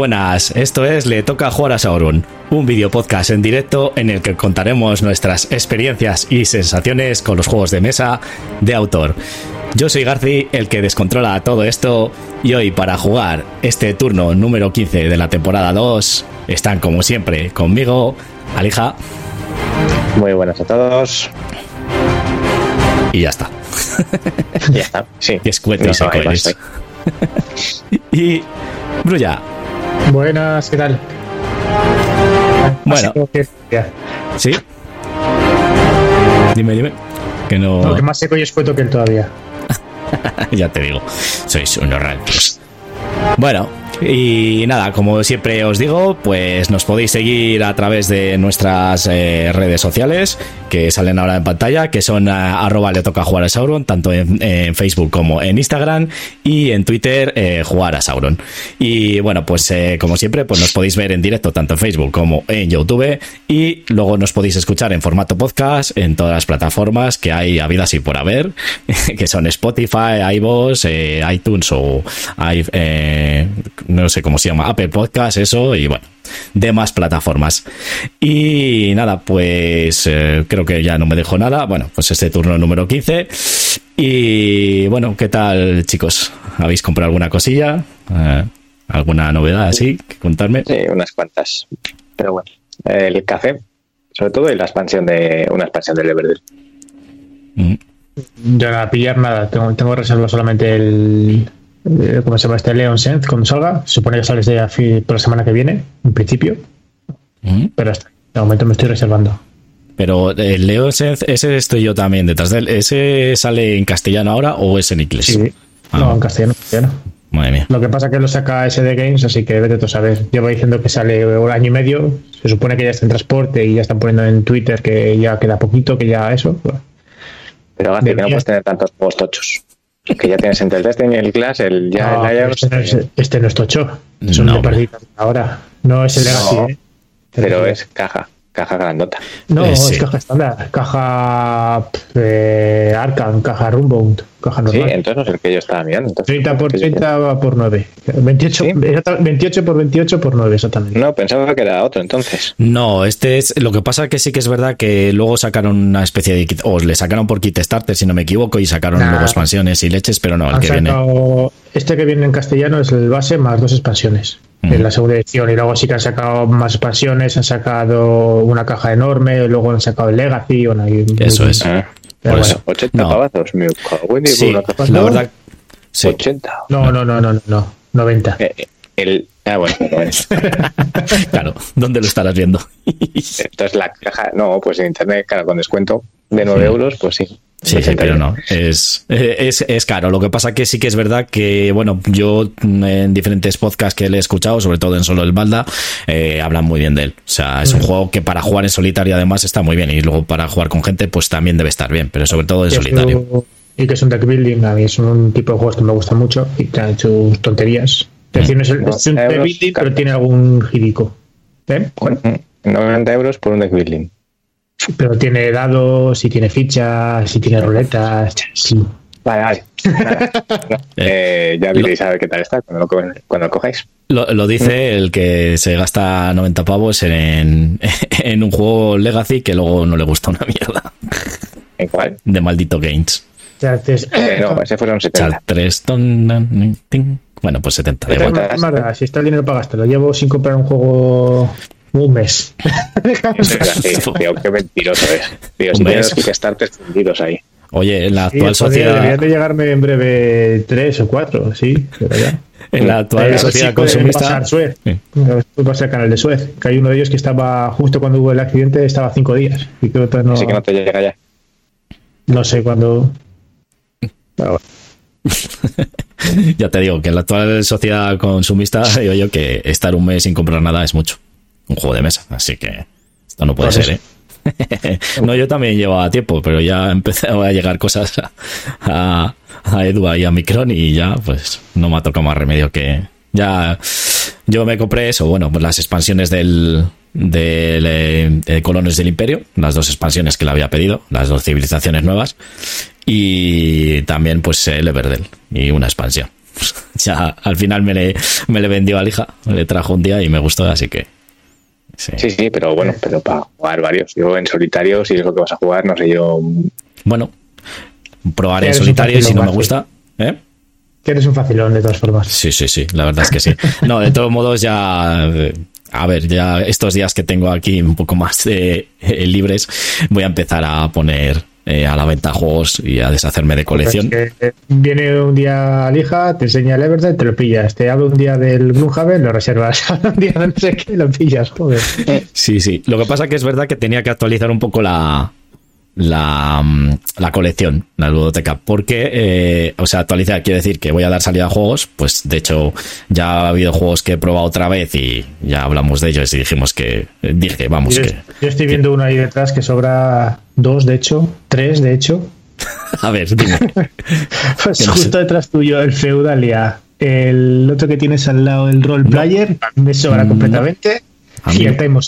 Buenas, esto es Le Toca Jugar a Sauron, un video podcast en directo en el que contaremos nuestras experiencias y sensaciones con los juegos de mesa de autor. Yo soy Garci, el que descontrola todo esto, y hoy para jugar este turno número 15 de la temporada 2 están como siempre conmigo, Alija. Muy buenas a todos. Y ya está. ya está, sí. Y escueto y y Brulla. Buenas, ¿qué tal? Bueno. ¿Sí? Dime, dime. Que no... no que más seco y escueto que él todavía. ya te digo, sois unos rancios. Bueno, y nada, como siempre os digo, pues nos podéis seguir a través de nuestras eh, redes sociales que salen ahora en pantalla, que son uh, arroba le toca jugar a Sauron, tanto en, Facebook como en Instagram y en Twitter eh, jugar a Sauron. Y bueno, pues eh, como siempre, pues nos podéis ver en directo tanto en Facebook como en YouTube y luego nos podéis escuchar en formato podcast en todas las plataformas que hay habidas y por haber, que son Spotify, iVoox, iTunes o no sé cómo se llama, Apple Podcast, eso, y bueno, demás plataformas. Y nada, pues eh, creo que ya no me dejo nada. Bueno, pues este turno número 15. Y bueno, ¿qué tal, chicos? ¿Habéis comprado alguna cosilla? Eh, ¿Alguna novedad así que contarme? Sí, unas cuantas. Pero bueno, el café, sobre todo, y la expansión de una expansión del Everdell. Mm. Ya a pillar nada, tengo, tengo reservado solamente el, eh, ¿cómo se llama este Leon Sense cuando salga? Se supone que sales de por la semana que viene, en principio. ¿Mm? Pero hasta de momento me estoy reservando. Pero el Leon Sense, ese estoy yo también detrás de él. ¿Ese sale en castellano ahora o es en inglés? Sí. Ah, no, en castellano, castellano. Madre mía. Lo que pasa es que lo saca SD Games, así que vete tú a saber. Llevo diciendo que sale un año y medio. Se supone que ya está en transporte y ya están poniendo en Twitter que ya queda poquito, que ya eso. Pero Gati, que no puedes tener tantos juegos tochos. Que ya tienes entre el Destiny, el Clash, el ya no, el. Este, no es, este no es tocho. Es un No, de ahora. No es el Legacy, No, ¿eh? Pero es caja, caja grandota. No, Eh, es sí. caja estándar. Caja eh, Arkham, caja Rumbound, caja Sí, normal. entonces no es el que yo estaba mirando. Entonces, 30 por ¿qué es? 30 por 9. 28, ¿Sí? exacta- 28 por 28 por 9, exactamente. No, pensaba que era otro entonces. No, este es. Lo que pasa que sí que es verdad que luego sacaron una especie de kit. O le sacaron por kit starter, si no me equivoco, y sacaron Nah. luego expansiones y leches, pero no, el Han que viene. este que viene en castellano es el base más dos expansiones. Mm. En la segunda edición. Y luego sí que han sacado más expansiones, han sacado una caja enorme, luego han sacado el Legacy. Bueno, y- Eso es. Ah, Pero Por bueno. eso. 80 No. pavazos, me cago en Sí, la verdad. Sí. 80. No, no, no, no, no, no. 90. Eh, eh, el, ah, bueno, bueno. Claro, ¿dónde lo estarás viendo? Entonces la caja, no, pues en internet, claro, con descuento de 9 euros, pues sí. Sí, sí, 80 pero no, es, es, es caro. Lo que pasa que sí que es verdad que, bueno, yo mm, en diferentes podcasts que le he escuchado, sobre todo en solo el Balda, eh, hablan muy bien de él. O sea, es un juego que para jugar en solitario además está muy bien y luego para jugar con gente pues también debe estar bien, pero sobre todo en solitario. Y que es un deck building, a mí es un tipo de juegos que me gusta mucho y que han hecho tonterías. Es decir, no es, el- es un deck building, pero tiene algún girico. ¿Eh? ¿Cuál? Mm, 90 euros por un deck building. Pero tiene dados, y tiene fichas, y tiene ruletas. Sí. Vale, vale. Eh, ya diréis a ver qué tal está cuando lo, co- cuando lo cojáis. Lo, lo dice el que se gasta 90 pavos en, en un juego Legacy que luego no le gusta una mierda ¿En cuál? de maldito Games. Eh, no, ese fueron 70. Chartres, ton, nan, tin. Bueno, pues 70 de vuelta. si está el dinero para gastarlo, llevo sin comprar un juego un mes. Qué mentiroso es. Tío, si Hombre, tienes es- Kickstarter fundidos ahí. Oye, en la Sí, actual sociedad. Deberían de llegarme en breve tres o cuatro, sí. pero ya. En la actual Eh, sociedad sí, consumista. pasar Suez. Sí. Pasar el canal de Suez. Que hay uno de ellos que estaba, justo cuando hubo el accidente, estaba cinco días. Y creo que no, Así que no te llega ya. no sé cuándo. Bueno. Ya te digo que en la actual sociedad consumista digo yo que estar un mes sin comprar nada es mucho. Un juego de mesa. Así que esto no puede Pues ser, ¿eh? no, yo también llevaba tiempo, pero ya empezaron a llegar cosas a, a, a Edu y a Micron y ya, pues no me ha tocado más remedio que. Ya. Yo me compré eso, bueno, pues las expansiones del. eh, de Colones del Imperio, las dos expansiones que le había pedido, las dos civilizaciones nuevas, y también, pues, el Everdell y una expansión. ya al final me le, me le vendió a Lija, me le trajo un día y me gustó, así que. Sí, sí, sí pero bueno, pero para jugar varios. Yo en solitario, si es lo que vas a jugar, no sé yo. Bueno, probaré en solitario y si no me gusta. ¿eh? Que eres un facilón de todas formas. Sí, sí, sí, la verdad es que sí. No, de todos modos ya... A ver, ya estos días que tengo aquí un poco más eh, libres, voy a empezar a poner eh, a la venta juegos y a deshacerme de colección. Pues viene un día a Lija, te enseña el Everton, te lo pillas. Te hablo un día del Gloomhaven, lo reservas. un día de no sé qué, lo pillas, joder. Sí, sí. Lo que pasa que es verdad que tenía que actualizar un poco la, la, mm, la colección, la ludoteca, porque, eh, o sea, actualizar quiere decir que voy a dar salida a juegos, pues de hecho ya ha habido juegos que he probado otra vez y ya hablamos de ellos y dijimos que, eh, dije, vamos, yo, que... Yo estoy viendo uno ahí detrás que sobra dos, de hecho, tres, de hecho. a ver, dime. pues justo detrás tuyo el Feudalia, el otro que tienes al lado, el Role Player, me sobra completamente. y el Time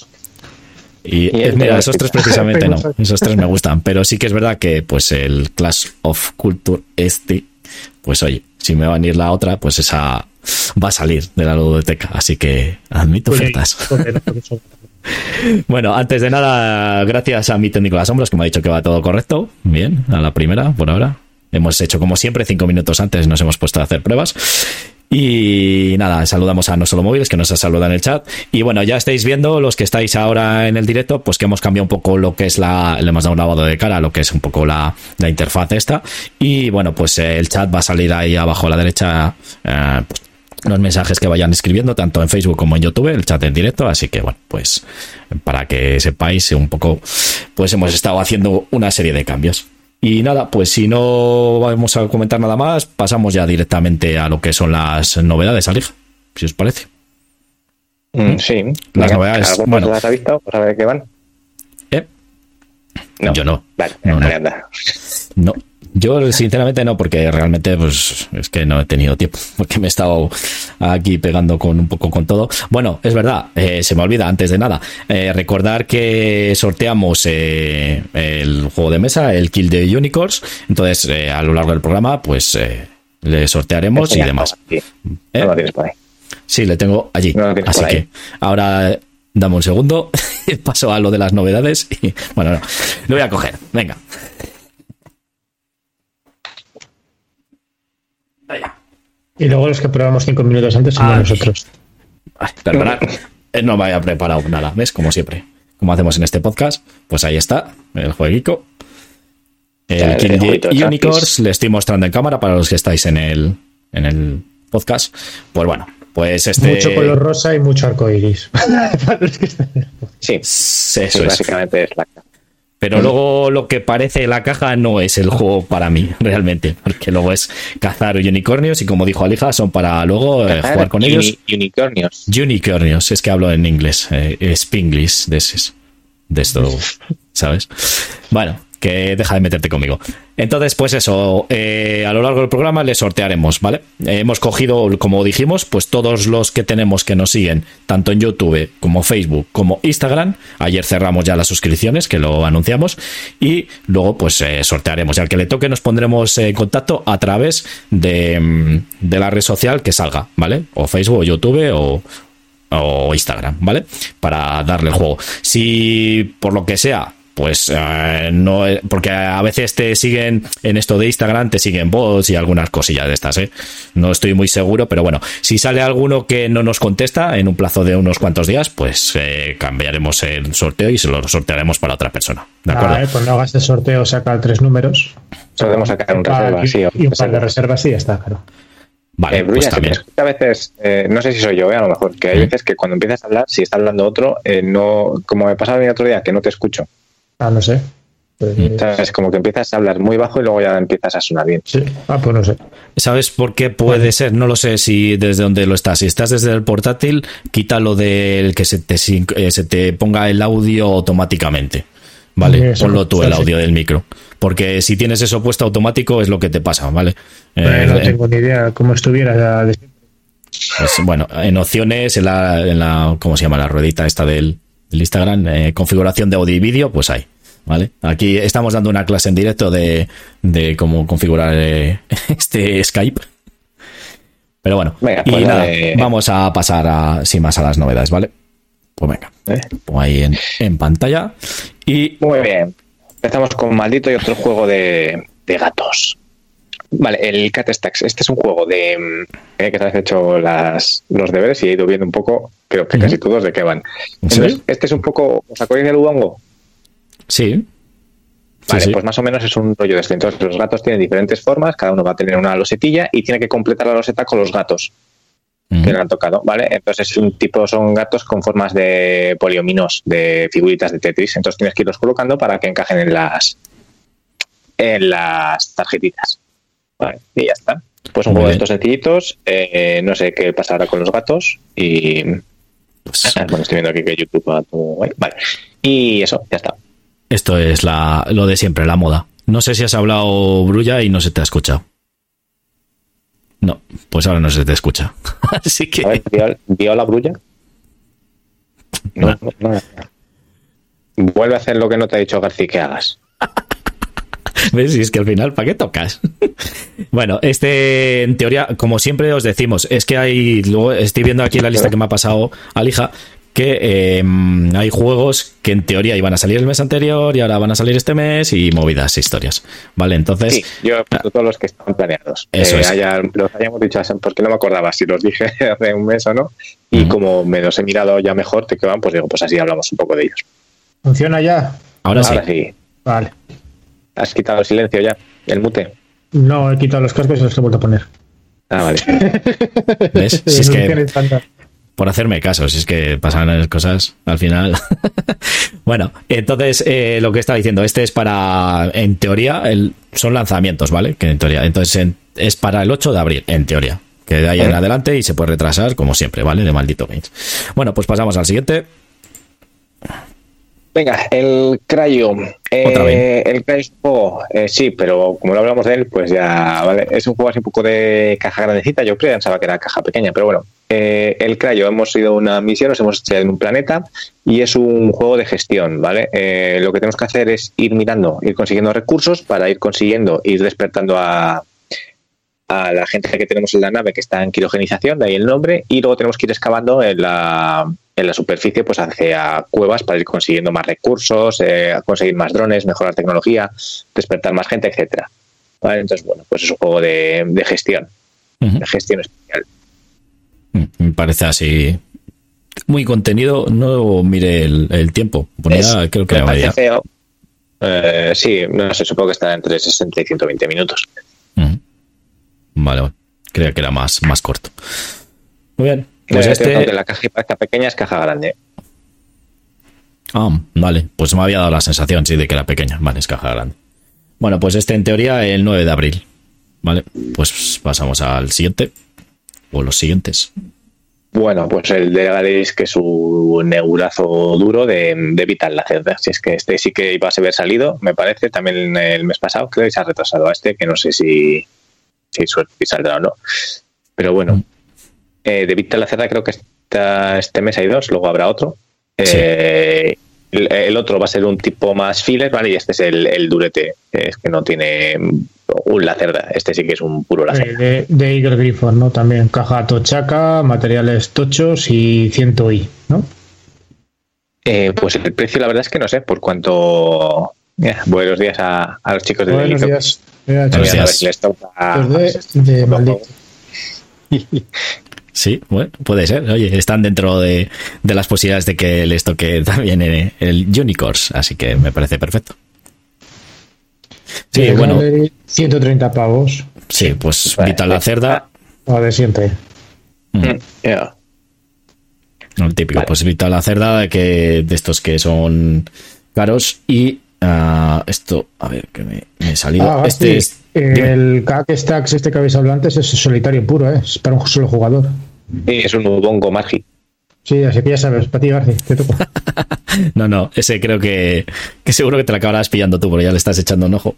y, mira, esos tres precisamente no, esos tres me gustan, pero sí que es verdad que pues el Clash of Culture este, pues oye, si me va a venir la otra, pues esa va a salir de la ludoteca, así que admito ofertas. bueno, antes de nada, gracias a mi técnico de las sombras que me ha dicho que va todo correcto, bien, a la primera por ahora. Hemos hecho como siempre, cinco minutos antes nos hemos puesto a hacer pruebas. Y nada, saludamos a No Solo Móviles que nos saluda en el chat. Y bueno, ya estáis viendo, los que estáis ahora en el directo, pues que hemos cambiado un poco lo que es la. Le hemos dado un lavado de cara, lo que es un poco la, la interfaz esta. Y bueno, pues eh, el chat va a salir ahí abajo a la derecha. Eh, pues, los mensajes que vayan escribiendo, tanto en Facebook como en YouTube, el chat en directo. Así que bueno, pues para que sepáis un poco, pues hemos estado haciendo una serie de cambios. Y nada, pues si no vamos a comentar nada más, pasamos ya directamente a lo que son las novedades, Alija, si os parece. Mm, sí. Las novedades. Bueno, ¿Las has visto? ¿Para ver qué van? ¿Eh? No. Yo no. Vale, no, no. Anda. no. Yo sinceramente no, porque realmente pues es que no he tenido tiempo, porque me he estado aquí pegando con un poco con todo. Bueno, es verdad, eh, se me olvida antes de nada, eh, recordar que sorteamos eh, el juego de mesa, el Kill de Unicorns, entonces eh, a lo largo del programa pues eh, le sortearemos y demás. Sí. ¿Eh? No lo tienes por ahí. Sí, le tengo allí, No lo tienes así que ahora dame un segundo, paso a lo de las novedades y bueno, no, lo voy a coger, venga. Y luego los que probamos cinco minutos antes somos Ah. nosotros. Ay, perdonad, eh, no me había preparado nada, ¿ves? Como siempre. Como hacemos en este podcast, pues ahí está, el jueguico. El Ya, el King de. Unicorns, le estoy mostrando en cámara para los que estáis en el, en el podcast. Pues bueno, pues este. Mucho color rosa y mucho arco iris. Sí, Eso sí, es. básicamente es la Pero luego lo que parece la caja no es el juego para mí, realmente. Porque luego es cazar unicornios y como dijo Alija, son para luego eh, jugar con Uni- ellos. Unicornios. Unicornios, es que hablo en inglés, eh, Spinglish, de, ese- de esto, ¿sabes? Bueno, que deja de meterte conmigo. Entonces, pues eso, eh, a lo largo del programa le sortearemos, ¿vale? Eh, hemos cogido, como dijimos, pues todos los que tenemos que nos siguen, tanto en YouTube como Facebook como Instagram. Ayer cerramos ya las suscripciones, que lo anunciamos, y luego pues eh, sortearemos. Y al que le toque nos pondremos en contacto a través de, mm, de la red social que salga, ¿vale? O Facebook o YouTube o, o Instagram, ¿vale? Para darle el juego. Si por lo que sea, pues eh, no, porque a veces te siguen en esto de Instagram, te siguen bots y algunas cosillas de estas, ¿eh? No estoy muy seguro, pero bueno, si sale alguno que no nos contesta en un plazo de unos cuantos días, pues eh, cambiaremos el sorteo y se lo sortearemos para otra persona, ¿de acuerdo? Ah, eh, pues no hagas el sorteo, saca tres números. Podemos sacar un par reserva, y, sí. o y un par de reserva. reservas y ya está, claro. Vale, Eh, pues Brulla, a veces, eh, no sé si soy yo, eh, a lo mejor, que hay veces que cuando empiezas a hablar, si está hablando otro, eh, no, como me pasaba el otro día, que no te escucho. Ah, no sé. Pues, Mm. ¿Sabes? Como que empiezas a hablar muy bajo y luego ya empiezas a sonar bien. sí. Ah, pues no sé. ¿Sabes por qué puede ser? No lo sé si desde donde lo estás. Si estás desde el portátil, quítalo del que se te, eh, se te ponga el audio automáticamente. Vale, ponlo tú sí, el sí. audio del micro. Porque si tienes eso puesto automático es lo que te pasa, ¿vale? Eh, Eh, no eh, tengo ni idea cómo estuviera. de- pues, bueno, en opciones, en la, en la, ¿cómo se llama? La ruedita esta del, del Instagram, eh, configuración de audio y vídeo, pues ahí, ¿vale? Aquí estamos dando una clase en directo de, de cómo configurar eh, este Skype. Pero bueno, Venga, y pues, nada, eh, vamos a pasar a, sin más a las novedades, ¿vale? Pues venga, pongo ahí en, en pantalla. Y Muy bien. Empezamos con Maldito y otro juego de, de gatos. Vale, el Cat Stacks. Este es un juego de mm, eh, que te has hecho las, los deberes y he ido viendo un poco, creo que casi todos de qué van. ¿En Entonces, este es un poco. ¿Os acordáis del Ubongo? sí. Vale, sí. pues más o menos es un rollo de este. Entonces, los gatos tienen diferentes formas, cada uno va a tener una losetilla y tiene que completar la loseta con los gatos que le han tocado, ¿vale? Entonces es un tipo, son gatos con formas de poliominos, de figuritas de Tetris. Entonces tienes que irlos colocando para que encajen en las en las tarjetitas. Vale, y ya está. Pues un Muy juego de estos sencillitos. eh, no sé qué pasará con los gatos. Y Pues ah, bueno, estoy viendo aquí que YouTube va todo guay. Vale. Y eso, ya está. esto es la, lo de siempre, la moda. No sé si has hablado brulla y no se te ha escuchado. No, pues ahora no se te escucha. Así A ver, que ¿vio, vio la brulla? No, no, no. Vuelve a hacer lo que no te ha dicho García que hagas. ¿Ves? Y es que al final, ¿para qué tocas? bueno, este, en teoría, como siempre os decimos, es que hay, luego estoy viendo aquí la lista que me ha pasado Alija, que eh, hay juegos que en teoría iban a salir el mes anterior y ahora van a salir este mes y movidas, historias. ¿Vale? Entonces, Sí, yo he puesto todos los que estaban planeados. Eso Eh, es. haya- los hayamos dicho porque no me acordaba si los dije hace un mes o no. Y como me los he mirado ya mejor de qué van, pues digo, pues así hablamos un poco de ellos. ¿Funciona ya? ahora sí. Ahora sí, Vale. Has quitado el silencio ya, el mute. No, he quitado los cascos y los he vuelto a poner. Ah, vale. ¿Ves? Si es que- por hacerme caso, si es que pasan cosas al final. bueno, entonces eh, lo que estaba diciendo, este es para, en teoría, el, son lanzamientos, ¿vale? Que en teoría, entonces en- es para el 8 de abril, en teoría. Que de ahí en adelante y se puede retrasar, como siempre, ¿vale? De maldito games. Bueno, pues pasamos al siguiente. Venga, el Eh. El Crayo es eh, sí, pero como no hablamos de él, pues ya, ¿vale? Es un juego así un poco de caja grandecita, yo pensaba que era caja pequeña, pero bueno. Eh, el Crayo, hemos ido a una misión, nos hemos hecho en un planeta y es un juego de gestión, ¿vale? Eh, lo que tenemos que hacer es ir mirando, ir consiguiendo recursos para ir consiguiendo, ir despertando a, a la gente que tenemos en la nave que está en quirogenización, de ahí el nombre, y luego tenemos que ir excavando en la, en la superficie pues hacia cuevas para ir consiguiendo más recursos, eh, conseguir más drones, mejorar tecnología, despertar más gente, etcétera. ¿Vale? Entonces, bueno, pues es un juego de, de gestión, de gestión especial. Mm, Me parece así. Muy contenido, no mire el, el tiempo. Ponía, Es- creo que me parece feo. Eh, sí, no sé, supongo que estará entre 60 y 120 minutos. Vale, vale. Creía que era más, más corto. Muy bien. Pues Eh, este. aunque la caja pequeña, es caja grande. Ah, vale. Pues me había dado la sensación, sí, de que era pequeña. Vale, es caja grande. Bueno, pues este en teoría el 9 de abril. Vale, pues pasamos al siguiente. O los siguientes. Bueno, pues el de Galeris, que es un neurazo duro de, de Vital la cerda. Si es que este sí que iba a haber salido, me parece, también el mes pasado, creo que se ha retrasado a este, que no sé si, si, saldrá o no. Pero bueno, eh, de Vital la cerda creo que está, este mes hay dos, luego habrá otro. Eh, el, el otro va a ser un tipo más filler, ¿vale? Y este es el, el durete, es que no tiene un la cerda. Este sí que es un puro la Eh, de, de Eagle Griffon, ¿no? También caja tochaca, materiales tochos y 100 i, ¿no? Eh, pues el precio, la verdad es que no sé por cuánto. Eh, buenos días a, a los chicos de Buenos Delito. días. Eh, A ver Buenos días. si les toca- Chicos de, de maldito. Sí, bueno, puede ser. Oye, están dentro de, de las posibilidades de que les toque también el, el Unicorns, así que me parece perfecto. Sí, bueno, Gallery, 130 pavos. sí, pues Vale. Vital la cerda, de siempre. Mm, ya. el típico, Vale. pues Vital la cerda, que de estos que son caros y ah, esto, a ver, que me, me he salido. Ah, este sí. es. El Cack Stacks este que habéis hablado antes es solitario puro, ¿eh? Es para un solo jugador. Sí, es un Ubongo Magi. Sí, así que ya sabes, para ti, Garci, te toco. No, no, ese creo que, que seguro que te la acabarás pillando tú, porque ya le estás echando un ojo.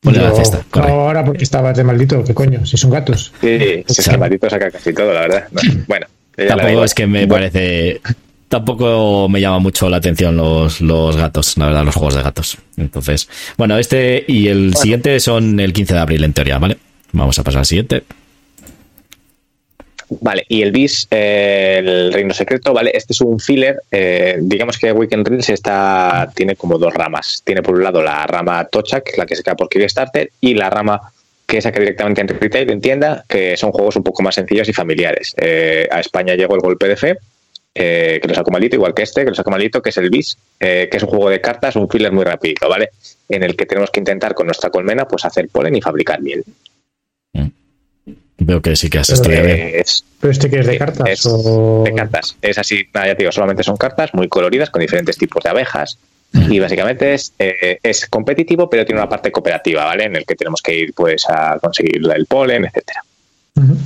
Ponle la cesta, corre. Ahora porque estabas de maldito, ¿qué coño? Si son gatos. Sí, ese maldito saca casi todo, la verdad. No, Bueno, Tampoco es que me parece. Tampoco me llama mucho la atención los, los gatos, la verdad, los juegos de gatos. Entonces, bueno, este y el siguiente son el 15 de abril, en teoría, ¿vale? Vamos a pasar al siguiente. Vale, y el bis, eh, el reino secreto, vale, este es un filler. eh, digamos que Weekend Reels está, tiene como dos ramas. Tiene por un lado la rama Tocha, que es la que se queda por Kickstarter, y la rama que saca directamente en retail, en tienda, que son juegos un poco más sencillos y familiares. Eh, a España llegó el golpe de fe, eh, que lo sacó maldito, igual que este, que lo sacó maldito, que es el bis, eh, que es un juego de cartas, un filler muy rapidito, ¿vale? En el que tenemos que intentar con nuestra colmena pues hacer polen y fabricar miel. Veo que sí que has estudiado. Eh, es, ¿Pero este que es de Sí, cartas? es o... de cartas. Es así, nada, ya te digo, solamente son cartas muy coloridas con diferentes tipos de abejas. Y básicamente es, eh, es competitivo, pero tiene una parte cooperativa, ¿vale? En el que tenemos que ir pues a conseguir el polen, etcétera. Ujú.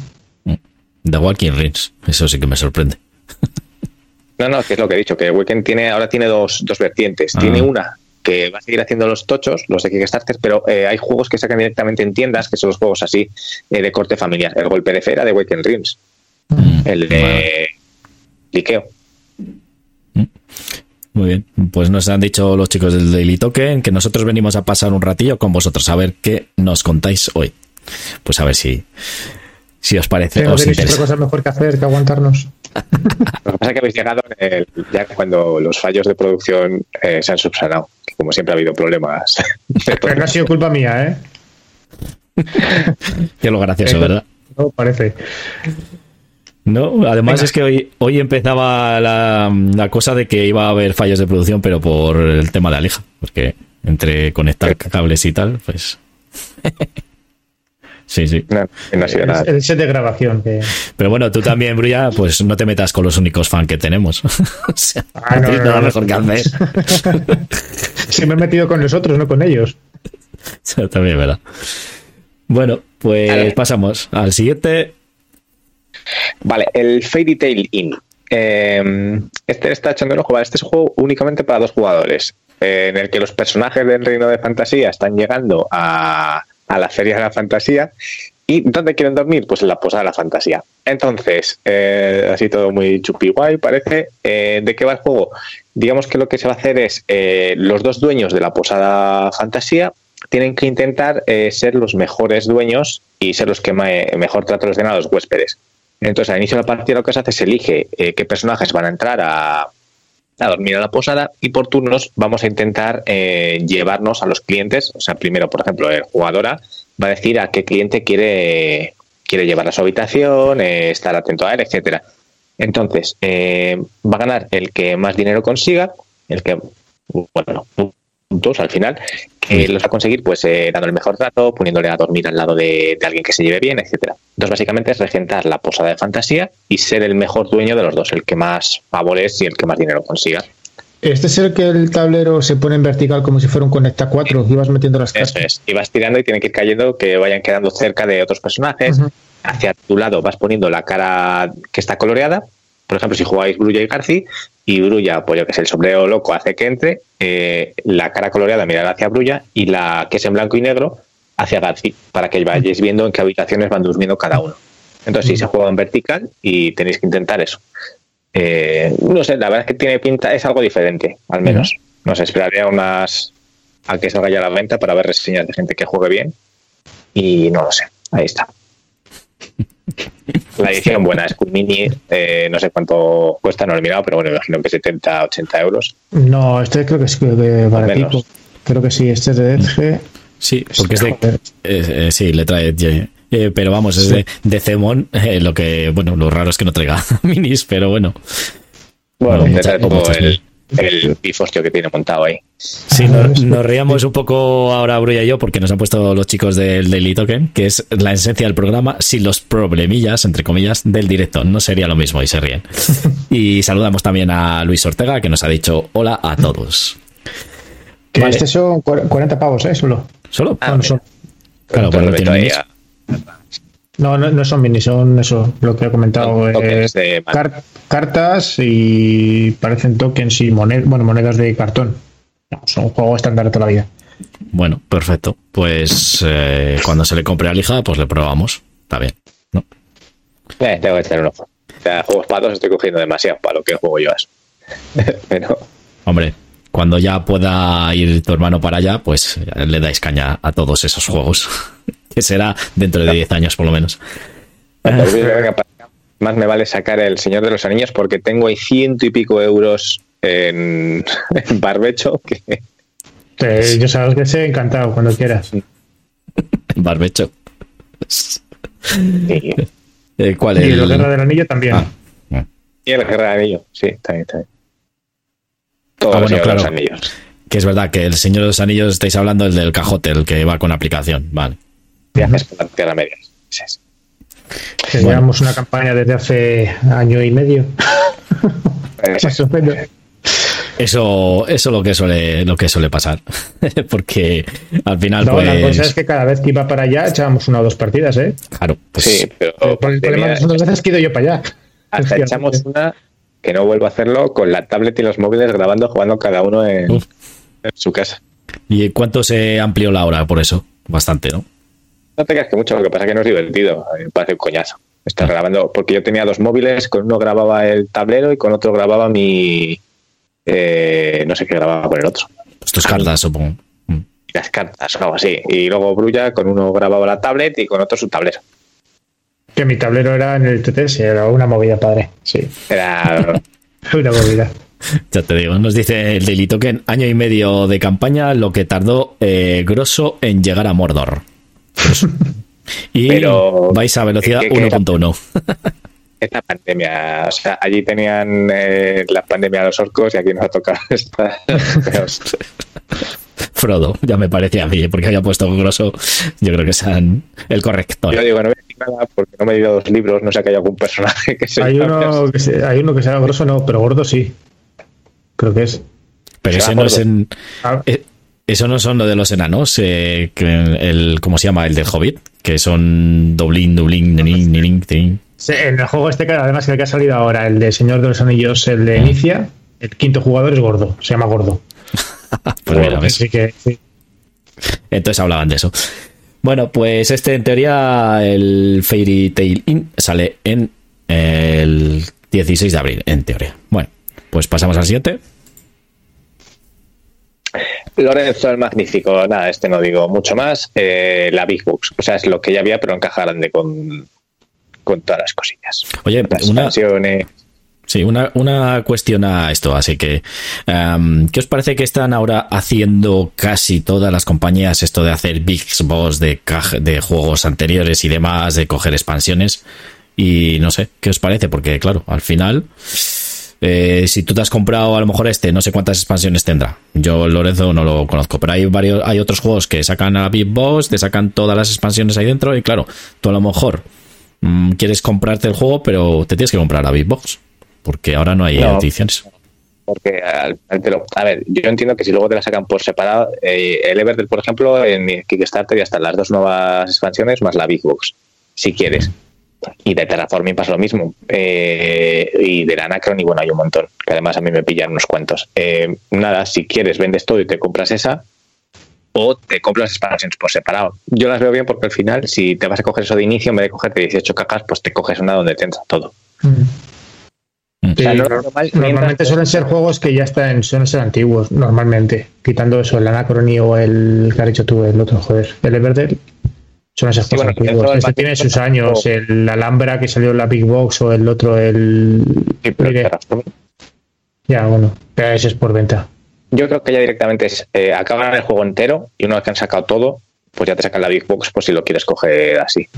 The Walking Rings. Eso sí que me sorprende. No, no, que es lo que he dicho, que Weekend tiene, ahora tiene dos, dos vertientes. Ah. Tiene una que va a seguir haciendo los tochos, los de Kickstarter, pero eh, hay juegos que sacan directamente en tiendas, que son los juegos así eh, de corte familiar. El golpe de fera de Weekend Rims, el de Vale. liqueo. Muy bien. Pues nos han dicho los chicos del Daily Token que nosotros venimos a pasar un ratillo con vosotros a ver qué nos contáis hoy. Pues a ver si, si os parece. ¿No os tenéis otra interesa. cosa mejor que hacer que aguantarnos? Lo que pasa es que habéis llegado en el- ya cuando los fallos de producción eh, se han subsanado. que Como siempre ha habido problemas. Pero no ha sido culpa mía, ¿eh? Que es lo gracioso, ¿verdad? No, parece. No, además Venga. es que hoy, hoy empezaba la, la cosa de que iba a haber fallos de producción, pero por el tema de Alija, porque entre conectar cables y tal, pues. sí, sí. No, no ha sido nada. El, el set de grabación. Que... Pero bueno, tú también, Brulla, pues no te metas con los únicos fans que tenemos. o sea, Ah, no no, nada mejor que hacer. Si me he metido con nosotros, no con ellos. Eso también, ¿verdad? Bueno, pues Vale. pasamos al siguiente. Vale, el Fairy Tail Inn. Eh, este está echando un ojo. Vale, este es un juego únicamente para dos jugadores, eh, en el que los personajes del reino de fantasía están llegando a, a la feria de la fantasía. ¿Y dónde quieren dormir? Pues en la posada de la fantasía. Entonces, eh, así todo muy chupi guay parece. Eh, ¿De qué va el juego? Digamos que lo que se va a hacer es eh, los dos dueños de la posada fantasía tienen que intentar ser los mejores dueños y ser los que mejor les den a los huéspedes. Entonces, al inicio de la partida lo que se hace es elige qué personajes van a entrar a, a dormir a la posada y por turnos vamos a intentar eh, llevarnos a los clientes. O sea, primero, por ejemplo, el jugadora va a decir a qué cliente quiere, quiere llevar a su habitación, eh, estar atento a él, etcétera. Entonces, eh, va a ganar el que más dinero consiga, el que, bueno, puntos al final, que los va a conseguir pues eh, dando el mejor trato, poniéndole a dormir al lado de, de alguien que se lleve bien, etcétera. Entonces, básicamente es regentar la posada de fantasía y ser el mejor dueño de los dos, el que más favores y el que más dinero consiga. Este es el que el tablero se pone en vertical como si fuera un Conecta 4 y vas metiendo las Eso cartas. es. Y vas tirando y tiene que ir cayendo que vayan quedando cerca de otros personajes. Hacia tu lado vas poniendo la cara que está coloreada. Por ejemplo, si jugáis Brulla y Garci, y Brulla, pues yo que sé, el sombrero loco hace que entre, eh, la cara coloreada mirará hacia Brulla y la que es en blanco y negro hacia Garci, para que vayáis viendo en qué habitaciones van durmiendo cada uno. Entonces, sí, se juega en vertical y tenéis que intentar eso. Eh, no sé, la verdad es que tiene pinta, es algo diferente, al menos. No sé, esperaré a unas a que salga ya la venta para ver reseñas de gente que juegue bien. Y no lo sé, ahí está. La edición buena es un mini, eh, no sé cuánto cuesta, no lo he mirado, pero bueno, imagino que 70, 80 euros. No, este creo que sí que vale menos. pico. Creo que sí, este es de DG. Sí, porque es de. Eh, eh, sí, le trae. eh, pero vamos, es Sí. de, de Cemón. eh, lo que. Bueno, lo raro es que no traiga minis, pero bueno. Bueno, Bueno, mucha- trae todo el, el pifostio que tiene montado ahí. Sí, Ah, nos, nos reíamos un poco ahora, Brulla y yo, porque nos han puesto los chicos del Daily Token, que es la esencia del programa, sin los problemillas, entre comillas, del directo. No sería lo mismo y se ríen. Y saludamos también a Luis Ortega, que nos ha dicho hola a todos. Que Vale. este son cuar- 40 pavos, ¿eh? Solo. ¿Solo? Ah, No, son, Claro, bueno, lo tiene no, no, no son mini, son eso, lo que he comentado. Eh, tokens de car- cartas y parecen tokens y monedas, bueno, monedas de cartón. Son un juego estándar de toda la vida. Bueno, perfecto. Pues eh, cuando se le compre a Lija, pues le probamos. Está bien. ¿no? Eh, tengo que echar un ojo. O sea, juegos para dos estoy cogiendo demasiado para lo que juego yo. Pero Hombre, cuando ya pueda ir tu hermano para allá, pues le dais caña a todos esos juegos. que será dentro de 10 años por lo menos. acá, más me vale sacar el Señor de los Anillos porque tengo ahí ciento y pico euros en, en barbecho que Eh, yo sabes que sé, encantado, cuando quieras. Barbecho. sí. Eh, ¿Cuál Y es? la Guerra del Anillo también. Ah, ah. y el Guerra del Anillo, sí, también, también. Todo Ah, el bueno, claro. los Anillos. Que es verdad que el Señor de los Anillos estáis hablando el del cajote, el que va con aplicación. Vale. Viajes por la Tierra Media. Sí, Bueno. una campaña desde hace año y medio. Más o menos. Eso, eso lo que suele, lo que suele pasar. Porque al final, No, pues. la cosa es que cada vez que iba para allá echábamos una o dos partidas, ¿eh? Claro, pues. sí, pero Pero por el problema que otras veces que he ido yo para allá. hasta echamos una que no vuelvo a hacerlo con la tablet y los móviles grabando, jugando cada uno en su casa. ¿Y cuánto se amplió la hora por eso? Bastante, ¿no? No te creas que mucho, lo que pasa es que no es divertido, me parece un coñazo. Estar grabando, porque yo tenía dos móviles, con uno grababa el tablero y con otro grababa mi. eh, no sé qué grababa con el otro. Pues tus cartas, supongo. Mm. Las cartas o algo así. Y luego Brulla con uno grababa la tablet y con otro su tablero. Que mi tablero era en el TTS, era una movida padre. Sí, Era. una movida. Ya te digo, nos dice el Daily Token, año y medio de campaña, lo que tardó eh, Grosso en llegar a Mordor. Y Pero- vais a velocidad ¿qué- qué- 1.1. esta pandemia. O sea, allí tenían eh, la pandemia de los orcos y aquí nos ha tocado esta. Frodo, ya me parecía a mí, porque había puesto Grosso, yo creo que es el corrector. Yo digo, no voy a decir nada porque no me he leído dos libros, no sé que hay algún personaje que se Hay uno, que hay uno que sea grosso, no, pero gordo sí. Creo que es. Pero Se ese no es en... Ah, eh, Eso no son lo de los enanos, eh, que el, ¿cómo se llama? El del Hobbit, que son Dublín, Dublín, Dublín, Dublín. sí, en el juego este, que además el que ha salido ahora, el de Señor de los Anillos, el de Inicia, el quinto jugador es gordo, se llama gordo. Pues mira, ¿ves? Así que sí. Entonces hablaban de eso. Bueno, pues este en teoría, el Fairy Tail Inn sale en el 16 de abril, en teoría. Bueno, pues pasamos al siguiente. Lorenzo el Magnífico, nada, este no digo mucho más. Eh, la Big Box, o sea, es lo que ya había, pero en caja grande con, con todas las cosillas. Oye, Las una, expansiones. sí, una, una cuestión a esto, así que, em, ¿qué os parece que están ahora haciendo casi todas las compañías esto de hacer Big Boss de, de juegos anteriores y demás, de coger expansiones? Y no sé, ¿qué os parece? Porque claro, al final... Eh, si tú te has comprado a lo mejor este, no sé cuántas expansiones tendrá. Yo Lorenzo no lo conozco, pero hay varios, hay otros juegos que sacan a la Big Boss, te sacan todas las expansiones ahí dentro y claro, tú a lo mejor mm, quieres comprarte el juego, pero te tienes que comprar la Big Box porque ahora no hay No. ediciones. Porque a ver, yo entiendo que si luego te la sacan por separado, eh, el Everdell, por ejemplo, en Kickstarter ya están las dos nuevas expansiones más la Big Box, si quieres. Y de Terraforming pasa lo mismo. Eh, y del Anacron, y bueno, hay un montón, que además a mí me pillan unos cuantos. Eh, nada, si quieres, vendes todo y te compras esa, o te compras expansiones por separado. Yo las veo bien porque al final, si te vas a coger eso de inicio, en vez de cogerte 18 cajas, pues te coges una donde te entra todo. Mm. O sea, Sí, no- no- normal- normalmente suelen ser juegos que ya están, suelen ser antiguos, normalmente. Quitando eso, el Anacrony o el que has dicho tú, el otro, joder, el Everdell. Suelen ser Sí, bueno, del Este tiene sus años, el Alhambra que salió en la Big Box o el otro, el. Sí, pero Mire, Terraforming ya, bueno, pero ese es por venta. Yo creo que ya directamente es eh, acaban el juego entero y una vez que han sacado todo, pues ya te sacan la Big Box pues si lo quieres coger así.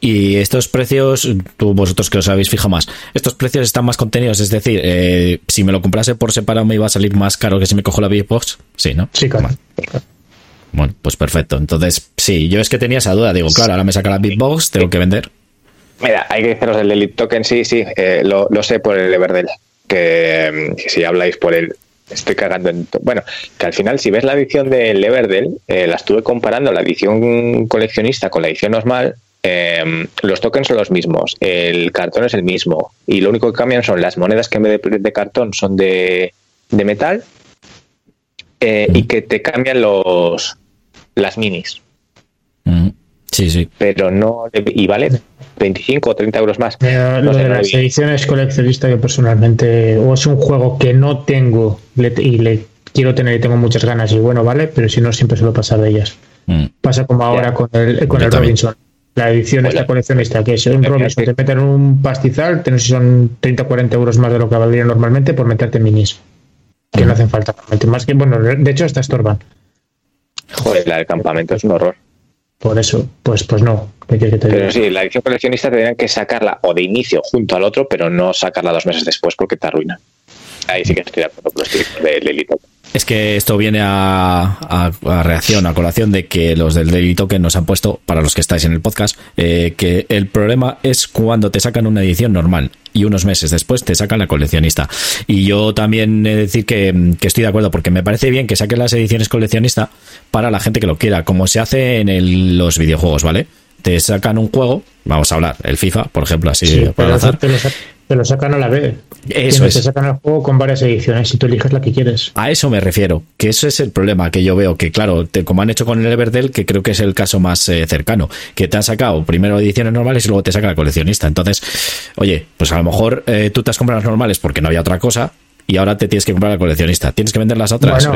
Y estos precios, tú vosotros que os habéis fijado más, estos precios están más contenidos, es decir, eh, si me lo comprase por separado me iba a salir más caro que si me cojo la Big Box. Sí, ¿no? Sí, claro. Bueno, pues perfecto. Entonces, sí, yo es que tenía esa duda. Digo, claro, ahora me saca la Big Box, tengo que vender. Mira, hay que deciros del Elite Token, sí, sí, eh, lo, lo sé por el Everdell, que, mm, que si habláis por él, estoy cagando en... Bueno, que al final si ves la edición del Everdell, eh, la estuve comparando, la edición coleccionista con la edición normal, eh, los tokens son los mismos, el cartón es el mismo, y lo único que cambian son las monedas que en vez de, de cartón son de, de metal, eh, y que te cambian los las minis, Mm, Sí, sí. pero no... Y vale 25 o 30 euros más. No lo de las ediciones coleccionistas que personalmente, o es un juego que no tengo le- y le quiero tener y tengo muchas ganas y bueno, vale, pero si no siempre suelo pasar de ellas. Mm. Pasa como ahora con el, con Yo el también. Robinson. La edición esta coleccionista, que es un Robinson, te meten un pastizal, no sé si son 30 o 40 euros más de lo que valdría normalmente por meterte minis. Que no hacen falta. Más que, bueno, de hecho, esta estorban. Joder, la del campamento es un horror. Por eso, pues, pues no. pero sí, la edición coleccionista tendrían que sacarla o de inicio junto al otro, pero no sacarla dos meses después porque te arruina. Ahí sí que estoy de acuerdo con los de Lelito. Es que esto viene a, reacción, a colación de que los del Daily Token nos han puesto, para los que estáis en el podcast, eh, que el problema es cuando te sacan una edición normal y unos meses después te sacan la coleccionista. Y yo también he de decir que, estoy de acuerdo, porque me parece bien que saquen las ediciones coleccionista para la gente que lo quiera, como se hace en los videojuegos, ¿vale? Te sacan un juego, vamos a hablar, el FIFA, por ejemplo, así sí, te lo sacan a la vez. Eso es. Te sacan el juego con varias ediciones y tú eliges la que quieres. A eso me refiero, que eso es el problema que yo veo, que claro, como han hecho con el Everdell, que creo que es el caso más eh, cercano, que te han sacado primero ediciones normales y luego te saca la coleccionista. Entonces, oye, pues a lo mejor eh, tú te has comprado las normales porque no había otra cosa y ahora te tienes que comprar la coleccionista. ¿Tienes que vender las otras?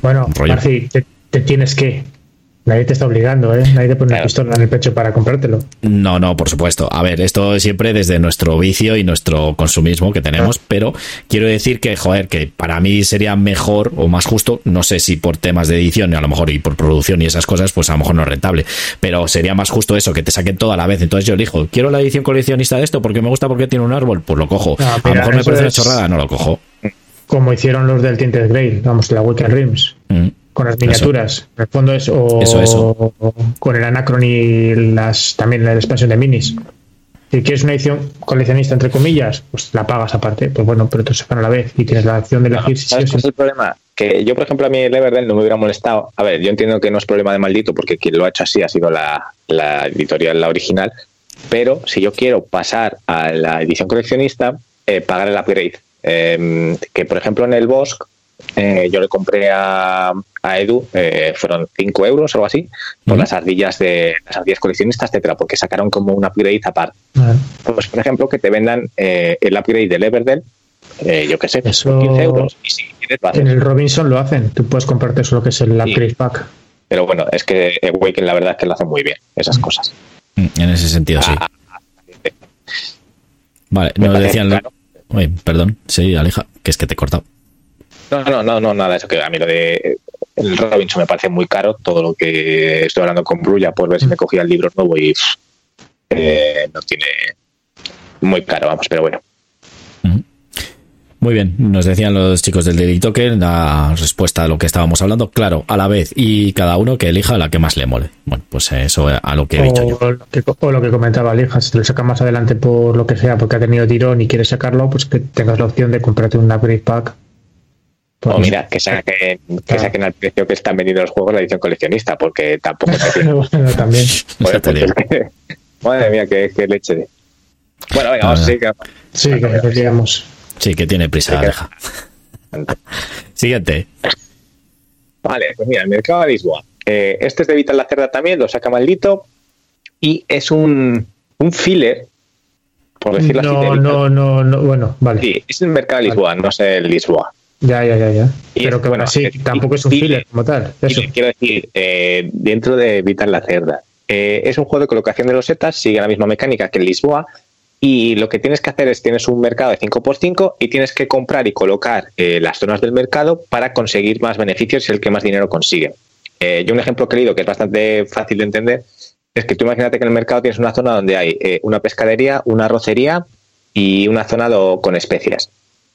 Bueno, eh, te tienes que Nadie te está obligando, ¿eh? Nadie te pone una pistola en el pecho para comprártelo. No, no, por supuesto. A ver, esto siempre desde nuestro vicio y nuestro consumismo que tenemos, pero quiero decir que, joder, que para mí sería mejor o más justo, no sé si por temas de edición, a lo mejor y por producción y esas cosas, pues a lo mejor no es rentable, pero sería más justo eso, que te saquen toda la vez. Entonces yo elijo, quiero la edición coleccionista de esto porque me gusta porque tiene un árbol, pues lo cojo. a lo mejor me parece una chorrada, no lo cojo. Como hicieron los del Tinted Grey, vamos, la Weekend Rims. Mm con las miniaturas. En el fondo es o, con el Anacron y las también la expansión de minis. Si quieres una edición coleccionista, entre comillas, pues la pagas aparte. Pues bueno, pero te sacan a la vez y tienes la opción de elegir si ¿sabes es el problema? Que yo, por ejemplo, a mí el Everdell no me hubiera molestado. A ver, yo entiendo que no es problema de maldito porque quien lo ha hecho así ha sido la, la editorial, la original. Pero si yo quiero pasar a la edición coleccionista, eh, pagar el upgrade. Em, que por ejemplo en el Bosque eh, yo le compré a, Edu, eh, fueron 5 euros o algo así, por las ardillas de las ardillas coleccionistas, etcétera, porque sacaron como un upgrade aparte. Pues, por ejemplo, que te vendan eh, el upgrade del Everdell, yo qué sé, Eso... 15 euros. Y si quieres, En el Robinson lo hacen, tú puedes comprarte eso lo que es el upgrade pack. Pero bueno, es que Awaken la verdad es que lo hace muy bien, esas cosas. Mm, en ese sentido, sí. Ah, vale, nos decían. perdón, sí, Aleja, que es que te he cortado. No, no, no, no, nada, eso que a mí lo de el Robinson me parece muy caro, todo lo que estoy hablando con Brulla por ver si me cogía el libro nuevo y eh, no tiene muy caro, vamos, pero bueno. Muy bien, nos decían los chicos del Daily Token la respuesta a lo que estábamos hablando, claro, a la vez, y cada uno que elija la que más le mole. Bueno, pues eso a lo que he dicho yo. o lo que comentaba Lija, si te lo sacas más adelante por lo que sea, porque ha tenido tirón y quieres sacarlo, pues que tengas la opción de comprarte un upgrade pack o mira, que saquen, que saquen al precio que están vendiendo los juegos la edición coleccionista, porque tampoco te también. Pues madre mía, qué, leche de. Bueno, venga, vamos a seguir. Sí, que decíamos. Sí, que tiene prisa, deja. Siguiente. Vale, pues mira, el mercado de Lisboa. Eh, este es de Vital la Cerda también, lo saca maldito. Y es un, un filler, por decirlo no, así. No, no, no, bueno, vale. Sí, es el mercado de Lisboa, no es el Lisboa. Ya, ya, ya, ya. Pero que bueno, sí, tampoco es un filler como tal. Eso. Quiero decir, eh, dentro de Vital la Cerda, eh, es un juego de colocación de losetas, sigue la misma mecánica que el Lisboa, y lo que tienes que hacer es, tienes un mercado de 5x5 y tienes que comprar y colocar eh, las zonas del mercado para conseguir más beneficios y el que más dinero consigue. yo un ejemplo que he leído que es bastante fácil de entender es que tú imagínate que en el mercado tienes una zona donde hay una pescadería, una arrocería y una zona con especias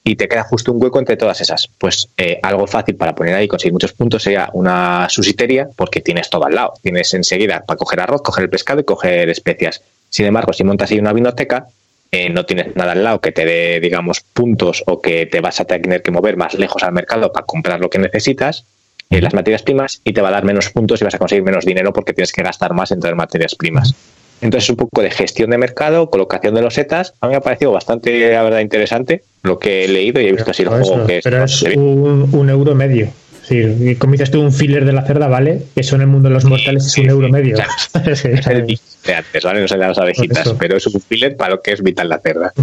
y te queda justo un hueco entre todas esas. Pues eh, algo fácil para poner ahí y conseguir muchos puntos sería una susiteria, porque tienes todo al lado. Tienes enseguida para coger arroz, coger el pescado y coger especias. Sin embargo, si montas ahí una vinoteca, eh, no tienes nada al lado que te dé, digamos, puntos o que te vas a tener que mover más lejos al mercado para comprar lo que necesitas, eh, las materias primas, y te va a dar menos puntos y vas a conseguir menos dinero porque tienes que gastar más en traer materias primas. Entonces, un poco de gestión de mercado, colocación de los setas. A mí me ha parecido bastante, la verdad, interesante lo que he leído y he visto así el juego. que pero es, un, euro medio. Es decir, como dices tú, un filler de la cerda, ¿vale? Eso en el mundo de los mortales es un euro medio. es el de antes, ¿vale? No se las abejitas, pero es un filler para lo que es vital la cerda.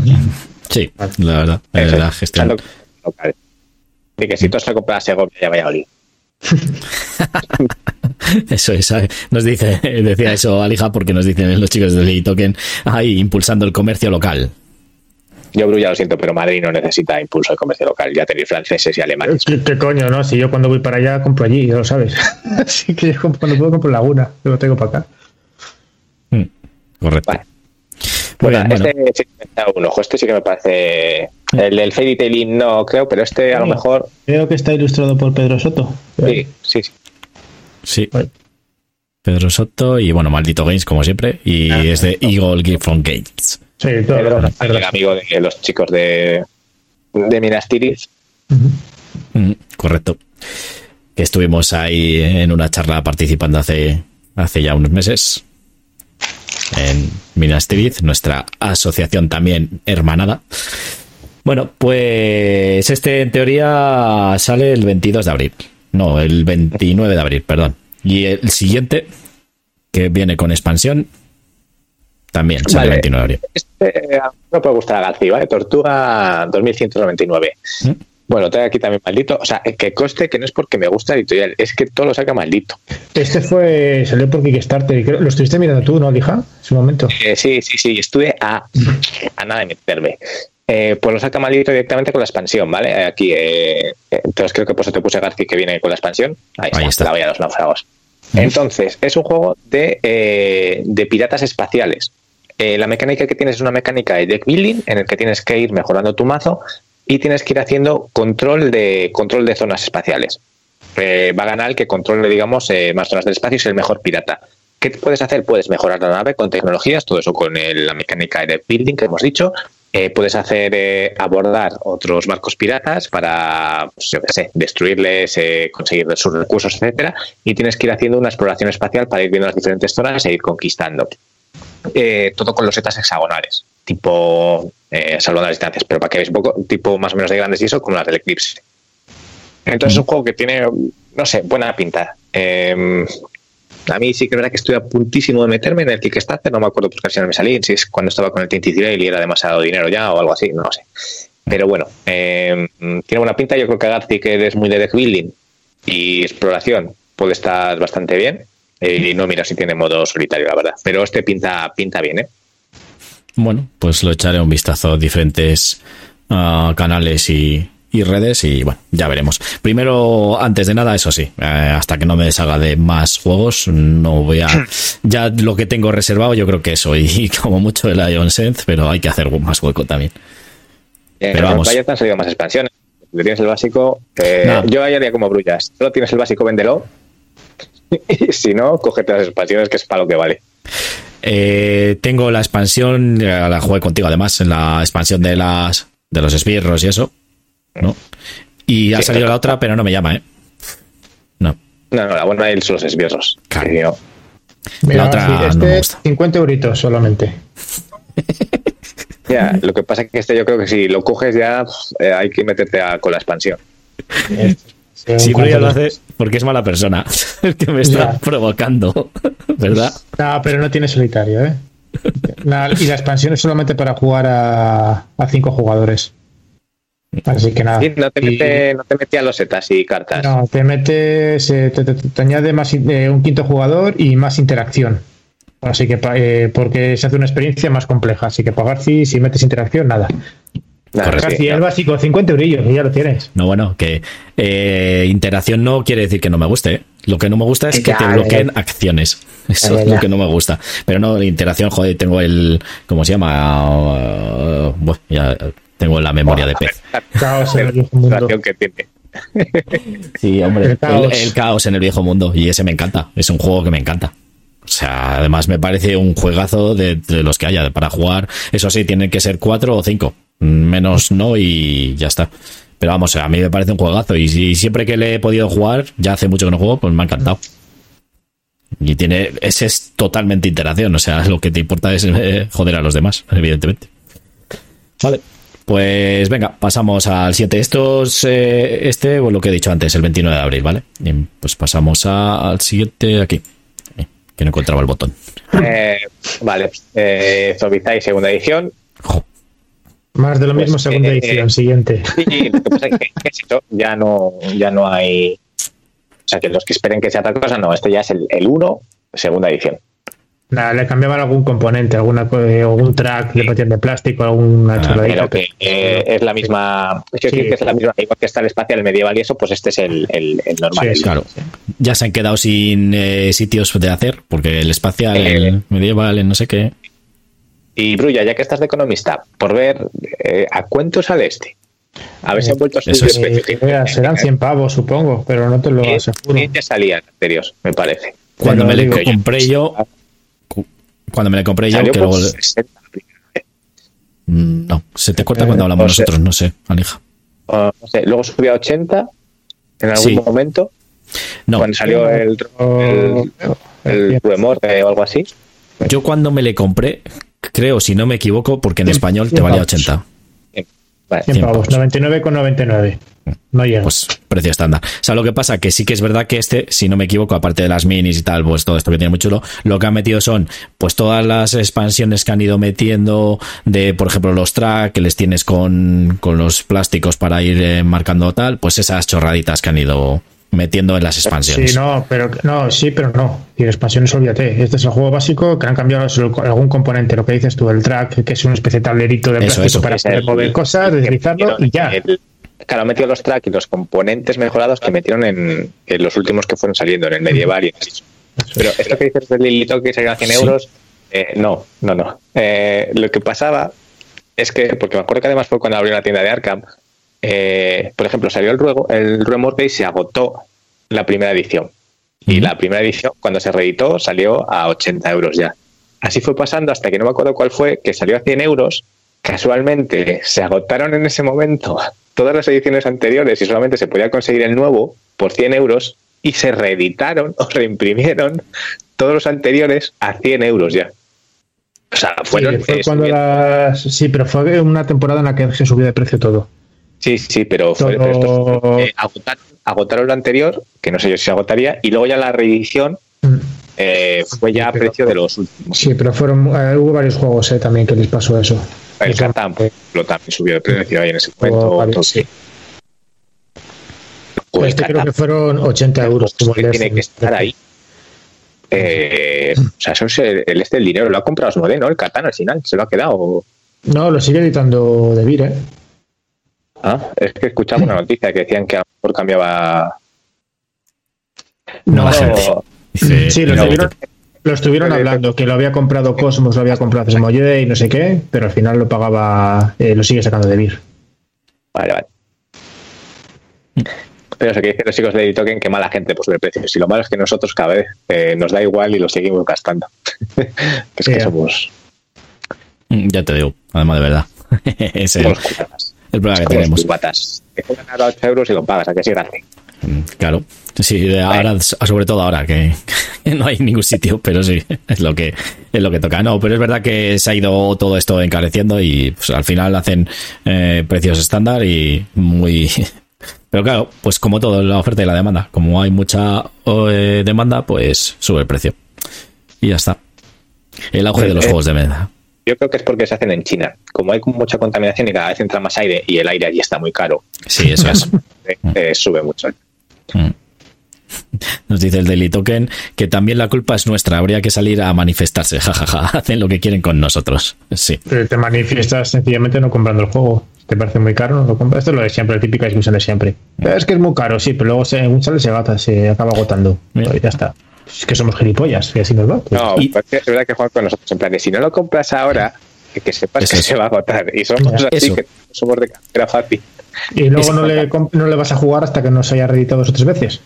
Sí, la verdad. la gestión. De que si tú has comprado Segovia ya vaya a oír. eso es, nos dice, decía eso Alija porque nos dicen los chicos de Token ahí impulsando el comercio local. Yo, Bru, ya lo siento, pero Madrid no necesita impulso de comercio local. Ya tenéis franceses y alemanes. ¿Qué, coño, no? Si yo cuando voy para allá compro allí, ya lo sabes. Así que yo cuando puedo compro Laguna, lo tengo para acá. Mm, correcto. Bueno, este sí que me un ojo. Este sí que me parece. El del Fairy Tail no creo, pero este a lo mejor. Creo que está ilustrado por Pedro Soto. Sí, sí, sí. Sí. Pedro Soto y bueno, Maldito Games como siempre. Y ah, es de Eagle Gift from Games. Sí, Pedro, el amigo de los chicos de, de Minas Tirith. Mm, correcto. Que estuvimos ahí en una charla participando hace, hace ya unos meses en Minas Tirith, nuestra asociación también hermanada. Bueno, pues este en teoría sale el 22 de abril. No, el 29 de abril, perdón. Y el siguiente, que viene con expansión, también sale 29 Este no puede gustar a García, ¿vale? Tortuga 2199. ¿Mm? Bueno, tengo aquí también maldito. O sea, que coste que no es porque me gusta el editorial, es que todo lo saca maldito. Este fue, salió por Kickstarter. Lo estuviste mirando tú, ¿no, Lija? En su momento. Eh, sí, sí, sí. Estuve a, a nada de meterme. Eh, pues lo saca maldito directamente con la expansión, ¿vale? Aquí, eh, entonces creo que por eso te puse García que viene con la expansión. Ahí, está, la valla de los náufragos. Entonces, es un juego de, de piratas espaciales. Eh, la mecánica que tienes es una mecánica de deck building en el que tienes que ir mejorando tu mazo y tienes que ir haciendo control de control de zonas espaciales. Eh, va a ganar el que controle, digamos, eh, más zonas del espacio y es el mejor pirata. ¿Qué puedes hacer? Puedes mejorar la nave con tecnologías, todo eso con la mecánica de building que hemos dicho. puedes hacer abordar otros barcos piratas para, pues, yo qué sé, destruirles, conseguir sus recursos, etcétera. Y tienes que ir haciendo una exploración espacial para ir viendo las diferentes zonas e ir conquistando. Eh, todo con los setas hexagonales, tipo eh, salvando las distancias, pero para que veáis un poco, tipo más o menos de grandes y eso, como las del Eclipse. Entonces es un juego que tiene, no sé, buena pinta. Em, a mí sí que es verdad que estoy a puntísimo de meterme en el Kickstarter, no me acuerdo por qué no me salí, si es cuando estaba con el Tinty y era demasiado dinero ya o algo así, no lo sé. Pero bueno, em, tiene buena pinta, yo creo que Garci que es muy de deck building y exploración puede estar bastante bien. Eh, y no mira si tiene modo solitario, la verdad. Pero este pinta, pinta bien, ¿eh? Bueno, pues lo echaré un vistazo a diferentes ah, canales y, redes y bueno, ya veremos. Primero, antes de nada, eso sí, eh, hasta que no me deshaga de más juegos, no voy a... ya lo que tengo reservado yo creo que eso y, como mucho el Ion Sense, pero hay que hacer más hueco también. pero vamos. Ya te han salido más expansiones. tienes el básico, eh, yo haría como brullas. Solo tienes el básico, véndelo y si no, cógete las expansiones, que es para lo que vale. Eh, tengo la expansión, la jugué contigo además, en la expansión de las de los esbirros y eso. ¿no? Y ha salido la otra, pero no me llama, ¿eh? No. No, no, la buena es los esbirros. Claro. la otra este no me gusta. 50 euritos solamente. ya, lo que pasa es que este yo creo que si lo coges ya eh, hay que meterte con la expansión. Si no, ya lo hace porque es mala persona. El que me está provocando, ¿verdad? No, pero no tiene solitario, ¿eh? y la expansión es solamente para jugar a, cinco jugadores. Así que nada. no, te mete, no te mete a los setas y cartas. No, te mete, te, añade más, eh, un quinto jugador y más interacción. Así que, eh, porque se hace una experiencia más compleja. Así que pagar si, si metes interacción, nada. Casi el básico, 50 eurillos, y ya lo tienes. No, bueno, que eh, interacción no quiere decir que no me guste. ¿eh? Lo que no me gusta es que te bloqueen acciones. Eso es lo que no me gusta. Pero no, interacción, joder, tengo el. ¿Cómo se llama? bueno, ya tengo la memoria de pez. Caos en el viejo mundo. sí, hombre, el caos. en el viejo mundo. Y ese me encanta. Es un juego que me encanta. O sea, además me parece un juegazo de, de los que haya para jugar. Eso sí, tienen que ser cuatro o cinco menos no y ya está. Pero vamos, a mí me parece un juegazo y, siempre que le he podido jugar, ya hace mucho que no juego, pues me ha encantado. Y tiene, ese es totalmente interacción, o sea, lo que te importa es eh, joder a los demás, evidentemente. Vale, pues venga, pasamos al siguiente. Esto es, eh, este, pues lo que he dicho antes, el 29 de abril, ¿vale? pues pasamos al siguiente aquí, eh, que no encontraba el botón. vale, eh, segunda edición. Más de lo mismo, pues, segunda eh, edición, siguiente. Sí, lo que pasa es que, ya no, ya no hay O sea, que los que esperen que sea otra cosa, no, este ya es el, el 1, segunda edición. Nada, le cambiaban algún componente, alguna co- eh, algún track, le metían de plástico, alguna Ah. Pero que eh, es la misma. Es que, Sí. que es la misma. Igual que está el espacial, el medieval y eso, pues este es el, el, el normal. Sí, el- sí. Claro. Ya se han quedado sin eh, sitios de hacer, porque el espacial, Eh. el medieval, el no sé qué. Y Brulla, ya que estás de economista, por ver eh, a cuánto sale este. A ver si han vuelto a subir el Eh, eh, serán 100 pavos, supongo, pero no te lo Eh, aseguro. eh, ya salía el anterior, me parece. Cuando me le digo, compré yo, cu- cuando me le compré yo. 60 la primera vez. Mm, No, se te corta Eh, cuando hablamos nosotros, no sé, Alija. O, no sé, luego subió a 80 en algún Sí. momento, No, cuando salió el, el, el Ruemorte o algo así. yo cuando me le compré, creo, si no me equivoco, porque en español te valía pavos. 80. Vale. 100 100 pavos, pavos. 99,99. No llega. Pues precio estándar. O sea, lo que pasa que sí que es verdad que este, si no me equivoco, aparte de las minis y tal, pues todo esto que tiene muy chulo, lo que han metido son pues todas las expansiones que han ido metiendo de, por ejemplo, los track que les tienes con, con los plásticos para ir eh, marcando tal, pues esas chorraditas que han ido metiendo en las expansiones. Sí, no, pero no, sí, pero no. Y en expansiones, olvídate. Este es el juego básico que han cambiado solo algún componente, lo que dices tú, el track, que es una especie de tablerito de Eso, plástico eso. para poder mover cosas, deslizarlo y ya. el- claro, han metido los tracks y los componentes mejorados que metieron en, en los últimos que fueron saliendo, en el medieval y en el Pero esto que dices del Lilito que salía a 100 Sí. euros, eh, no, no, no. Eh, lo que pasaba es que, porque me acuerdo que además fue cuando abrió la tienda de Arkham, eh, por ejemplo, salió el, ruego, el Remorque y se agotó la primera edición. Y la primera edición, cuando se reeditó, salió a 80 euros ya. Así fue pasando hasta que no me acuerdo cuál fue, que salió a 100 euros. Casualmente se agotaron en ese momento todas las ediciones anteriores y solamente se podía conseguir el nuevo por 100 euros y se reeditaron o reimprimieron todos los anteriores a 100 euros ya. O sea, fueron... sí, fue cuando las- sí, pero fue una temporada en la que se subió de precio todo. Sí, sí, pero fue, Todo- estos, eh, agotaron, agotaron lo anterior, que no sé yo si se agotaría, y luego ya la reedición Mm. eh, fue ya a Pero- precio de los últimos. Sí, pero fueron eh, hubo varios juegos eh, también que les pasó eso. El Catán, por ejemplo, también subió de precio ahí en ese momento. varios, sí. El Este creo que fueron 80 euros. como el tiene que estar ahí. Eh, o sea, eso es el, el este el dinero, lo ha comprado Asmodee, ¿no? El Catán al final, se lo ha quedado. No, lo sigue editando De Vir, ¿eh? Ah, es que escuchaba una noticia que decían que a lo mejor cambiaba. No, gente. Dice, Sí, lo no, estuvieron, lo estuvieron Vale, hablando, que lo había comprado Cosmos, lo había comprado Asmodee y no sé qué, pero al final lo pagaba, eh, lo sigue sacando de Vir. Vale, vale. Pero eso que dicen los chicos de Editoken, que mala gente pues el precio. Si lo malo es que nosotros cada vez eh, nos da igual y lo seguimos gastando. que es que Ya. somos, Ya te digo, además de verdad. es el. El problema que tenemos. cubatas. Te cobran ahora 8 euros y lo pagas, a que sí grande. Mm, Claro. Sí, ahora, sobre todo ahora que no hay ningún sitio, pero sí, es lo que es lo que toca. No, pero es verdad que se ha ido todo esto encareciendo y pues, al final hacen eh, precios estándar y muy pero claro, pues como todo la oferta y la demanda, como hay mucha eh, demanda, pues sube el precio. Y ya está. El auge de los Eh, juegos de mesa. Yo creo que es porque se hacen en China. Como hay mucha contaminación y cada vez entra más aire y el aire allí está muy caro, Sí, eso es. eh, eh, sube mucho. Mm. Nos dice el Daily Token que también la culpa es nuestra, habría que salir a manifestarse, jajaja, hacen lo que quieren con nosotros. Sí. Pero te manifiestas sencillamente no comprando el juego. ¿Te parece muy caro? No lo compras. Esto es lo de siempre, la típica discusión de siempre. Es que es muy caro, sí, pero luego según sale se gata, se acaba agotando. Mira. Pues ya está. Es que somos gilipollas, y así nos va. pues. No, Y- porque es verdad que juegan con nosotros en plan de si no lo compras ahora, que, que sepas que se va a agotar. Y somos así, que somos de cartera fácil. Y luego no le, no le vas a jugar hasta que no se haya reeditado dos o tres veces.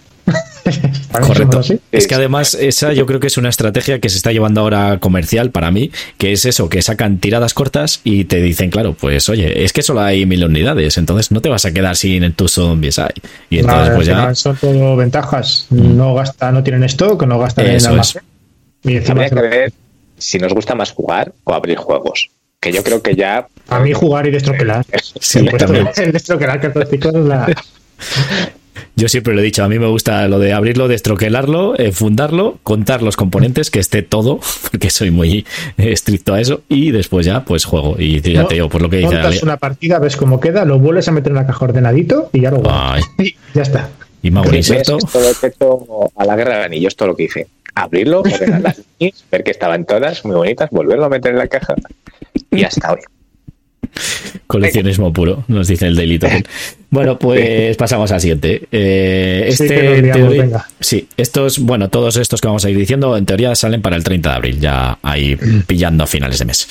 Correcto. Es que además esa yo creo que es una estrategia que se está llevando ahora comercial para mí, que es eso, que sacan tiradas cortas y te dicen, claro, pues oye, es que solo hay mil unidades, entonces no te vas a quedar sin tu zombies ahí. Y entonces Nada, pues ya... Son todo ventajas. No gasta, no tienen stock, no gastan en almacén. Y encima Habría se que lo- ver si nos gusta más jugar o abrir juegos. Que yo creo que ya. a mí jugar y destroquelar. Sí, también. el destroquelar cartástico es la. Yo siempre lo he dicho, a mí me gusta lo de abrirlo, destroquelarlo, eh, fundarlo, contar los componentes, que esté todo, porque soy muy eh, estricto a eso, y después ya pues juego. Y ya No, te digo, por lo que dice Montas una partida, ves cómo queda, lo vuelves a meter en una caja ordenadito y ya lo guardas. Ay. Y ya está. Y me hago un inserto. Esto lo he hecho a la guerra de anillos, todo lo que hice. Abrirlo, ordenar las ver que estaban todas muy bonitas, volverlo a meter en la caja y hasta hoy. Coleccionismo puro, nos dice el Daily Token. Bueno, pues pasamos al siguiente. Eh, Sí, este, en liamos, teoría- venga. sí, estos, bueno, todos estos que vamos a ir diciendo, en teoría salen para el 30 de abril, ya ahí pillando a finales de mes.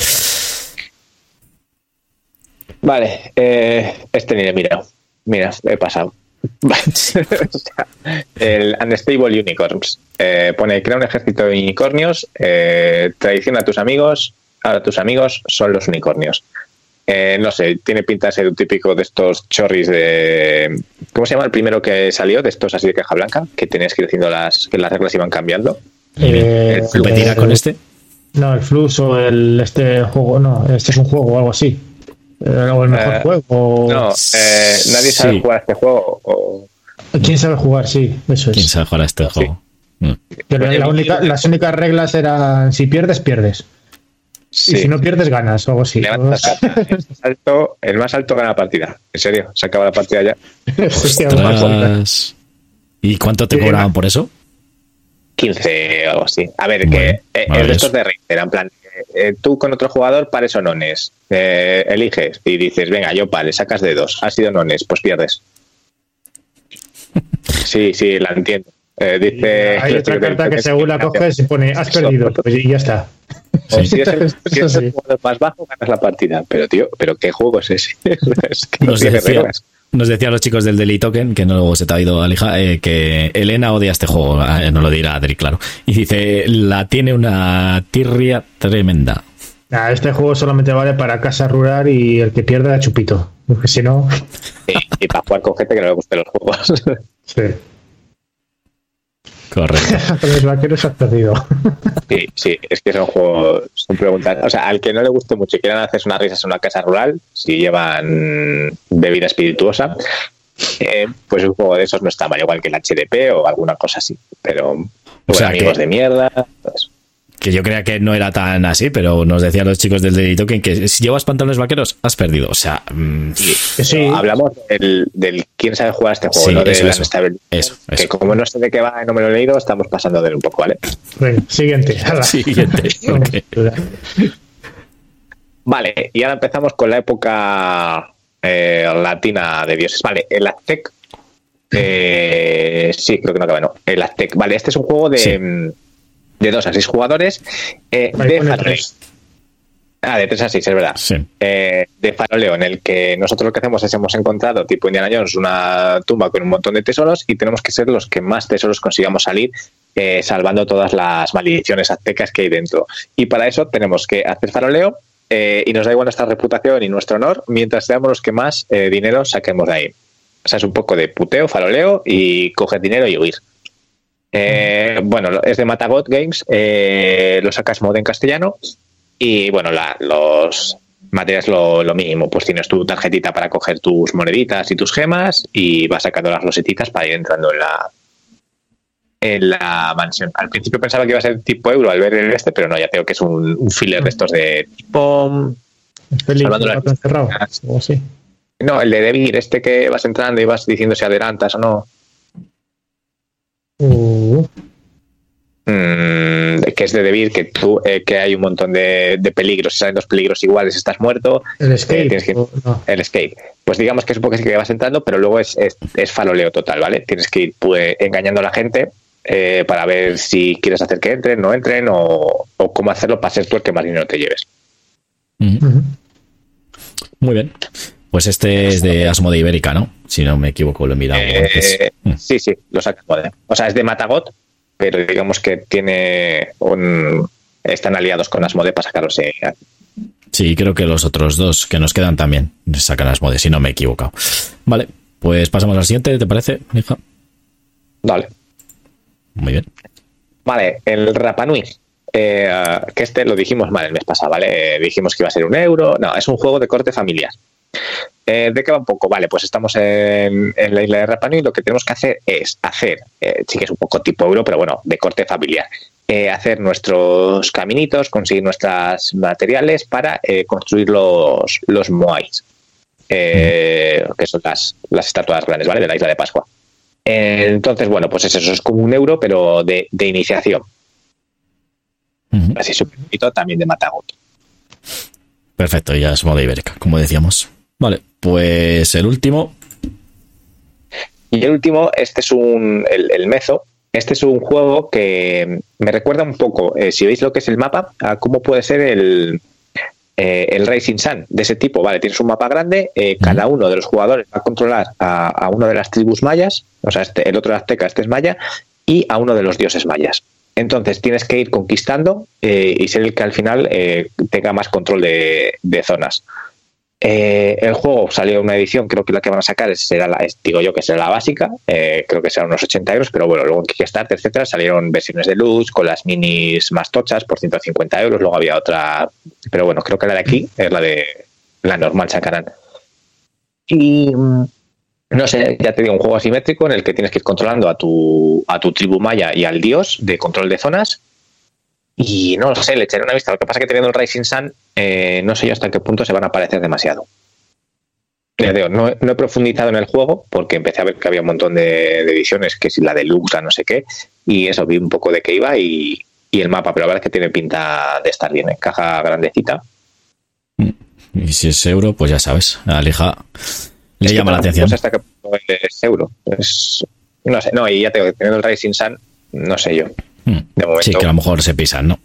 Vale, eh, este ni le he mirado. Mira, he pasado. El Unstable Unicorns. Eh, pone, crea un ejército de unicornios, eh, traiciona a tus amigos, ahora tus amigos son los unicornios. Eh, no sé, tiene pinta de ser un típico de estos chorris de... ¿Cómo se llama el primero que salió? De estos así de caja blanca, que tenías que ir haciendo las, que las reglas iban cambiando. Eh, ¿Competirá eh, con este? No, el Flux o el este juego, no, este es un juego o algo así. Eh, o el mejor Eh, juego. No, eh, nadie sabe Sí. jugar a este juego. o- ¿Quién sabe jugar? Sí, eso ¿Quién es. sabe jugar a este Sí. juego? Mm. Pero la única- las únicas reglas eran si pierdes, pierdes. Sí. Y si no pierdes, ganas o algo así. Levantas cartas. El más alto, el más alto gana la partida. En serio, se acaba la partida ya. Ostras. ¿Y cuánto te cobraban por eso? 15 o algo así. A ver, Bueno, que eh, es de maravilloso. estos de Richter, en plan, eh, tú con otro jugador pares o nones. Eh, eliges y dices, venga, yo pare, sacas de dos. Has sido nones, pues pierdes. Sí, sí, la entiendo. Eh, dice, Hay otra carta que según la coges se pone has perdido. Pues y ya está. Si es el, Eso si es el sí. jugador más bajo, ganas la partida. Pero, tío, ¿pero qué juego es ese? es que no Nos tiene decía, reglas. nos decían los chicos del Daily Token, que no se te ha ido Alija, eh, que Elena odia este juego, eh, no lo dirá Adri, claro. Y dice, la tiene una tirria tremenda. Nah, este juego solamente vale para casa rural y el que pierda chupito. Porque si no, Y, y para jugar con gente que no le gusten los juegos. sí. Correcto. Con los vaqueros has perdido. Sí, sí, es que son juegos, son preguntas. O sea, al que no le guste mucho y quieran hacerse unas risas en una casa rural, si llevan bebida espirituosa, eh, pues un juego de esos no está mal, igual que el HDP o alguna cosa así. Pero, pues, sea, amigos que- de mierda. pues, que yo creía que no era tan así, pero nos decían los chicos del Daily Token que si llevas pantalones vaqueros, has perdido. O sea, mm, sí. Hablamos del, del quién sabe jugar a este juego, Sí, no eso, de la eso. Que eso. como no sé de qué va y no me lo he leído, estamos pasando de él un poco, ¿vale? Venga, siguiente. Siguiente. Vale, y ahora empezamos con la época eh, latina de dioses. Vale, el Aztec. eh, sí, creo que no acaba, no. El Aztec. Vale, este es un juego de, Sí. De 2 a 6 jugadores. eh, de faroleo. tres. Ah, de 3 a 6, es verdad. Sí. Eh, de faroleo, en el que nosotros lo que hacemos es hemos encontrado, tipo Indiana Jones, una tumba con un montón de tesoros y tenemos que ser los que más tesoros consigamos salir, eh, salvando todas las maldiciones aztecas que hay dentro. Y para eso tenemos que hacer faroleo eh, y nos da igual nuestra reputación y nuestro honor mientras seamos los que más eh, dinero saquemos de ahí. O sea, es un poco de puteo, faroleo y coger dinero y huir. Eh, bueno, es de Matagot Games, eh, lo sacas mod en castellano y bueno, la- los materiales lo, lo mínimo, pues tienes tu tarjetita para coger tus moneditas y tus gemas y vas sacando las losetitas para ir entrando en la en la mansión. Al principio pensaba que iba a ser tipo euro al ver el este, pero no, ya tengo que es un, un filler de estos de tipo... O así. No, el de Devir, este que vas entrando y vas diciendo si adelantas o no. Uh, Mm, que es de Devir, que tú, eh, que hay un montón de, de peligros, si salen dos peligros iguales, estás muerto. el escape. tienes que- o- no. El escape. Pues digamos que es un poco así que vas entrando, pero luego es, es, es faroleo total, ¿vale? Tienes que ir pues, engañando a la gente eh, para ver si quieres hacer que entren, no entren o, o cómo hacerlo para ser tú el que más dinero te lleves. Muy bien. Pues este es de Asmode Ibérica, ¿no? Si no me equivoco, lo he mirado antes. Eh, Mm. sí, sí, lo sacas. joder. O sea, es de Matagot, pero digamos que tiene un... Están aliados con Asmode para sacarlos. eh, Sí, creo que los otros dos que nos quedan también sacan Asmode, si no me he equivocado. Vale, pues pasamos al siguiente, ¿te parece, hija? Vale. Muy bien. Vale, el Rapanui. eh, que este lo dijimos mal el mes pasado, ¿vale? Eh, dijimos que iba a ser un euro. No, es un juego de corte familiar. Eh, ¿De qué va un poco? Vale, pues estamos en, en la isla de Rapanui y lo que tenemos que hacer es hacer, eh, sí que es un poco tipo euro, pero bueno, de corte familiar. Eh, hacer nuestros caminitos, conseguir nuestros materiales para construir los, los moais, que son las, las estatuas grandes, ¿vale? De la isla de Pascua. entonces, bueno, pues eso, es como un euro, pero de, iniciación. Así súper también de Matagot. Perfecto, ya es moda ibérica, como decíamos. Vale, pues el último. Y el último, este es un. El, Mezo. Este es un juego que me recuerda un poco, eh, si veis lo que es el mapa, a cómo puede ser el, eh, el Racing Sun de ese tipo. Vale, tienes un mapa grande, eh, cada uno de los jugadores va a controlar a, a una de las tribus mayas, o sea, este, el otro azteca, este es maya, y a uno de los dioses mayas. Entonces tienes que ir conquistando eh, y ser el que al final eh, tenga más control de, zonas. Eh, el juego salió una edición, creo que la que van a sacar será la, digo yo que será la básica, creo que será unos 80 euros, pero bueno, luego en Kickstarter, etcétera, salieron versiones de luz con las minis más tochas por 150 euros, luego había otra, pero bueno, creo que la de aquí es la de la normal sacarán. Y mm, no sé, ya te digo, un juego asimétrico en el que tienes que ir controlando a tu, a tu tribu maya y al dios de control de zonas. Y no lo sé, le echaré una vista. Lo que pasa es que teniendo el Rising Sun, eh, no sé yo hasta qué punto se van a parecer demasiado. no, no, he profundizado en el juego porque empecé a ver que había un montón de, ediciones, que si la de Lux, no sé qué, y eso vi un poco de qué iba y, el mapa, pero la verdad es que tiene pinta de estar bien, ¿eh? caja grandecita. Y si es euro, pues ya sabes, alija le llama la atención. Pues hasta que es euro. no sé, no, y ya tengo teniendo el Racing Sun, no sé yo. De momento. Sí, que a lo mejor se pisan, ¿no?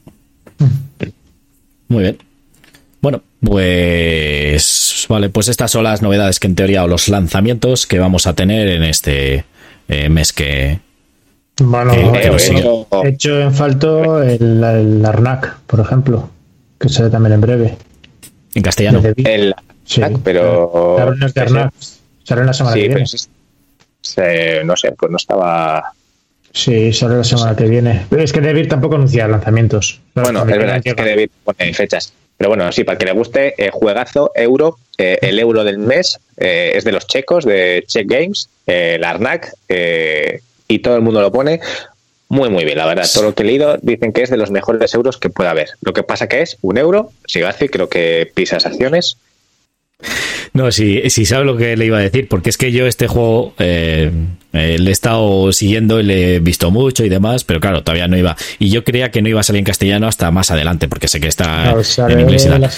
Muy bien. Bueno, pues vale, pues estas son las novedades que en teoría o los lanzamientos que vamos a tener en este eh, mes que. Bueno, he, hecho, en falto el, el, Arnak, por ejemplo, que sale también en breve. En castellano. El, Sí, pero. La de Arnak. Sale la semana que viene. no sé, pues no estaba. Sí, sale la semana que viene. Es que David tampoco anuncia lanzamientos. Bueno, es verdad que David pone fechas. Pero bueno, sí, para que le guste, eh, juegazo, euro, eh, el euro del mes eh, es de los checos, de Check Games, el Arnak, y todo el mundo lo pone. Muy, muy bien, la verdad. Todo lo que he leído dicen que es de los mejores euros que puede haber. Lo que pasa que es un euro, si hace, creo que pisas acciones, no, sí, sí sabe lo que le iba a decir, porque es que yo este juego eh, eh, le he estado siguiendo y le he visto mucho y demás, pero claro, todavía no iba. Y yo creía que no iba a salir en castellano hasta más adelante, porque sé que está en inglés y tal.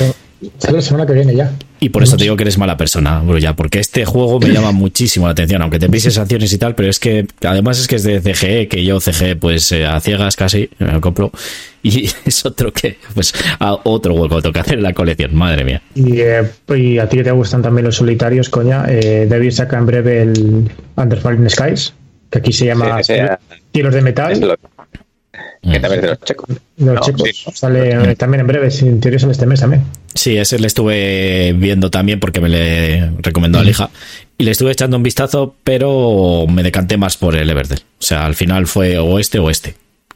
Sale la semana que viene ya. Y por eso te digo que eres mala persona, ya, porque este juego me llama muchísimo la atención, aunque te pises acciones y tal, pero es que además es que es de CGE, que yo CGE pues eh, a ciegas casi me lo compro, y es otro que, pues a otro hueco tengo que hacer en la colección, madre mía. Y, eh, y a ti que te gustan también los solitarios, coña, eh, David saca en breve el Under Falling Skies, que aquí se llama Tiros de Metal. Que también es de los checos. Los checos. Sale también en breve, en teoría sale este mes también. Sí, ese le estuve viendo también porque me le recomendó a la hija. Y le estuve echando un vistazo, pero me decanté más por el Everdell. O sea, al final fue o este o este.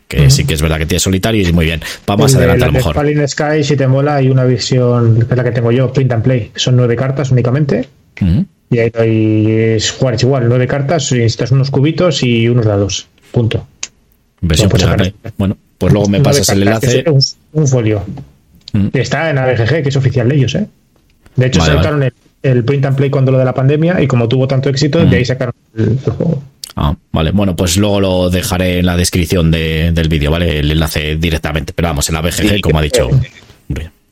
Que sí que es verdad que tiene solitario y muy bien. Vamos más adelante a lo mejor. Falling Sky, si te mola, hay una visión, que es la que tengo yo, print and play. Son nueve cartas únicamente. Y ahí es jugar igual, nueve cartas, necesitas unos cubitos y unos dados. Punto. Versión pues, Bueno, pues luego me pasas el enlace. Un, folio. Mm. Está en ABGG, que es oficial de ellos, ¿eh? De hecho, sacaron el, print and play cuando lo de la pandemia y como tuvo tanto éxito, de ahí mm. sacaron el, juego. Ah, vale. Bueno, pues luego lo dejaré en la descripción del vídeo, ¿vale? El enlace directamente. Pero vamos, en la BGG, como ha dicho.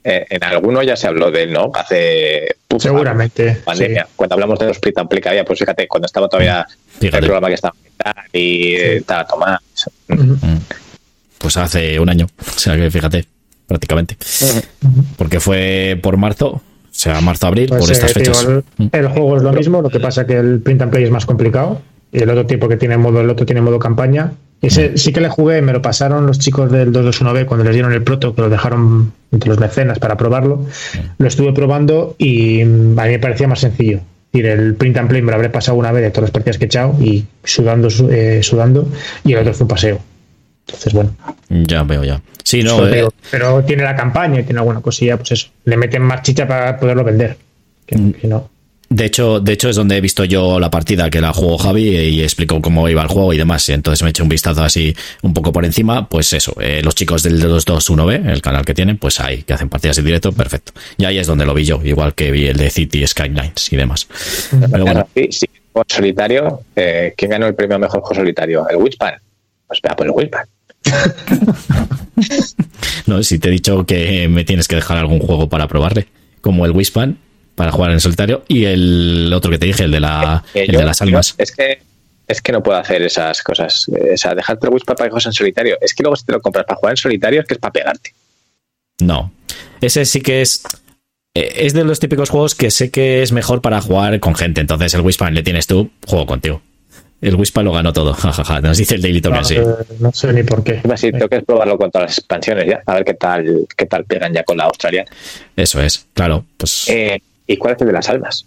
Eh, en alguno ya se habló de él, ¿no? Hace. Seguramente. Pandemia. Cuando hablamos de los print and play que había, pues fíjate, cuando estaba todavía el programa que estaba y estaba tomando. Pues hace un año. O sea que fíjate, prácticamente. Porque fue por marzo, o sea, marzo-abril, pues por estas fechas. el, juego es lo mismo, lo que pasa que el print and play es más complicado. Y el otro tipo que tiene modo, el otro tiene modo campaña. Ese sí que le jugué, me lo pasaron los chicos del 221B cuando les dieron el proto, que lo dejaron entre los mecenas para probarlo. Lo estuve probando y a mí me parecía más sencillo el print and play me lo habré pasado una vez de todas las partidas que he echado y sudando, eh, sudando, y el otro fue un paseo. Entonces, bueno. Ya veo, ya. Sí, no. Eh. Pero, tiene la campaña y tiene alguna cosilla, pues eso. Le meten más chicha para poderlo vender. que mm. no. De hecho, de hecho es donde he visto yo la partida que la jugó Javi y explicó cómo iba el juego y demás. Entonces me he hecho un vistazo así un poco por encima. Pues eso, eh, los chicos del 221B, el canal que tienen, pues ahí, que hacen partidas en directo, perfecto. Y ahí es donde lo vi yo, igual que vi el de City Skylines y demás. Pero bueno. Sí, juego solitario, eh, ¿quién ganó el premio a mejor juego solitario? El Witchpan. Pues vea por el Witchpan. no, si te he dicho que me tienes que dejar algún juego para probarle, como el Wishpan para jugar en solitario y el otro que te dije, el de, la, el de las almas. es que es que no puedo hacer esas cosas. O sea, dejarte el Wishpan para jugar en solitario. Es que luego si te lo compras para jugar en solitario es que es para pegarte. No. Ese sí que es. Eh, es de los típicos juegos que sé que es mejor para jugar con gente. Entonces el Wishpan le tienes tú, juego contigo. El Wispa lo ganó todo, jajaja. Nos dice el Daily Token, sí. No sé ni por qué. Sí, tengo que probarlo con todas las expansiones ya, a ver qué tal, qué tal pegan ya con la Australia. Eso es, claro. Pues... Eh, ¿Y cuál es el de las almas?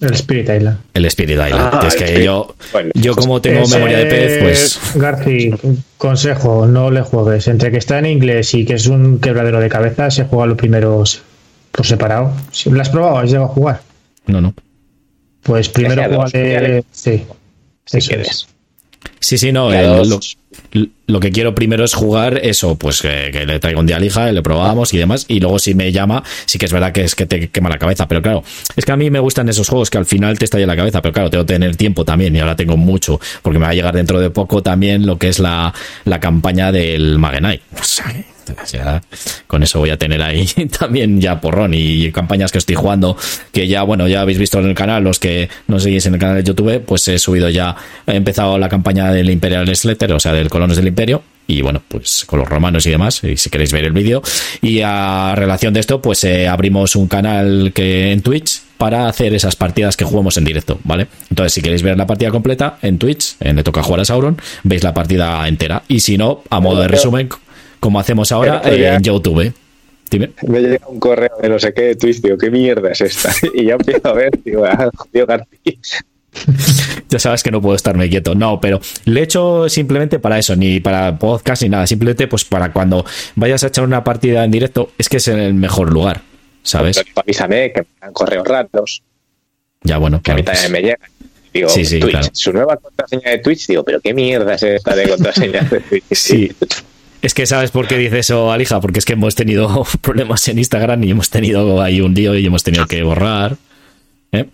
El Spirit Island. El Spirit Island. Ah, es que yo, yo como tengo memoria de pez, pues. Garci, consejo, no le juegues. Entre que está en inglés y que es un quebradero de cabeza, se juega los primeros por separado. ¿Lo has probado? ¿Has llegado a jugar? No, no. Pues primero juega de. Sí. Sí, sí, no. Eh, lo, que quiero primero es jugar eso, pues que, le traigo un día a hija, le probamos y demás. Y luego si me llama, sí que es verdad que es que te quema la cabeza. Pero claro, es que a mí me gustan esos juegos que al final te estalla la cabeza. Pero claro, tengo que tener tiempo también y ahora tengo mucho. Porque me va a llegar dentro de poco también lo que es la, la campaña del Magenite. O sea, con eso voy a tener ahí también ya porrón y campañas que estoy jugando que ya, bueno, ya habéis visto en el canal, los que no seguís en el canal de YouTube, pues he subido ya, he empezado la campaña del Imperial Slater, o sea, del Colonos del Imperio, y bueno, pues con los romanos y demás, y si queréis ver el vídeo. Y a relación de esto, pues eh, abrimos un canal que en Twitch para hacer esas partidas que jugamos en directo, ¿vale? Entonces, si queréis ver la partida completa en Twitch, en Le Toca Jugar a Sauron, veis la partida entera. Y si no, a modo de resumen, como hacemos ahora en YouTube. Dime. Me llega un correo de no sé qué de Twitch, digo, ¿qué mierda es esta? Y ya empiezo a ver, digo, ah, tío García. ya sabes que no puedo estarme quieto. No, pero le he hecho simplemente para eso, ni para podcast ni nada. Simplemente pues para cuando vayas a echar una partida en directo, es que es el mejor lugar, ¿sabes? avísame que me dan correos raros. Ya, bueno. Que a mí también me llega. Digo, sí, sí, Twitch, su nueva contraseña de Twitch, digo, pero qué mierda es esta de contraseña de Twitch. sí. Es que sabes por qué dice eso, Alija, porque es que hemos tenido problemas en Instagram y hemos tenido ahí un lío y hemos tenido que borrar. ¿eh?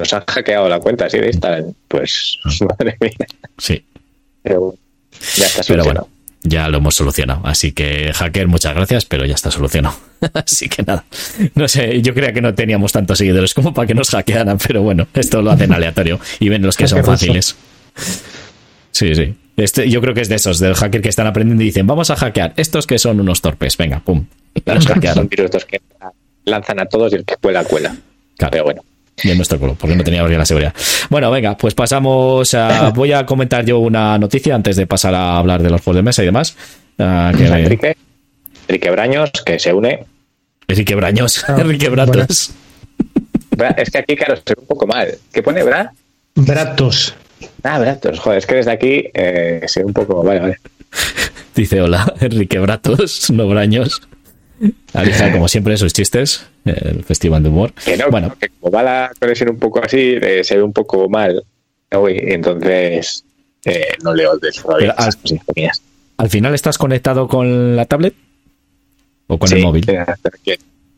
Nos han hackeado la cuenta, sí, de Instagram. Pues, madre mía. Sí. Pero ya está Pero bueno, ya lo hemos solucionado. Así que, hacker, muchas gracias, pero ya está solucionado. Así que nada. No sé, yo creía que no teníamos tantos seguidores como para que nos hackearan, pero bueno, esto lo hacen aleatorio y ven los que son fáciles. Sí, sí. Este, yo creo que es de esos, del hacker que están aprendiendo y dicen, vamos a hackear. Estos que son unos torpes, venga, pum. Los son virus que lanzan a todos y el que cuela, cuela. Claro. Pero bueno. Y en nuestro culo, porque no teníamos bien la seguridad. Bueno, venga, pues pasamos a. Voy a comentar yo una noticia antes de pasar a hablar de los juegos de mesa y demás. Uh, que... Enrique, Enrique Braños, que se une. Enrique Braños, ah, Enrique Bratos. Es que aquí, claro, se ve un poco mal. ¿Qué pone Bra? Bratos. Ah, Bratos, joder, es que desde aquí eh, se un poco. Vale, vale. Dice hola, Enrique Bratos, no Braños. Alisa, como siempre, sus chistes, el festival de humor. Que no, bueno, que como va la conexión un poco así, eh, se ve un poco mal. Uy, entonces eh, no leo de Pero al, al, final estás conectado con la tablet o con el móvil.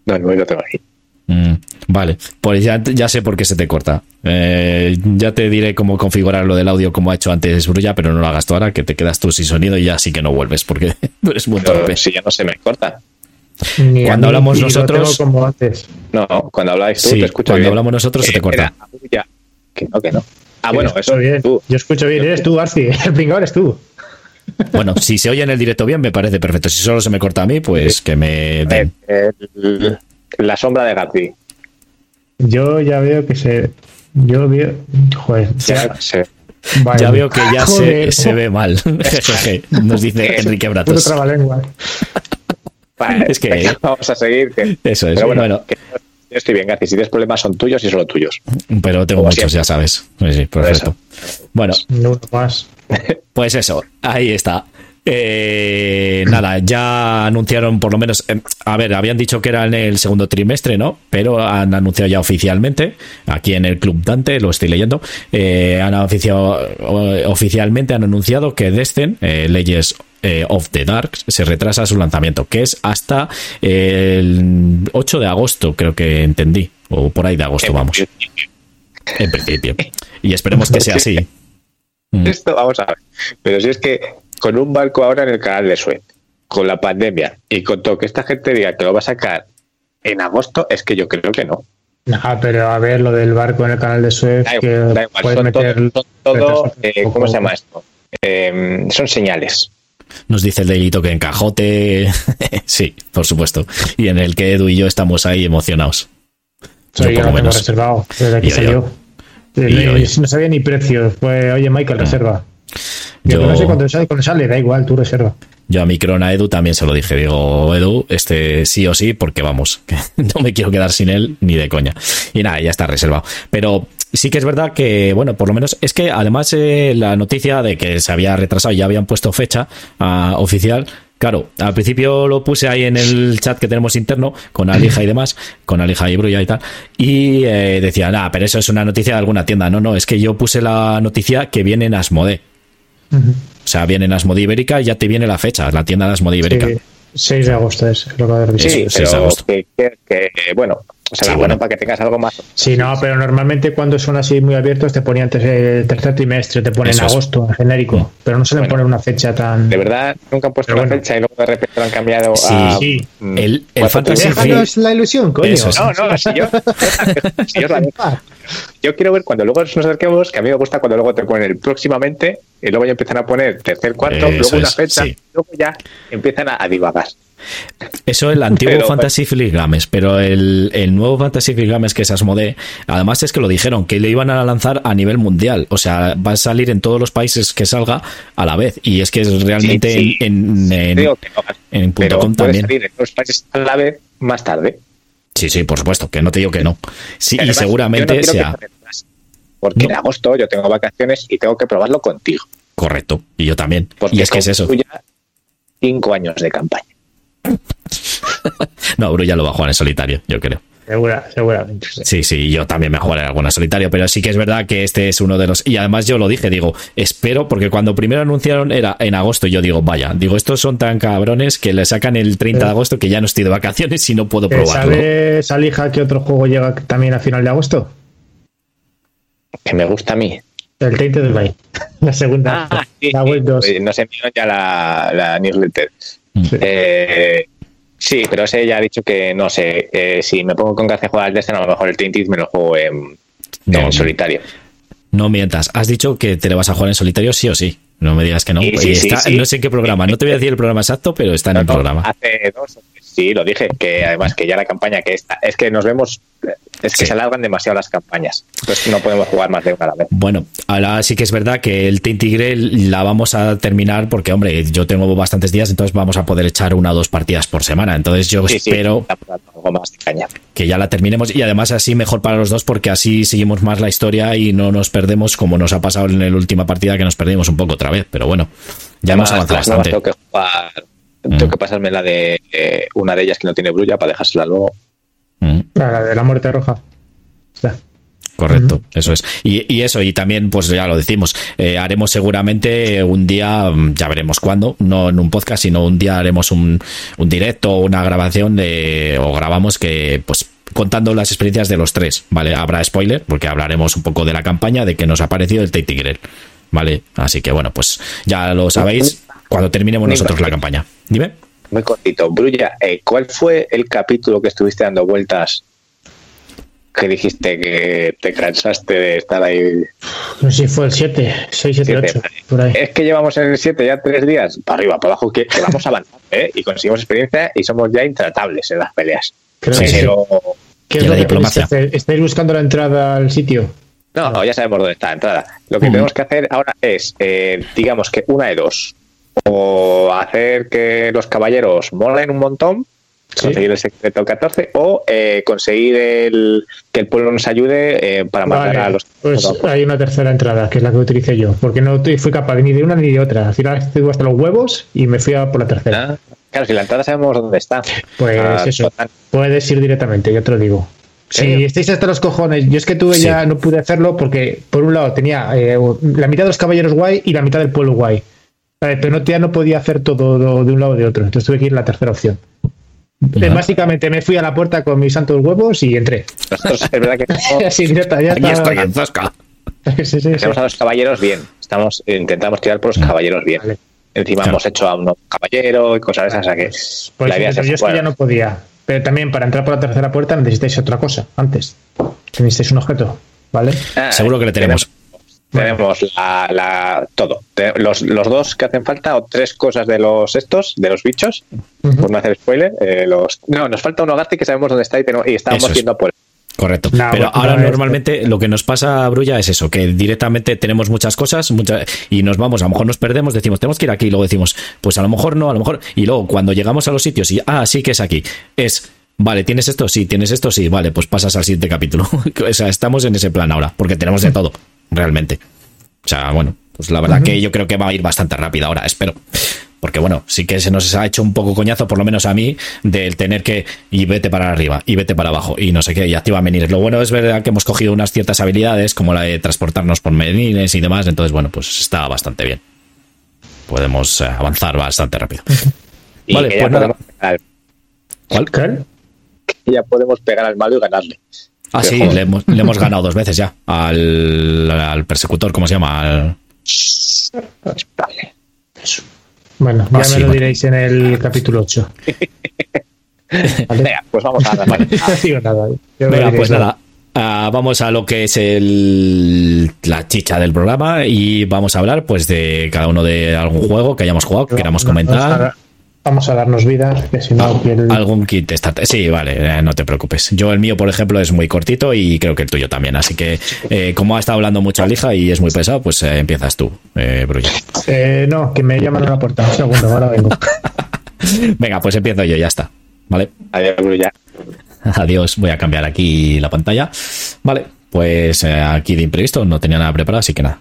No, el móvil lo tengo aquí. Mm, vale, pues ya, ya, sé por qué se te corta. Eh, ya te diré cómo configurar lo del audio como ha hecho antes Brulla, pero no lo hagas tú ahora, que te quedas tú sin sonido y ya sí que no vuelves porque tú eres muy torpe. Si ya no se me corta. Cuando hablamos nosotros. Como antes. No, cuando habláis tú, te escucho Cuando hablamos nosotros se te corta. que no, que no. Ah, bueno, eso. Bien. Tú. Yo escucho bien, eres tú, Garci. El pringao eres tú. Bueno, si se oye en el directo bien, me parece perfecto. Si solo se me corta a mí, pues que me den. La sombra de García. Yo ya veo que se. Yo veo. Joder, ya, ya veo que ya se, se, ve mal. Nos dice Enrique Bratos. Vale, es que. Vamos a seguir. eso es. Pero bueno, bueno yo estoy bien, García. Si tienes problemas son tuyos y solo tuyos. Pero tengo muchos, ya sabes. Sí, perfecto. Bueno. No más. Pues eso, ahí está. Eh, nada, ya anunciaron por lo menos, eh, a ver, habían dicho que era en el segundo trimestre, ¿no? Pero han anunciado ya oficialmente, aquí en el Club Dante, lo estoy leyendo, eh, han anunciado, oficialmente han anunciado que Descent, Leyes of the Dark, se retrasa su lanzamiento, que es hasta el 8 de agosto, creo que entendí, o por ahí de agosto, vamos. En principio. Y esperemos que sea así. Esto, vamos a ver. Pero si es que con un barco ahora en el canal de Suez, con la pandemia y con todo que esta gente diga que lo va a sacar en agosto, es que yo creo que no. No, pero a ver, lo del barco en el canal de Suez, que puede meter. Todo, eh, ¿Cómo se llama esto? Eh, son señales. Nos dice el delito que encajote. sí, por supuesto. Y en el que Edu y yo estamos ahí emocionados. Soy yo, por lo menos. reservado desde que salió. No sabía ni precios. Pues, oye, Michael, reserva. Yo, no sé cuándo sale, cuando sale, da igual, tú reserva. Yo a mi crona Edu también se lo dije. Digo, Edu, este sí o sí, porque vamos, no me quiero quedar sin él ni de coña. Y nada, ya está reservado. Pero sí que es verdad que, bueno, por lo menos es que además eh, la noticia de que se había retrasado, ya habían puesto fecha uh, oficial. Claro, al principio lo puse ahí en el chat que tenemos interno con Alija y demás, con Alija y Brulla y tal, y eh, decía, nada, pero eso es una noticia de alguna tienda. No, no, es que yo puse la noticia que viene en Asmode. O sea, viene en Asmode Ibérica y ya te viene la fecha, la tienda de Asmode Ibérica. 6 de agosto es lo que Sí, pero de agosto. Que, que, bueno, o sea, bueno, para que tengas algo más. Sí, no, pero normalmente cuando son así muy abiertos te ponen antes el tercer trimestre, te ponen agosto en genérico, mm. pero no suelen poner una fecha tan. De verdad, nunca han puesto una fecha y luego de repente lo han cambiado sí, a. Sí, mm, el, el Fantasy Déjanos la ilusión, coño. no, no, si yo, si yo, yo, quiero ver cuando luego nos acerquemos, que a mí me gusta cuando luego te ponen el próximamente y luego ya empiezan a poner tercer, cuarto, luego una fecha, y luego ya empiezan a, a divagar. Eso el antiguo Fantasy Flight Games, pero el, nuevo Fantasy Flight Games que es Asmodee, además es que lo dijeron, que le iban a lanzar a nivel mundial, o sea, va a salir en todos los países que salga a la vez, y es que es realmente en, en, en, .com también. salir en los países a la vez más tarde. Sí, sí, por supuesto, que no te digo que no. Sí, y seguramente sea... porque en agosto yo tengo vacaciones y tengo que probarlo contigo. Correcto, y yo también. y es que es eso. Cinco años de campaña. no, Bru ya lo va a jugar en solitario, yo creo. Segura, seguramente. Sí. sí, yo también me jugaré alguna solitario, pero sí que es verdad que este es uno de los. Y además yo lo dije, digo, espero, porque cuando primero anunciaron era en agosto, yo digo, vaya, digo, estos son tan cabrones que le sacan el 30 de agosto que ya no estoy de vacaciones y no puedo probarlo. ¿Sabes, Alija, que otro juego llega también a final de agosto? Que me gusta a mí. El 30 de mayo. La segunda. Ah, la web 2. Nos enviaron ya la, la newsletter. Eh, sí, pero ese ya ha dicho que no sé. Eh, si me pongo con que hace jugar al Destiny, a lo mejor el Tainted me lo juego en, solitario. No mientas, has dicho que te lo vas a jugar en solitario sí o sí. No me digas que no. no sé en qué programa. No te voy a decir el programa exacto, pero está en el programa. Hace dos Sí, lo dije, que además que ya la campaña que está, es que nos vemos, es que se alargan demasiado las campañas, entonces no podemos jugar más de una a la vez. Bueno, ahora sí que es verdad que el Tigre la vamos a terminar porque, hombre, yo tengo bastantes días, entonces vamos a poder echar una o dos partidas por semana, entonces yo espero que ya la terminemos y además así mejor para los dos porque así seguimos más la historia y no nos perdemos como nos ha pasado en la última partida que nos perdimos un poco otra vez, pero bueno, ya hemos avanzado bastante. Tengo que jugar tengo mm. que pasarme la de eh, una de ellas que no tiene brulla para dejársela luego. Mm. La de la muerte roja. Correcto, eso es. Y, eso, y también, pues ya lo decimos, eh, haremos seguramente un día, mm, ya veremos cuándo, no en un podcast, sino un día haremos un, un directo o una grabación de, o grabamos que, pues, contando las experiencias de los tres, ¿vale? Habrá spoiler, porque hablaremos un poco de la campaña, de que nos ha parecido el Tate ¿vale? Así que bueno, pues ya lo sabéis cuando terminemos nosotros la campaña. Dime. Muy cortito. Brulla, eh, ¿cuál fue el capítulo que estuviste dando vueltas que dijiste que te cansaste de estar ahí? No sé si fue el 7, 6, 7, 8. Por ahí. Es que llevamos en el 7 ya tres días, para arriba, para abajo, que, vamos avanzando ¿eh? y conseguimos experiencia y somos ya intratables en las peleas. Creo sí, pero... ¿Qué es la diplomacia. ¿Estáis buscando la entrada al sitio? No, no, ya sabemos dónde está la entrada. Lo que tenemos que hacer ahora es, eh, digamos que una de dos o hacer que los caballeros molen un montón, conseguir el secreto 14, o eh, conseguir el, que el pueblo nos ayude eh, para matar a los. Pues hay una tercera entrada, que es la que utilicé yo, porque no fui capaz ni de una ni de otra. Al final estuve hasta los huevos y me fui a por la tercera. Ah, claro, si la entrada sabemos dónde está. Pues ah, eso, puedes ir directamente, yo te lo digo. Si estáis hasta los cojones, yo es que tuve ya no pude hacerlo porque por un lado tenía eh, la mitad de los caballeros guay y la mitad del pueblo guay pero no, ya no podía hacer todo de un lado o de otro. Entonces tuve que ir a la tercera opción. Básicamente me fui a la puerta con mis santos huevos y entré. Es verdad que estamos, Así directa, ya Aquí estaba- estoy en Zasca. Sí, sí, sí. tenemos a los caballeros bien. Estamos, intentamos tirar por los caballeros bien. Vale. Encima Claro. hemos hecho a un caballero y cosas de esas. O sea que Pues la idea yo es es que ya no podía. Pero también para entrar por la tercera puerta necesitáis otra cosa antes. Necesitáis un objeto, ¿vale? Ah, Seguro que le tenemos. Tenemos la, la- todo. Los, los dos que hacen falta, o tres cosas de los estos, de los bichos, por no hacer spoiler. eh, los, no, nos falta un hogarty que sabemos dónde está y, tenemos- y estábamos es. yendo a por él. Correcto. No, Pero bueno, ahora no, normalmente lo que nos pasa, Brulla, es eso, que directamente tenemos muchas cosas muchas, y nos vamos, a lo mejor nos perdemos, decimos, tenemos que ir aquí, y luego decimos, pues a lo mejor no, a lo mejor, y luego cuando llegamos a los sitios y, ah, sí que es aquí, es, vale, ¿tienes esto? Sí, ¿tienes esto? Sí, vale, pues pasas al siguiente capítulo. o sea, estamos en ese plan ahora, porque tenemos de todo, realmente. O sea, bueno, pues la verdad que yo creo que va a ir bastante rápida ahora, espero. Porque bueno, sí que se nos ha hecho un poco coñazo, por lo menos a mí, del tener que y vete para arriba y vete para abajo y no sé qué, y activa menires. Lo bueno es verdad que hemos cogido unas ciertas habilidades, como la de transportarnos por menires y demás, entonces bueno, pues está bastante bien. Podemos eh, avanzar bastante rápido. Y Vale, ya pues nada. podemos pegar al- ¿Cuál? Ya podemos pegar al malo y ganarle. Ah, sí, le hemos, le hemos ganado dos veces ya al, al persecutor, ¿cómo se llama? Al- Vale. Bueno, ya Ah, sí, me lo bueno. diréis en el capítulo 8. ¿Vale? Venga, pues vamos a darle. No nada. yo Venga, pues nada. ah, vamos a lo que es el, la chicha del programa y vamos a hablar pues de cada uno de algún juego que hayamos jugado, que queramos comentar. Vamos a darnos vida, que si no, el- Algún kit starter. Sí, vale, eh, no te preocupes. Yo el mío, por ejemplo, es muy cortito y creo que el tuyo también. Así que, eh, como ha estado hablando mucho Alija y es muy pesado, pues eh, empiezas tú, eh, Brulla. Eh, no, que me llaman a la puerta. Un segundo, ahora vengo. Venga, pues empiezo yo, ya está. Vale. Adiós, Brulla. Adiós, voy a cambiar aquí la pantalla. Vale, pues eh, aquí de imprevisto no tenía nada preparado, así que nada.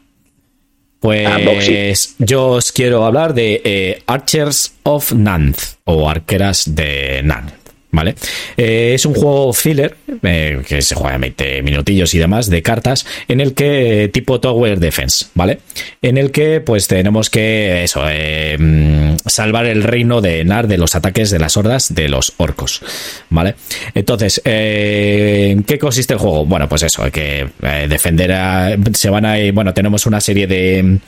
Pues yo os quiero hablar de eh, Archers of Nanth o Arqueras de Nanth. ¿Vale? Eh, es un juego filler eh, que se juega en 20 minutillos y demás de cartas en el que tipo Tower Defense, ¿vale? En el que pues tenemos que eso eh, mm, salvar el reino de Nar de los ataques de las hordas de los orcos, ¿vale? Entonces, eh, ¿en qué consiste el juego? Bueno, pues eso, hay que eh, defender a, se van a bueno, tenemos una serie de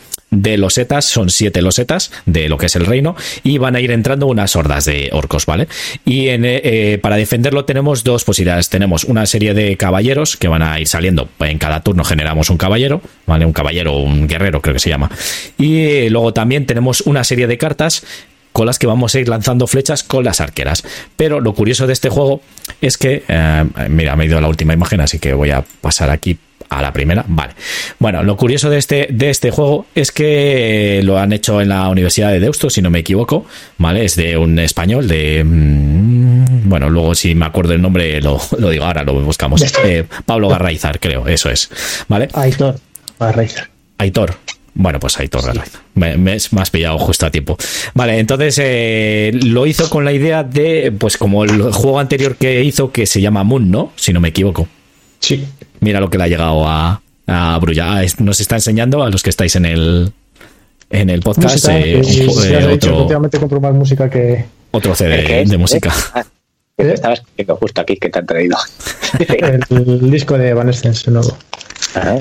de losetas, son siete losetas de lo que es el reino, y van a ir entrando unas hordas de orcos, ¿vale? Y en, eh, para defenderlo tenemos dos posibilidades. Tenemos una serie de caballeros que van a ir saliendo. En cada turno generamos un caballero, ¿vale? Un caballero un guerrero, creo que se llama. Y eh, luego también tenemos una serie de cartas con las que vamos a ir lanzando flechas con las arqueras. Pero lo curioso de este juego es que, eh, mira, me he ido a la última imagen, así que voy a pasar aquí a la primera. Vale. Bueno, lo curioso de este, de este juego es que lo han hecho en la Universidad de Deusto, si no me equivoco. ¿Vale? Es de un español, de. mm, Bueno, luego si me acuerdo el nombre lo, lo digo, ahora lo buscamos. Eh, Pablo Garraizar, creo, eso es. ¿Vale? Aitor, raíz. Aitor. Bueno, pues Aitor Garraizar. Me, me, me has pillado justo a tiempo. Vale, entonces eh, lo hizo con la idea de, pues como el juego anterior que hizo, que se llama Moon, ¿no? Si no me equivoco. Sí. Mira lo que le ha llegado a, a Brulla. Ah, es- Nos está enseñando a los que estáis en el en el podcast Música, eh, y- un y po- ya eh, dicho, otro, últimamente compro más música que otro ¿El CD qué es? de música. Ah, que te ¿Eh? estaba escribiendo justo aquí que te han traído. el, disco de Evanescence el nuevo. Ah,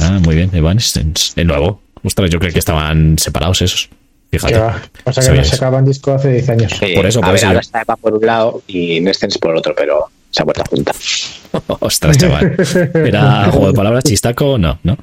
Ah, muy bien, Evanescence. El nuevo. Ostras, yo creo que estaban separados esos. Fíjate. Que va. Pasa que no sacaban disco hace 10 años. sí, Por eso, a por ver, ahora está Eva por un lado y Nestens por otro, pero se ha vuelto a juntar. Ostras, chaval. ¿Era juego de palabras chistaco? No, ¿no?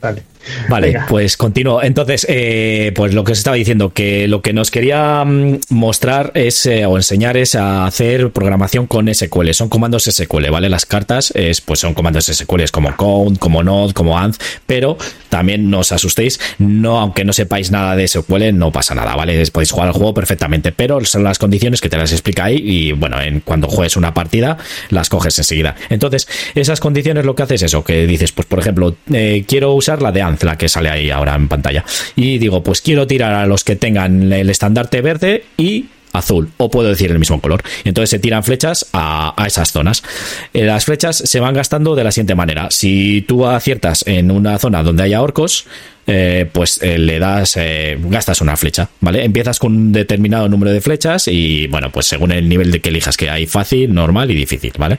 Vale. Vale, Venga. pues continúo. Entonces, eh, pues lo que os estaba diciendo, que lo que nos quería mm, mostrar es, eh, o enseñar es a hacer programación con SQL. Son comandos SQL, ¿vale? Las cartas es, pues son comandos SQL como count, como node, como anth, pero también no os asustéis, no, aunque no sepáis nada de SQL, no pasa nada, ¿vale? Podéis jugar al juego perfectamente, pero son las condiciones que te las explica ahí y bueno, en, cuando juegues una partida, las coges enseguida. Entonces, esas condiciones lo que haces es eso, que dices, pues por ejemplo, eh, quiero usar la de Anth, la que sale ahí ahora en pantalla. Y digo, pues quiero tirar a los que tengan el estandarte verde y azul, o puedo decir el mismo color. Entonces se tiran flechas a, a esas zonas. Eh, las flechas se van gastando de la siguiente manera. Si tú aciertas en una zona donde haya orcos, eh, pues eh, le das, gastas una flecha, ¿vale? Empiezas con un determinado número de flechas y, bueno, pues según el nivel de que elijas, que hay fácil, normal y difícil, ¿vale?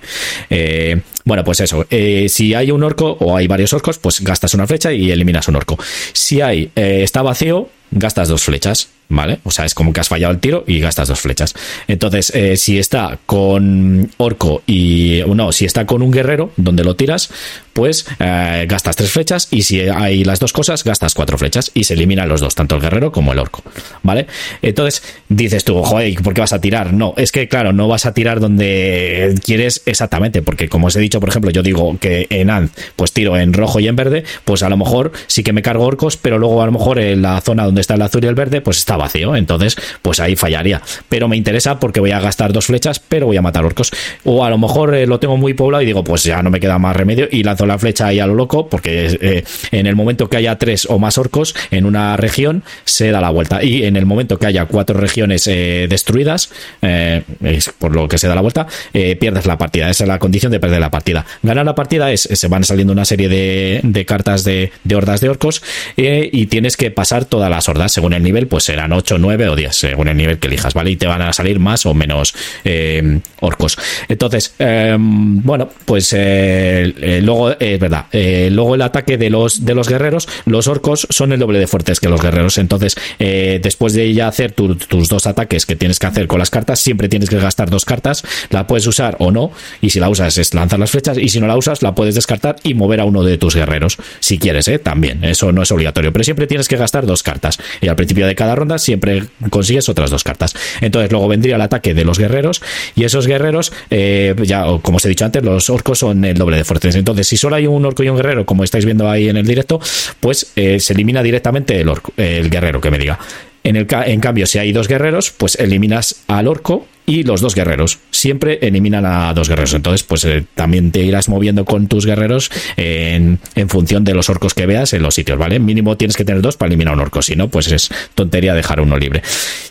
Bueno, pues eso, si hay un orco o hay varios orcos, pues gastas una flecha y eliminas un orco. Si hay, está vacío, gastas dos flechas, ¿vale? O sea, es como que has fallado el tiro y gastas dos flechas. Entonces, eh, si está con orco y no, si está con un guerrero donde lo tiras, pues eh, gastas tres flechas y si hay las dos cosas, gastas cuatro flechas y se eliminan los dos, tanto el guerrero como el orco, ¿vale? Entonces, dices tú, joder, ¿por qué vas a tirar? No, es que claro, no vas a tirar donde quieres exactamente, porque como os he dicho, por ejemplo, yo digo que en Ant, pues tiro en rojo y en verde, pues a lo mejor sí que me cargo orcos, pero luego a lo mejor en la zona donde está el azul y el verde, pues está vacío. Entonces, pues ahí fallaría. Pero me interesa porque voy a gastar dos flechas, pero voy a matar orcos. O a lo mejor eh, lo tengo muy poblado y digo, pues ya no me queda más remedio y lanzo la flecha ahí a lo loco, porque eh, en el momento que haya tres o más orcos en una región, se da la vuelta. Y en el momento que haya cuatro regiones eh, destruidas, es por lo que se da la vuelta, pierdes la partida. Esa es la condición de perder la partida. Ganar la partida es, se van saliendo una serie de, cartas de, hordas de orcos y tienes que pasar todas las hordas según el nivel, pues serán 8, 9 o 10, según el nivel que elijas, ¿vale? Y te van a salir más o menos eh, orcos. Entonces, em, bueno, pues eh, eh, luego, es verdad, luego el ataque de los, de los guerreros, los orcos son el doble de fuertes que los guerreros. Entonces, después de ya hacer tus dos ataques que tienes que hacer con las cartas, siempre tienes que gastar dos cartas, la puedes usar o no, y si la usas es lanzar las y si no la usas, la puedes descartar y mover a uno de tus guerreros, si quieres, ¿eh? También, eso no es obligatorio, pero siempre tienes que gastar dos cartas. Y al principio de cada ronda siempre consigues otras dos cartas. Entonces luego vendría el ataque de los guerreros y esos guerreros, eh, ya como os he dicho antes, los orcos son el doble de fuertes. Entonces si solo hay un orco y un guerrero, como estáis viendo ahí en el directo, pues eh, se elimina directamente el, orco, el guerrero que me diga. En, el, en cambio, si hay dos guerreros, pues eliminas al orco y los dos guerreros. Siempre eliminan a dos guerreros. Entonces, pues eh, también te irás moviendo con tus guerreros en, función de los orcos que veas en los sitios, ¿vale? Mínimo tienes que tener dos para eliminar un orco. Si no, pues es tontería dejar uno libre.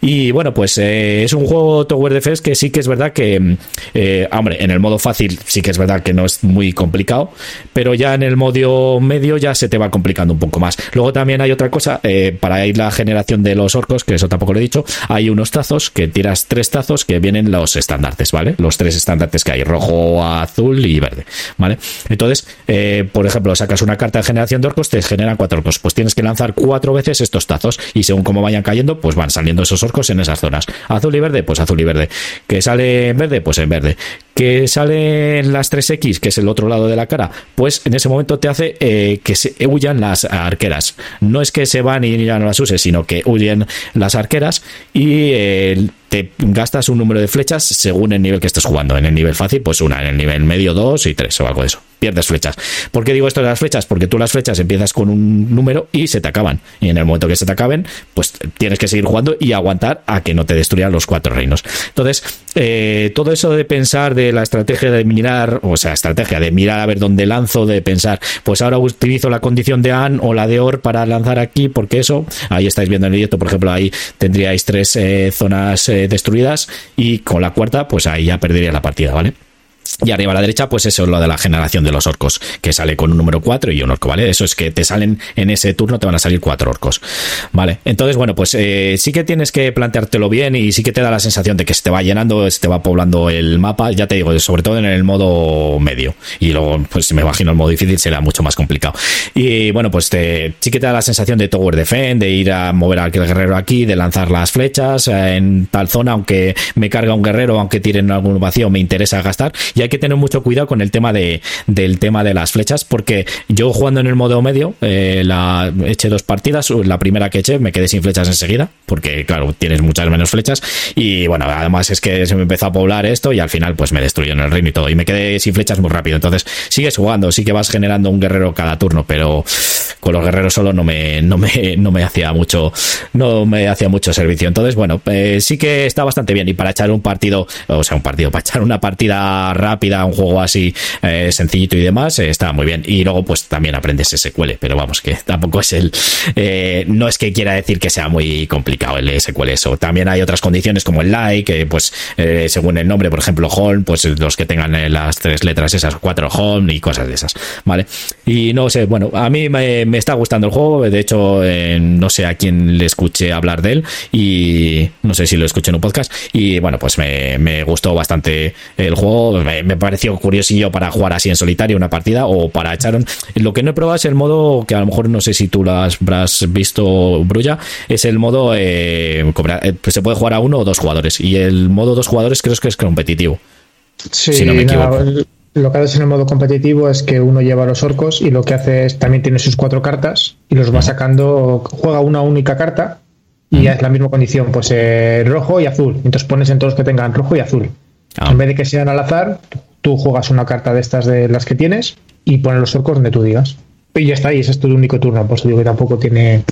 Y bueno, pues eh, es un juego Tower Defense que sí que es verdad que, eh, hombre, en el modo fácil sí que es verdad que no es muy complicado, pero ya en el modo medio ya se te va complicando un poco más. Luego también hay otra cosa, para ir la generación de los orcos, que eso tampoco lo he dicho, hay unos tazos que tiras tres tazos que vienen los estandartes, ¿vale? Los tres estandartes que hay, rojo, azul y verde, ¿vale? Entonces, eh, por ejemplo, sacas una carta de generación de orcos, te generan cuatro orcos, pues tienes que lanzar cuatro veces estos tazos y según cómo vayan cayendo, pues van saliendo esos orcos en esas zonas. Azul y verde, pues azul y verde. Que sale en verde, pues en verde. Que sale las 3X, que es el otro lado de la cara, pues en ese momento te hace eh, que se huyan las arqueras. No es que se van y ya no las uses, sino que huyen las arqueras y eh, te gastas un número de flechas según el nivel que estés jugando. En el nivel fácil, pues una, en el nivel medio, dos y tres o algo de eso. Pierdes flechas. ¿Por qué digo esto de las flechas? Porque tú las flechas empiezas con un número y se te acaban. Y en el momento que se te acaben, pues tienes que seguir jugando y aguantar a que no te destruyan los cuatro reinos. Entonces, eh, todo eso de pensar de la estrategia de mirar, o sea, estrategia de mirar a ver dónde lanzo, de pensar, pues ahora utilizo la condición de AN o la de OR para lanzar aquí, porque eso, ahí estáis viendo en el directo, por ejemplo, ahí tendríais tres eh, zonas eh, destruidas y con la cuarta, pues ahí ya perdería la partida, ¿vale? Y arriba a la derecha, pues eso es lo de la generación de los orcos, que sale con un número 4 y un orco, ¿vale? Eso es que te salen en ese turno, te van a salir cuatro orcos, ¿vale? Entonces, bueno, pues eh, sí que tienes que planteártelo bien y sí que te da la sensación de que se te va llenando, se te va poblando el mapa, ya te digo, sobre todo en el modo medio. Y luego, pues me imagino el modo difícil será mucho más complicado. Y bueno, pues te, sí que te da la sensación de Tower Defend, de ir a mover al guerrero aquí, de lanzar las flechas eh, en tal zona, aunque me carga un guerrero, aunque tiren algún vacío, me interesa gastar y hay que tener mucho cuidado con el tema de, del tema de las flechas, porque yo jugando en el modo medio, eh, la, eché dos partidas, la primera que eché me quedé sin flechas enseguida, porque claro, tienes muchas menos flechas, y bueno, además es que se me empezó a poblar esto y al final pues me destruyó en el reino y todo, y me quedé sin flechas muy rápido, entonces sigues jugando, sí que vas generando un guerrero cada turno, pero con los guerreros solo no me, no me, no me hacía mucho, no me hacía mucho servicio, entonces bueno, eh, sí que está bastante bien, y para echar un partido, o sea, un partido, para echar una partida rápida, un juego así eh, sencillito y demás, eh, está muy bien. Y luego, pues también aprendes SQL, pero vamos, que tampoco es el. Eh, no es que quiera decir que sea muy complicado el SQL eso. También hay otras condiciones como el like, pues según el nombre, por ejemplo, home, pues los que tengan las tres letras esas, cuatro home y cosas de esas, ¿vale? Y no sé, bueno, a mí me, está gustando el juego, de hecho, no sé a quién le escuché hablar de él y no sé si lo escuché en un podcast y bueno, pues me, me gustó bastante el juego, me, pareció curiosillo para jugar así en solitario una partida o para echar Lo que no he probado es el modo, que a lo mejor no sé si tú lo has, visto, Brulla, es el modo, eh, eh, pues se puede jugar a uno o dos jugadores y el modo dos jugadores creo que es competitivo. Sí, si no me equivoco. lo que haces en el modo competitivo es que uno lleva los orcos y lo que hace es también tiene sus cuatro cartas y los va sacando, juega una única carta y es la misma condición, pues eh, rojo y azul. Entonces pones en todos los que tengan rojo y azul. Ah. En vez de que sean al azar, tú juegas una carta de estas de las que tienes y pones los orcos donde tú digas. Y ya está, y ese es tu único turno, por eso digo que tampoco tiene.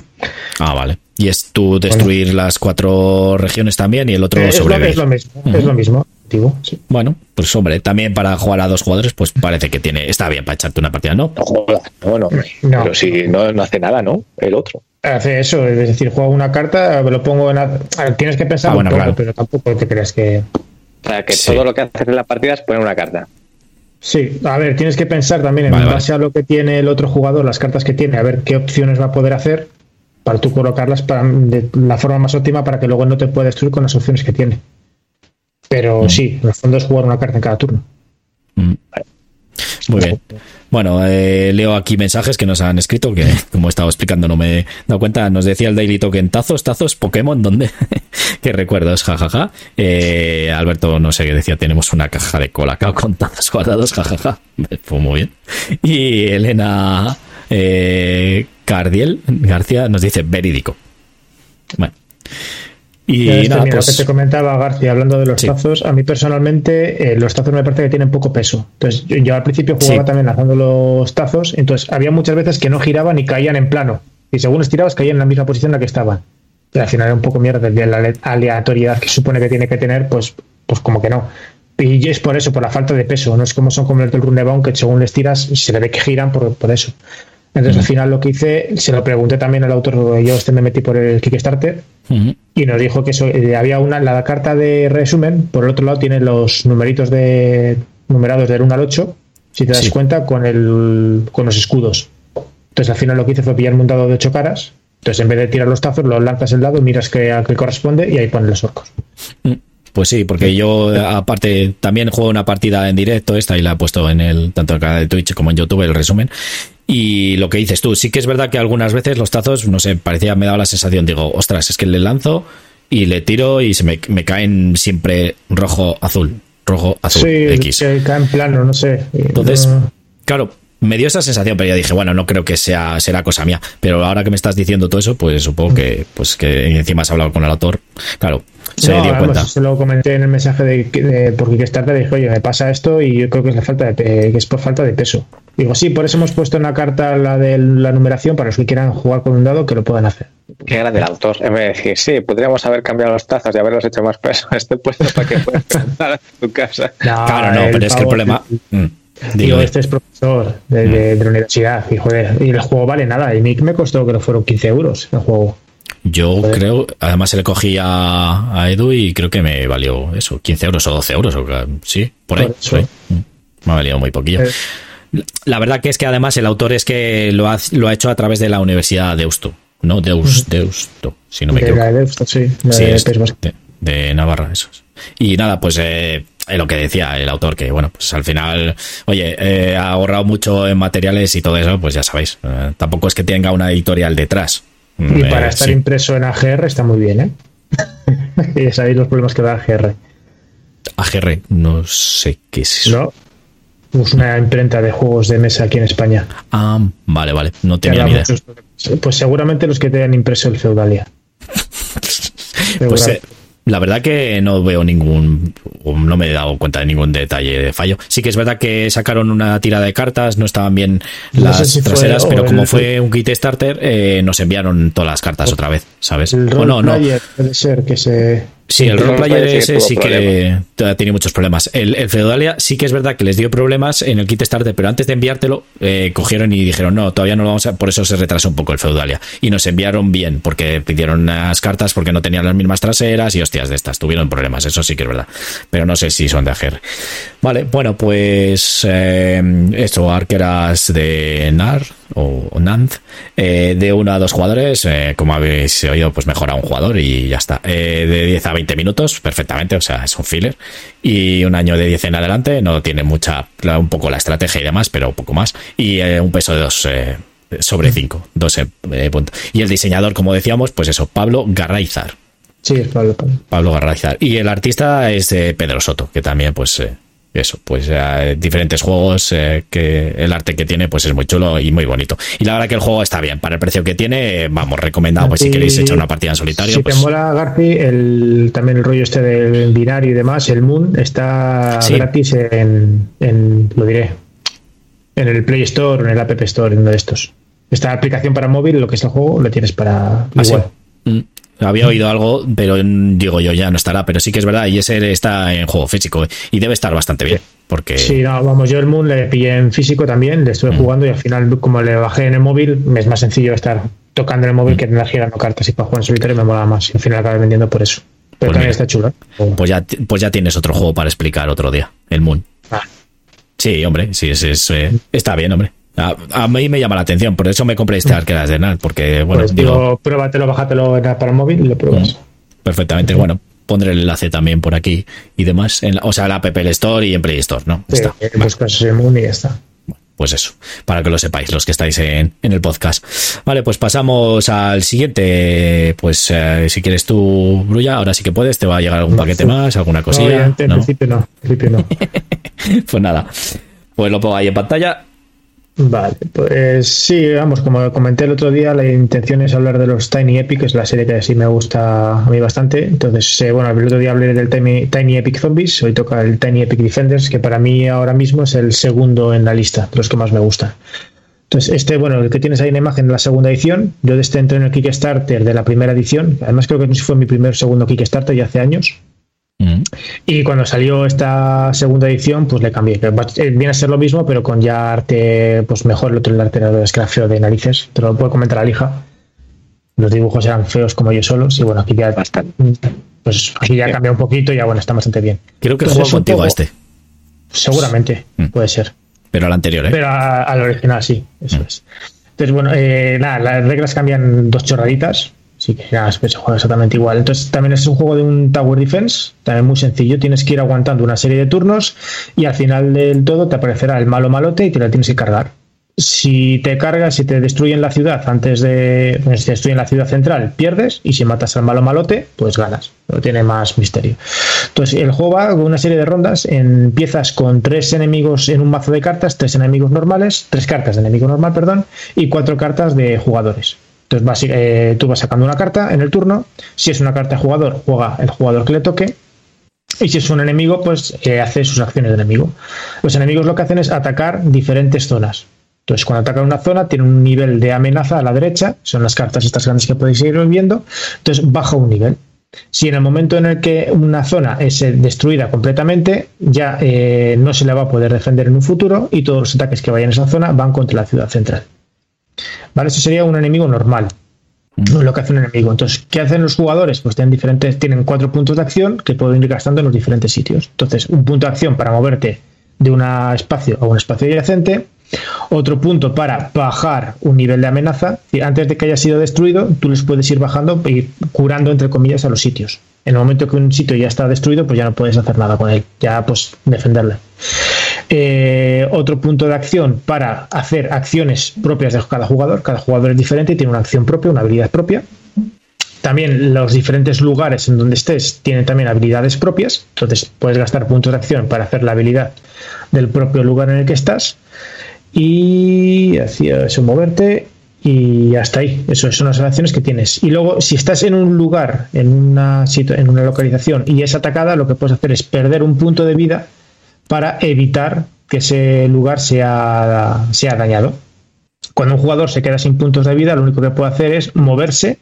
Ah, vale. Y es tú destruir las cuatro regiones también y el otro eh, es sobrevivir. es lo mismo, es lo mismo. Bueno, pues hombre, también para jugar a dos jugadores, pues parece que tiene, está bien para echarte una partida, ¿no? No, no, Pero si no, no hace nada, ¿no? El otro hace eso, es decir, juego una carta, lo pongo en. tienes que pensar ah, pero tampoco te creas que. O sea, que todo lo que haces en la partida es poner una carta. Sí, a ver, tienes que pensar también en base a lo que tiene el otro jugador, las cartas que tiene, a ver qué opciones va a poder hacer para tú colocarlas para, de la forma más óptima para que luego no te pueda destruir con las opciones que tiene. Pero mm. sí, en el fondo es jugar una carta en cada turno. Mm. Muy bien. Bueno, eh, leo aquí mensajes que nos han escrito, que como he estado explicando no me he dado cuenta. Nos decía el Daily Token, tazos, tazos, Pokémon, ¿dónde? qué recuerdos, jajaja. Eh, Alberto, no sé qué decía, tenemos una caja de colacao con tazos guardados, jajaja. Fue muy bien. Y Elena eh, Cardiel García nos dice verídico. Bueno. Y nada, pues... que te comentaba García, hablando de los tazos, a mí personalmente eh, los tazos me parece que tienen poco peso. Entonces, yo, al principio jugaba también lanzando los tazos, entonces había muchas veces que no giraban y caían en plano. Y según estirabas, caían en la misma posición en la que estaban. Y al final era un poco mierda de la aleatoriedad que supone que tiene que tener, pues, pues como que no. Y es por eso, por la falta de peso. No es como son como el del Runebound, que según les tiras se le ve que giran por, por eso. Entonces, al final lo que hice, se lo pregunté también al autor, yo este me metí por el Kickstarter y nos dijo que eh, había una, la carta de resumen, por el otro lado tiene los numeritos de numerados del 1 al 8, si te das cuenta, con, el, con los escudos. Entonces, al final lo que hice fue pillar un dado de 8 caras. Entonces, en vez de tirar los tazos, los lanzas el dado, miras que, a qué corresponde y ahí pones los orcos. Mm. Pues sí, porque yo aparte también juego una partida en directo esta y la he puesto en el tanto en el canal de Twitch como en YouTube el resumen y lo que dices tú, sí que es verdad que algunas veces los tazos, no sé, parecía, me daba la sensación, digo, ostras, es que le lanzo y le tiro y se me, caen siempre rojo, azul, rojo, azul, sí, X. Sí, caen plano, no sé. Entonces, claro, me dio esa sensación, pero ya dije, bueno, no creo que sea será cosa mía. Pero ahora que me estás diciendo todo eso, pues supongo que, pues que encima has hablado con el autor. Claro, se dio cuenta. Se lo comenté en el mensaje de, de porque Kickstarter dije, oye, me pasa esto y yo creo que es la falta de que es por falta de peso. Digo, sí, por eso hemos puesto una carta la de la numeración para los que quieran jugar con un dado que lo puedan hacer. Qué grande el autor. En vez de decir, sí, podríamos haber cambiado los tazos y haberlos hecho más peso. Este puesto para que puedas en tu casa. claro, no, pero es que el problema. Mm, digo, este es profesor de, la universidad y joder, y el juego vale nada. Y mí me costó que no fueron 15 euros el juego. Yo creo, además se le cogí a, Edu y creo que me valió eso, 15 euros o 12 euros, o, sí, por ahí. Mm, me ha valido muy poquillo. Eh, la verdad que es que además el autor es que lo ha, lo ha hecho a través de la Universidad de Deusto, no Deus, Deusto, si no me equivoco. De Deusto, sí, de, Navarra, eso. Y nada, pues eh, lo que decía el autor, que bueno, pues al final, oye, eh, ha ahorrado mucho en materiales y todo eso, pues ya sabéis, eh, tampoco es que tenga una editorial detrás. Y para estar impreso en AGR está muy bien, ¿eh? ya sabéis los problemas que da AGR. AGR, no sé qué es eso. No, es una imprenta de juegos de mesa aquí en España. Ah, vale, vale. No tenía ni idea. pues seguramente los que te han impreso el Feudalia. pues eh, la verdad que no veo ningún, no me he dado cuenta de ningún detalle de fallo. Sí que es verdad que sacaron una tirada de cartas, no estaban bien las traseras, pero como fue un kit starter, eh, nos enviaron todas las cartas otra vez, ¿sabes? El no, no. puede ser que se Sí, el roleplayer ese sí que tiene muchos problemas. El, el, Feudalia sí que es verdad que les dio problemas en el kit starter, pero antes de enviártelo, eh, cogieron y dijeron, no, todavía no lo vamos a... Por eso se retrasó un poco el Feudalia. Y nos enviaron bien, porque pidieron unas cartas porque no tenían las mismas traseras y hostias de estas. Tuvieron problemas, eso sí que es verdad. Pero no sé si son de AGR. Vale, bueno, pues eh, esto, arqueras de NAR o, NAND, eh, de uno a dos jugadores, eh, como habéis oído, pues mejora un jugador y ya está. Eh, de 10 a 20 minutos, perfectamente, o sea, es un filler. Y un año de 10 en adelante, no tiene mucha, un poco la estrategia y demás, pero un poco más. Y un peso de 2 sobre 5, 12 puntos. Y el diseñador, como decíamos, pues eso, Pablo Garraizar. Sí, es Pablo. Pablo Garraizar. Y el artista es Pedro Soto, que también, pues eso, pues eh, diferentes juegos eh, que el arte que tiene pues es muy chulo y muy bonito. Y la verdad que el juego está bien, para el precio que tiene, vamos, recomendado, pues si queréis echar una partida en solitario. Si pues... te mola, Garci, el, también el rollo este del binario y demás, el Moon está gratis en, en, lo diré, en el Play Store o en el App Store, en uno de estos. Esta aplicación para móvil, lo que es el juego, lo tienes para ¿Ah, igual. Mm. Había oído algo, pero digo yo ya no estará. Pero sí que es verdad, y ese está en juego físico y debe estar bastante bien. Porque... Sí, no, vamos, yo el Moon le pillé en físico también, le estuve mm. jugando y al final, como le bajé en el móvil, me es más sencillo estar tocando en el móvil mm. que tener girando cartas y para jugar en solitario me mola más. Y al final acabé vendiendo por eso. Pero pues también está chulo. ¿eh? Pues ya, pues ya tienes otro juego para explicar otro día, el Moon. Ah. Sí, hombre, sí, es, es eh, está bien, hombre. A, mí me llama la atención, por eso me compré este arqueras de NAL, porque, bueno, pues digo, pruébatelo, bájatelo para el móvil y lo pruebas. Mm, perfectamente, bueno, pondré el enlace también por aquí y demás, o sea, la App Store y en Play Store, ¿no? Sí, está. Buscas el Moon y ya está. Pues eso, para que lo sepáis, los que estáis en, el podcast. Vale, pues pasamos al siguiente. Pues eh, si quieres tú, Brulla, ahora sí que puedes, te va a llegar algún paquete más, alguna cosilla. en principio no, en principio no. pues nada, pues lo pongo ahí en pantalla Vale, pues sí, vamos, como comenté el otro día, la intención es hablar de los Tiny Epic, que es la serie que sí me gusta a mí bastante. Entonces, eh, bueno, el otro día hablé del Tiny, Epic Zombies, hoy toca el Tiny Epic Defenders, que para mí ahora mismo es el segundo en la lista, de los que más me gustan. Entonces, este, bueno, el que tienes ahí en imagen de la segunda edición, yo de este entré en el Kickstarter de la primera edición, además creo que fue mi primer segundo Kickstarter ya hace años, y cuando salió esta segunda edición, pues le cambié. Eh, viene a ser lo mismo, pero con ya arte, pues mejor. El otro el arte era de feo de narices. Te lo puedo comentar a la hija. Los dibujos eran feos como yo solos. Y bueno, aquí ya Pues aquí ya cambia un poquito y ya bueno, está bastante bien. Creo que juego contigo a este. Seguramente, mm. puede ser. Pero al anterior, ¿eh? Pero al original, sí, eso mm. es. Entonces, bueno, eh, nada, las reglas cambian dos chorraditas Sí, que ya se juega exactamente igual. Entonces también es un juego de un Tower Defense, también muy sencillo. Tienes que ir aguantando una serie de turnos y al final del todo te aparecerá el malo malote y te lo tienes que cargar. Si te cargas, si te destruyen la ciudad antes de. si te destruyen la ciudad central, pierdes. Y si matas al malo malote, pues ganas. No tiene más misterio. Entonces, el juego va con una serie de rondas. Empiezas con tres enemigos en un mazo de cartas, tres enemigos normales, tres cartas de enemigo normal, perdón, y cuatro cartas de jugadores. Entonces eh, tú vas sacando una carta en el turno. Si es una carta de jugador, juega el jugador que le toque. Y si es un enemigo, pues eh, hace sus acciones de enemigo. Los enemigos lo que hacen es atacar diferentes zonas. Entonces, cuando atacan una zona, tiene un nivel de amenaza a la derecha. Son las cartas estas grandes que podéis ir viendo. Entonces, baja un nivel. Si en el momento en el que una zona es eh, destruida completamente, ya no se le va a poder defender en un futuro y todos los ataques que vayan a esa zona van contra la ciudad central. ¿Vale? Eso sería un enemigo normal. Mm. Lo que hace un enemigo. Entonces, ¿qué hacen los jugadores? Pues tienen diferentes, tienen cuatro puntos de acción que pueden ir gastando en los diferentes sitios. Entonces, un punto de acción para moverte de un espacio a un espacio adyacente. Otro punto para bajar un nivel de amenaza. Y antes de que haya sido destruido, tú les puedes ir bajando y curando, entre comillas, a los sitios. En el momento que un sitio ya está destruido, pues ya no puedes hacer nada con él. Ya, pues, defenderle. Eh, otro punto de acción para hacer acciones propias de cada jugador. Cada jugador es diferente y tiene una acción propia, una habilidad propia. También los diferentes lugares en donde estés tienen también habilidades propias. Entonces puedes gastar puntos de acción para hacer la habilidad del propio lugar en el que estás. Y hacia eso moverte. Y hasta ahí. Eso son las acciones que tienes. Y luego, si estás en un lugar, en una, en una localización y es atacada, lo que puedes hacer es perder un punto de vida para evitar que ese lugar sea, sea dañado. Cuando un jugador se queda sin puntos de vida, lo único que puede hacer es moverse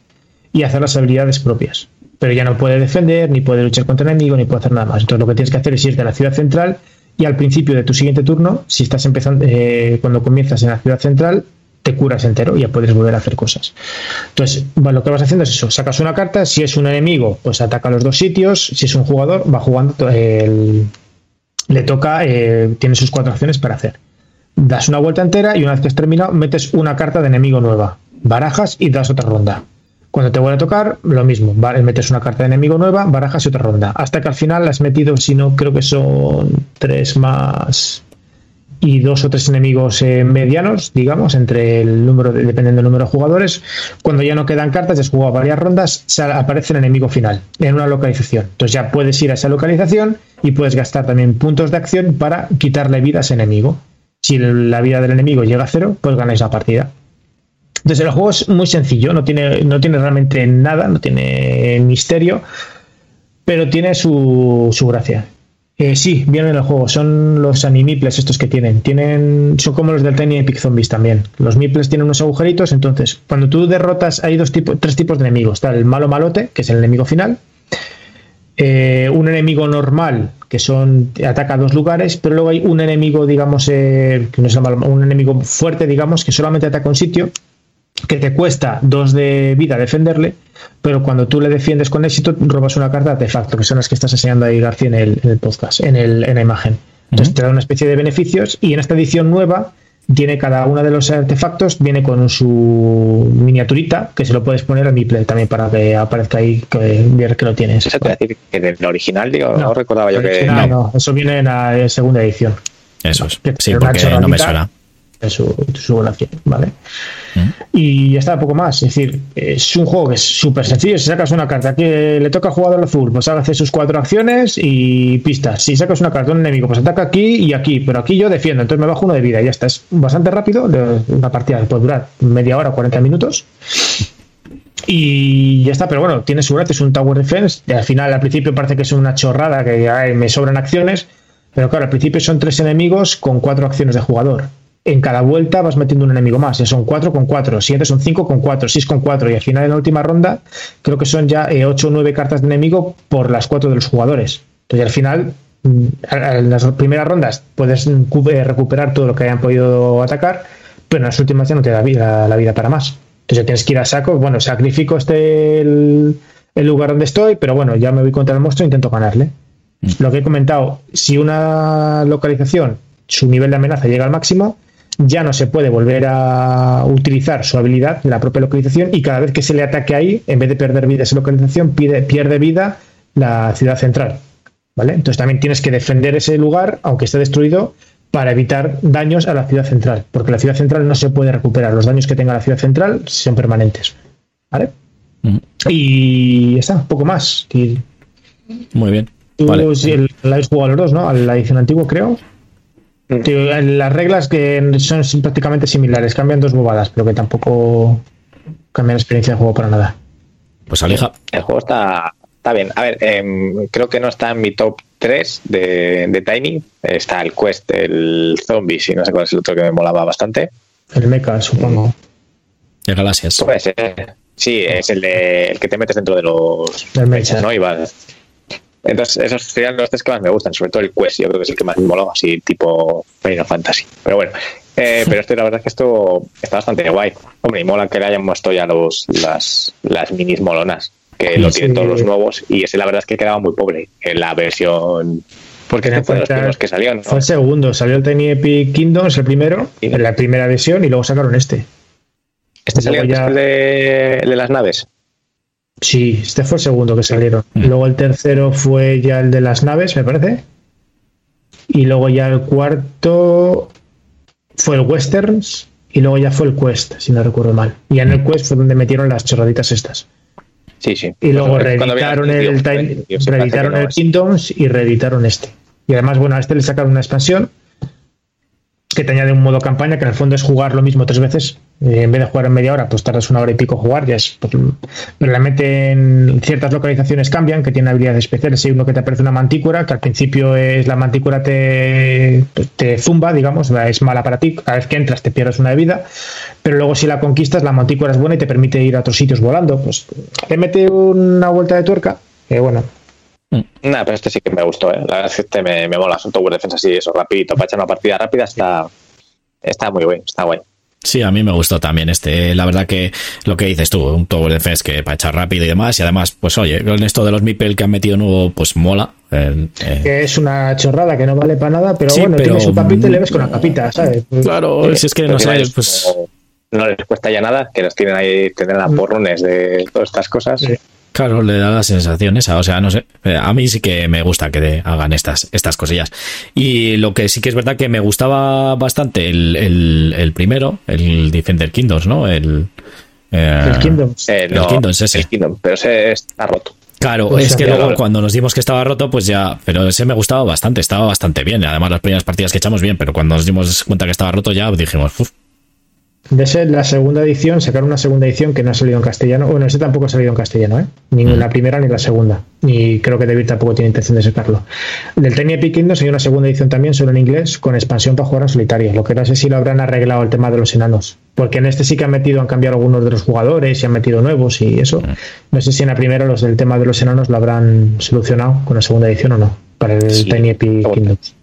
y hacer las habilidades propias. pero ya no puede defender, ni puede luchar contra el enemigo, ni puede hacer nada más. Entonces lo que tienes que hacer es irte a la ciudad central y al principio de tu siguiente turno, si estás empezando, eh, cuando comienzas en la ciudad central, te curas entero y ya puedes volver a hacer cosas. Entonces, lo que vas haciendo es eso, sacas una carta, si es un enemigo, pues ataca los dos sitios, si es un jugador, va jugando, el, le toca, eh, tiene sus cuatro acciones para hacer. Das una vuelta entera y una vez que has terminado, metes una carta de enemigo nueva, barajas y das otra ronda. Cuando te vuelve a tocar, lo mismo, metes una carta de enemigo nueva, barajas y otra ronda. Hasta que al final has metido, si no, creo que son tres más y dos o tres enemigos eh, medianos, digamos, entre el número, dependiendo del número de jugadores. Cuando ya no quedan cartas, has jugado varias rondas, aparece el enemigo final en una localización. Entonces ya puedes ir a esa localización y puedes gastar también puntos de acción para quitarle vida a ese enemigo. Si la vida del enemigo llega a cero, pues ganáis la partida. Entonces el juego es muy sencillo, no tiene, no tiene realmente nada, no tiene misterio, pero tiene su, su gracia. Eh, sí, vienen en el juego, son los animiples estos que tienen. tienen. Son como los del Tiny Epic Zombies también. Los miples tienen unos agujeritos, entonces cuando tú derrotas hay dos tres tipos de enemigos. Está el malo malote, que es el enemigo final. Eh, un enemigo normal, que son ataca a dos lugares, pero luego hay un enemigo, digamos, eh, que no es un enemigo fuerte, digamos, que solamente ataca un sitio que te cuesta dos de vida defenderle, pero cuando tú le defiendes con éxito, robas una carta de facto, que son las que estás enseñando ahí, García, en el, podcast, en, el, en la imagen. Entonces te da una especie de beneficios y en esta edición nueva tiene cada uno de los artefactos, viene con su miniaturita, que se lo puedes poner a mi play también para que aparezca ahí, que ver que lo tienes. Eso te decir que en el original, digo, no, recordaba yo que. No, no, eso viene en la segunda edición. Eso es. Sí, porque no me suena su, su ¿vale? Mm. Y ya está, poco más. Es decir, es un juego que es súper sencillo. Si sacas una carta que le toca al jugador azul, pues hace sus cuatro acciones y pistas. Si sacas una carta de un enemigo, pues ataca aquí y aquí, pero aquí yo defiendo, entonces me bajo uno de vida y ya está. Es bastante rápido. Una partida puede durar media hora, 40 minutos. Y ya está, pero bueno, tiene su gracia, es un Tower Defense. Y al final, al principio parece que es una chorrada, que me sobran acciones. Pero claro, al principio son tres enemigos con cuatro acciones de jugador en cada vuelta vas metiendo un enemigo más. Ya son 4 con 4, 7 son 5 con 4, 6 con 4. Y al final, en la última ronda, creo que son ya 8 eh, o 9 cartas de enemigo por las 4 de los jugadores. Entonces, al final, mm, en las primeras rondas puedes mm, eh, recuperar todo lo que hayan podido atacar, pero en las últimas ya no te da vida, la vida para más. Entonces, ya tienes que ir a saco. Bueno, sacrifico este el, lugar donde estoy, pero bueno, ya me voy contra el monstruo e intento ganarle. Mm. Lo que he comentado, si una localización, su nivel de amenaza llega al máximo, ya no se puede volver a utilizar su habilidad de la propia localización y cada vez que se le ataque ahí, en vez de perder vida esa localización, pierde vida la ciudad central. ¿Vale? Entonces también tienes que defender ese lugar, aunque esté destruido, para evitar daños a la ciudad central, porque la ciudad central no se puede recuperar. Los daños que tenga la ciudad central son permanentes. ¿Vale? Y está, poco más. Muy bien. Tú la habéis jugado los dos, ¿no? A la edición antigua, creo. Las reglas que son prácticamente similares, cambian dos bobadas, pero que tampoco cambian la experiencia de juego para nada. Pues alija. El juego está, está bien. A ver, em, creo que no está en mi top 3 de, de Tiny. Está el Quest, el Zombie, y no sé cuál es el otro que me molaba bastante. El Mecha, supongo. El Galaxias. Pues, sí, es el, de, el que te metes dentro de los. El Mecha. ¿no? Y vas, entonces, esos serían los tres que más me gustan, sobre todo el Quest, yo creo que es el que más me moló, así tipo Final Fantasy. Pero bueno, eh, pero este, la verdad es que esto está bastante guay. Hombre, y mola que le hayan puesto ya los, las, las minis molonas, que lo tienen todos los nuevos, y ese la verdad es que quedaba muy pobre en la versión porque este fue de los que salieron. Fue el segundo, salió el Tiny Epic Kingdoms, el primero, en la primera versión, y luego sacaron este. ¿Este salió ya... de, de las naves? Sí, este fue el segundo que salieron. Mm. Luego el tercero fue ya el de las naves, me parece. Y luego ya el cuarto fue el Westerns. Y luego ya fue el Quest, si no recuerdo mal. Y en el mm. Quest fue donde metieron las chorraditas estas. Sí, sí. Y luego reeditaron el, reeditaron el Kingdoms y reeditaron este. Y además, bueno, a este le sacaron una expansión que te añade un modo campaña que en el fondo es jugar lo mismo tres veces en vez de jugar en media hora, pues tardas una hora y pico jugar, ya es, pues, pero en ciertas localizaciones cambian, que tienen habilidades especiales. Hay uno que te aparece una mantícora, que al principio es la mantícora te, te zumba, digamos, es mala para ti, cada vez que entras te pierdes una de vida, pero luego si la conquistas, la mantícora es buena y te permite ir a otros sitios volando, pues te mete una vuelta de tuerca, que bueno, Nada, pero este sí que me gustó, ¿eh? la verdad es que este me, me mola, son tower defensa así, eso, rapidito, para echar una partida rápida está, está muy bien, está guay. Sí, a mí me gustó también este. La verdad que lo que dices tú, un Tower Defense que para echar rápido y demás. Y además, pues oye, con esto de los Mipel que han metido nuevo, pues mola. Eh, Que es una chorrada que no vale para nada, pero bueno, pero... tiene su capita y le ves con la capita, ¿sabes? Claro, si es que no sé, pues. No les cuesta ya nada, que nos tienen ahí, tener a porrones de todas estas cosas. Sí. Claro, le da la sensación esa, o sea, no sé, eh, a mí sí que me gusta que hagan estas, estas cosillas. Y lo que sí que es verdad que me gustaba bastante el, el, el primero, el Defender Kingdoms, ¿no? El, eh, el Kingdoms. Eh, no, el Kingdoms ese. El Kingdom, pero ese está roto. Claro, pues es que luego cuando nos dimos que estaba roto, pues ya, pero ese me gustaba bastante, estaba bastante bien. Además, las primeras partidas que echamos bien, pero cuando nos dimos cuenta que estaba roto ya dijimos, uff, de ser la segunda edición, sacar una segunda edición que no ha salido en castellano. Bueno, ese tampoco ha salido en castellano, ¿eh? Ni mm. la primera ni la segunda. Y creo que David tampoco tiene intención de sacarlo. Del Tiny Epic Kingdoms hay una segunda edición también, solo en inglés, con expansión para jugar en solitario. Lo que no sé si lo habrán arreglado el tema de los enanos. Porque en este sí que han metido, han cambiado algunos de los jugadores y han metido nuevos y eso. Mm. No sé si en la primera los del tema de los enanos lo habrán solucionado con la segunda edición o no. Para el Tiny Epic Kingdoms.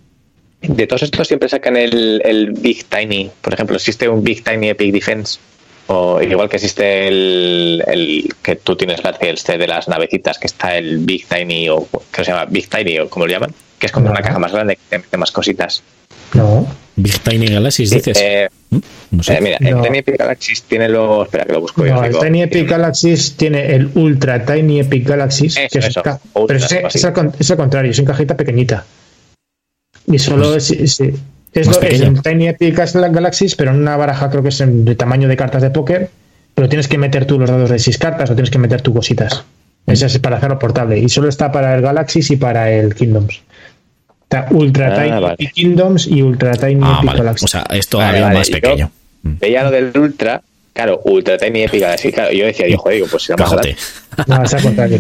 De todos estos siempre sacan el, el, Big Tiny. Por ejemplo, existe un Big Tiny Epic Defense. O igual que existe el, el que tú tienes la este de las navecitas, que está el Big Tiny, o que se llama Big Tiny, o como lo llaman, que es como una caja más grande que te mete más cositas. No. Big Tiny Galaxies, dices. Eh, ¿Mm? no sé. eh, mira, el Tiny Epic Galaxies tiene lo. Espera que lo busco no, El Tiny Epic Galaxies tiene el Ultra Tiny Epic Galaxies. Eso, que es eso, Ultra, pero es, es, al, es, al, contrario, es una cajita pequeñita. Y solo pues, es, es, es, lo, es en Tiny Epic Galaxies, pero en una baraja creo que es en, de tamaño de cartas de póker, pero tienes que meter tú los dados de 6 cartas o tienes que meter tú cositas. Esa es para hacerlo portable. Y solo está para el Galaxies y para el Kingdoms. Está Ultra ah, Tiny vale. Kingdoms y Ultra Tiny ah, Epic vale. Galaxies. O sea, es todavía vale, más pequeño. Veía lo del Ultra, claro, Ultra Tiny Epic Galaxies. Claro, yo decía, yo joder, pues será más grande. No, es al contrario.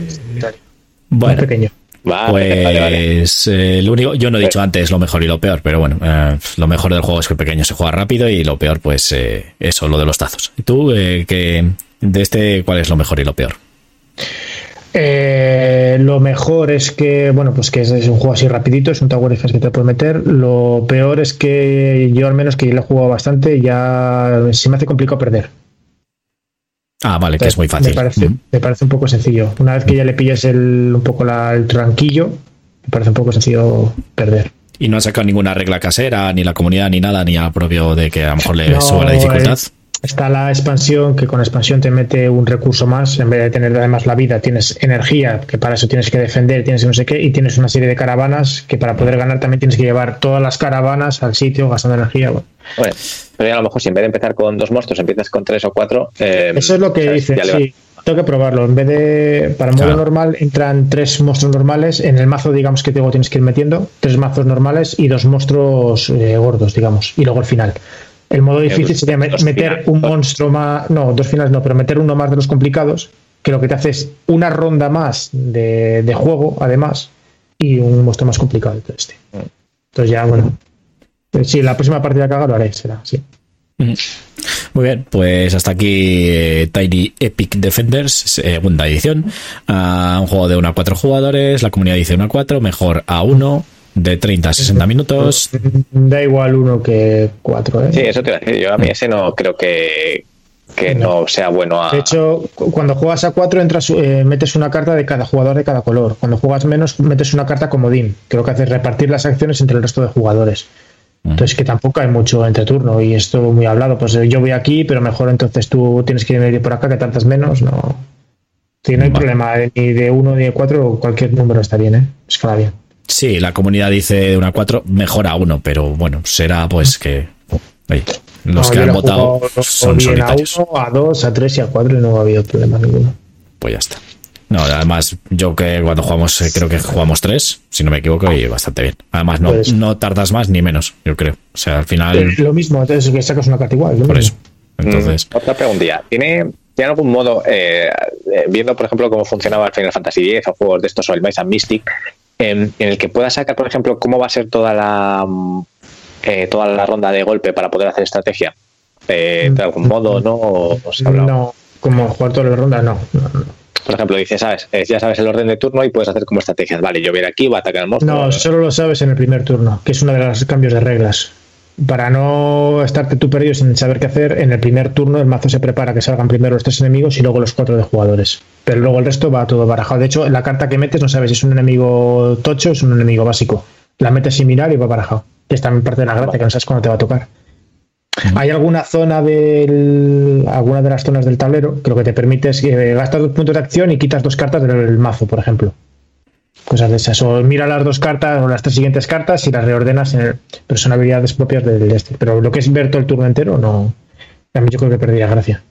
Bueno. Más pequeño. Vale, pues vale, vale. Eh, lo único, yo no he dicho antes lo mejor y lo peor, pero bueno, eh, lo mejor del juego es que el pequeño se juega rápido y lo peor, pues eh, eso, lo de los tazos. ¿Y tú, eh, que de este, cuál es lo mejor y lo peor? Eh, lo mejor es que, bueno, pues que es, es, un juego así rapidito, es un Tower Defense que te puede meter. Lo peor es que yo al menos que lo he jugado bastante, ya se me hace complicado perder. Ah, vale, que es muy fácil. Me parece, me parece, un poco sencillo. Una vez que ya le pillas el, un poco la, el tranquillo, me parece un poco sencillo perder. Y no ha sacado ninguna regla casera, ni la comunidad, ni nada, ni al propio de que a lo mejor le no, suba la dificultad. Está la expansión, que con expansión te mete un recurso más, en vez de tener además la vida, tienes energía, que para eso tienes que defender, tienes no sé qué, y tienes una serie de caravanas, que para poder ganar también tienes que llevar todas las caravanas al sitio gastando energía. Bueno. Bueno, pero ya a lo mejor si en vez de empezar con dos monstruos empiezas con tres o cuatro. Eh, Eso es lo que dice, sí. Tengo que probarlo. En vez de. Para el modo claro. normal entran tres monstruos normales. En el mazo, digamos que luego tienes que ir metiendo. Tres mazos normales y dos monstruos eh, gordos, digamos. Y luego el final. El modo difícil sería meter un monstruo más. No, dos finales no, pero meter uno más de los complicados. Que lo que te hace es una ronda más de, de juego, además. Y un monstruo más complicado de este. Entonces ya, bueno. Sí, la próxima partida que haga lo haré, será, sí. Muy bien, pues hasta aquí eh, Tiny Epic Defenders, segunda edición. Uh, un juego de 1 a 4 jugadores, la comunidad dice 1 a 4, mejor a 1, de 30 a 60 minutos. Da igual uno que 4, ¿eh? Sí, eso te iba a decir. Yo a mí ese no creo que, que no sea bueno a... De hecho, cuando juegas a 4 entras, eh, metes una carta de cada jugador de cada color. Cuando juegas menos, metes una carta comodín. Creo que hace repartir las acciones entre el resto de jugadores. Entonces que tampoco hay mucho entre turno y esto muy hablado. Pues yo voy aquí, pero mejor entonces tú tienes que ir por acá que tardas menos. No, sí, no hay vale. problema ni de uno ni de cuatro, cualquier número está bien, ¿eh? Escala bien. Sí, la comunidad dice de una a cuatro, mejor a uno, pero bueno, será pues que oye, los no, que han votado son solitarios. A uno, a dos, a tres y a cuatro y no ha habido problema ninguno. Pues ya está. No, además, yo que cuando jugamos, eh, creo que jugamos tres, si no me equivoco, y bastante bien. Además, no, no tardas más ni menos, yo creo. O sea, al final. Es lo mismo, entonces que sacas una carta igual. Por eso. Entonces. Mm, otra pregunta. ¿Tiene, ¿Tiene algún modo, eh, eh, viendo por ejemplo cómo funcionaba el Final Fantasy X o juegos de estos o el Mice and Mystic, en, el que pueda sacar, por ejemplo, cómo va a ser toda la mm, eh, toda la ronda de golpe para poder hacer estrategia? ¿De algún modo, no? no, como jugar toda la ronda, no, Por ejemplo, dices, sabes, ya sabes el orden de turno y puedes hacer como estrategias. Vale, yo voy aquí, voy a atacar al monstruo. No, solo lo sabes en el primer turno, que es uno de los cambios de reglas para no estarte tú perdido sin saber qué hacer, en el primer turno el mazo se prepara que salgan primero los tres enemigos y luego los cuatro de jugadores. Pero luego el resto va todo barajado. De hecho, la carta que metes no sabes si es un enemigo tocho o es un enemigo básico. La metes sin mirar y va barajado. Que es también parte de la gracia, que no sabes cuándo te va a tocar. Hay alguna zona del. alguna de las zonas del tablero que lo que te permite es que gastas dos puntos de acción y quitas dos cartas del mazo, por ejemplo cosas de esas. O mira las dos cartas o las tres siguientes cartas y las reordenas en personalidades propias del este. Pero lo que es ver todo el turno entero, no. A mí yo creo que perdería gracia.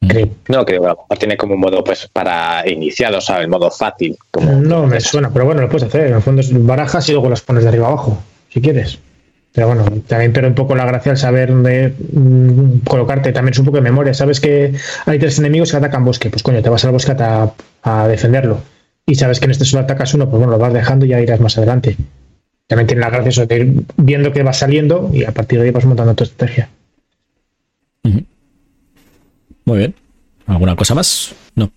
Mm. Creo. No, creo que tiene como un modo pues para iniciados, ¿sabes? El modo fácil. Como no me suena, pero bueno, lo puedes hacer. En el fondo es barajas y luego las pones de arriba abajo, si quieres. Pero bueno, también pierde un poco la gracia al saber dónde mm, colocarte. También es un poco de memoria. Sabes que hay tres enemigos que atacan bosque. Pues coño, te vas al bosque a defenderlo y sabes que en este solo atacas uno, pues bueno, lo vas dejando y ya irás más adelante. También tiene la gracia eso de ir viendo que va saliendo y a partir de ahí vas montando tu estrategia. Muy bien. ¿Alguna cosa más? No.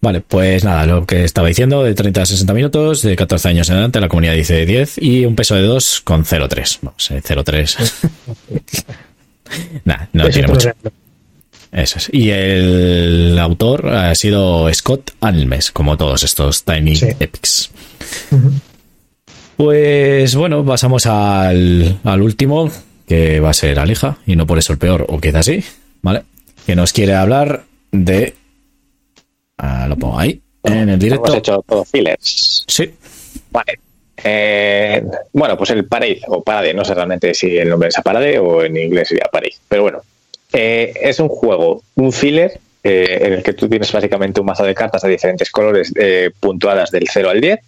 Vale, pues nada, lo que estaba diciendo, de 30 a 60 minutos, de 14 años en adelante, la comunidad dice 10 y un peso de 2 con 0,3. Vamos, 0,3. Nada, no tiene mucho. Eso es. Y el autor ha sido Scott Almes, como todos estos Tiny Epics. Pues bueno, pasamos al, último, que va a ser Alija, y no por eso el peor, o queda así, ¿vale? Que nos quiere hablar de. Ah, lo pongo ahí, en el directo. Hemos hecho todos fillers. Sí. Vale. Eh, bueno, pues el Parade, o Parade, no sé realmente si el nombre es Parade o en inglés sería Parade, pero bueno, eh, es un juego, un filler, eh, en el que tú tienes básicamente un mazo de cartas de diferentes colores eh, puntuadas del 0 al 10.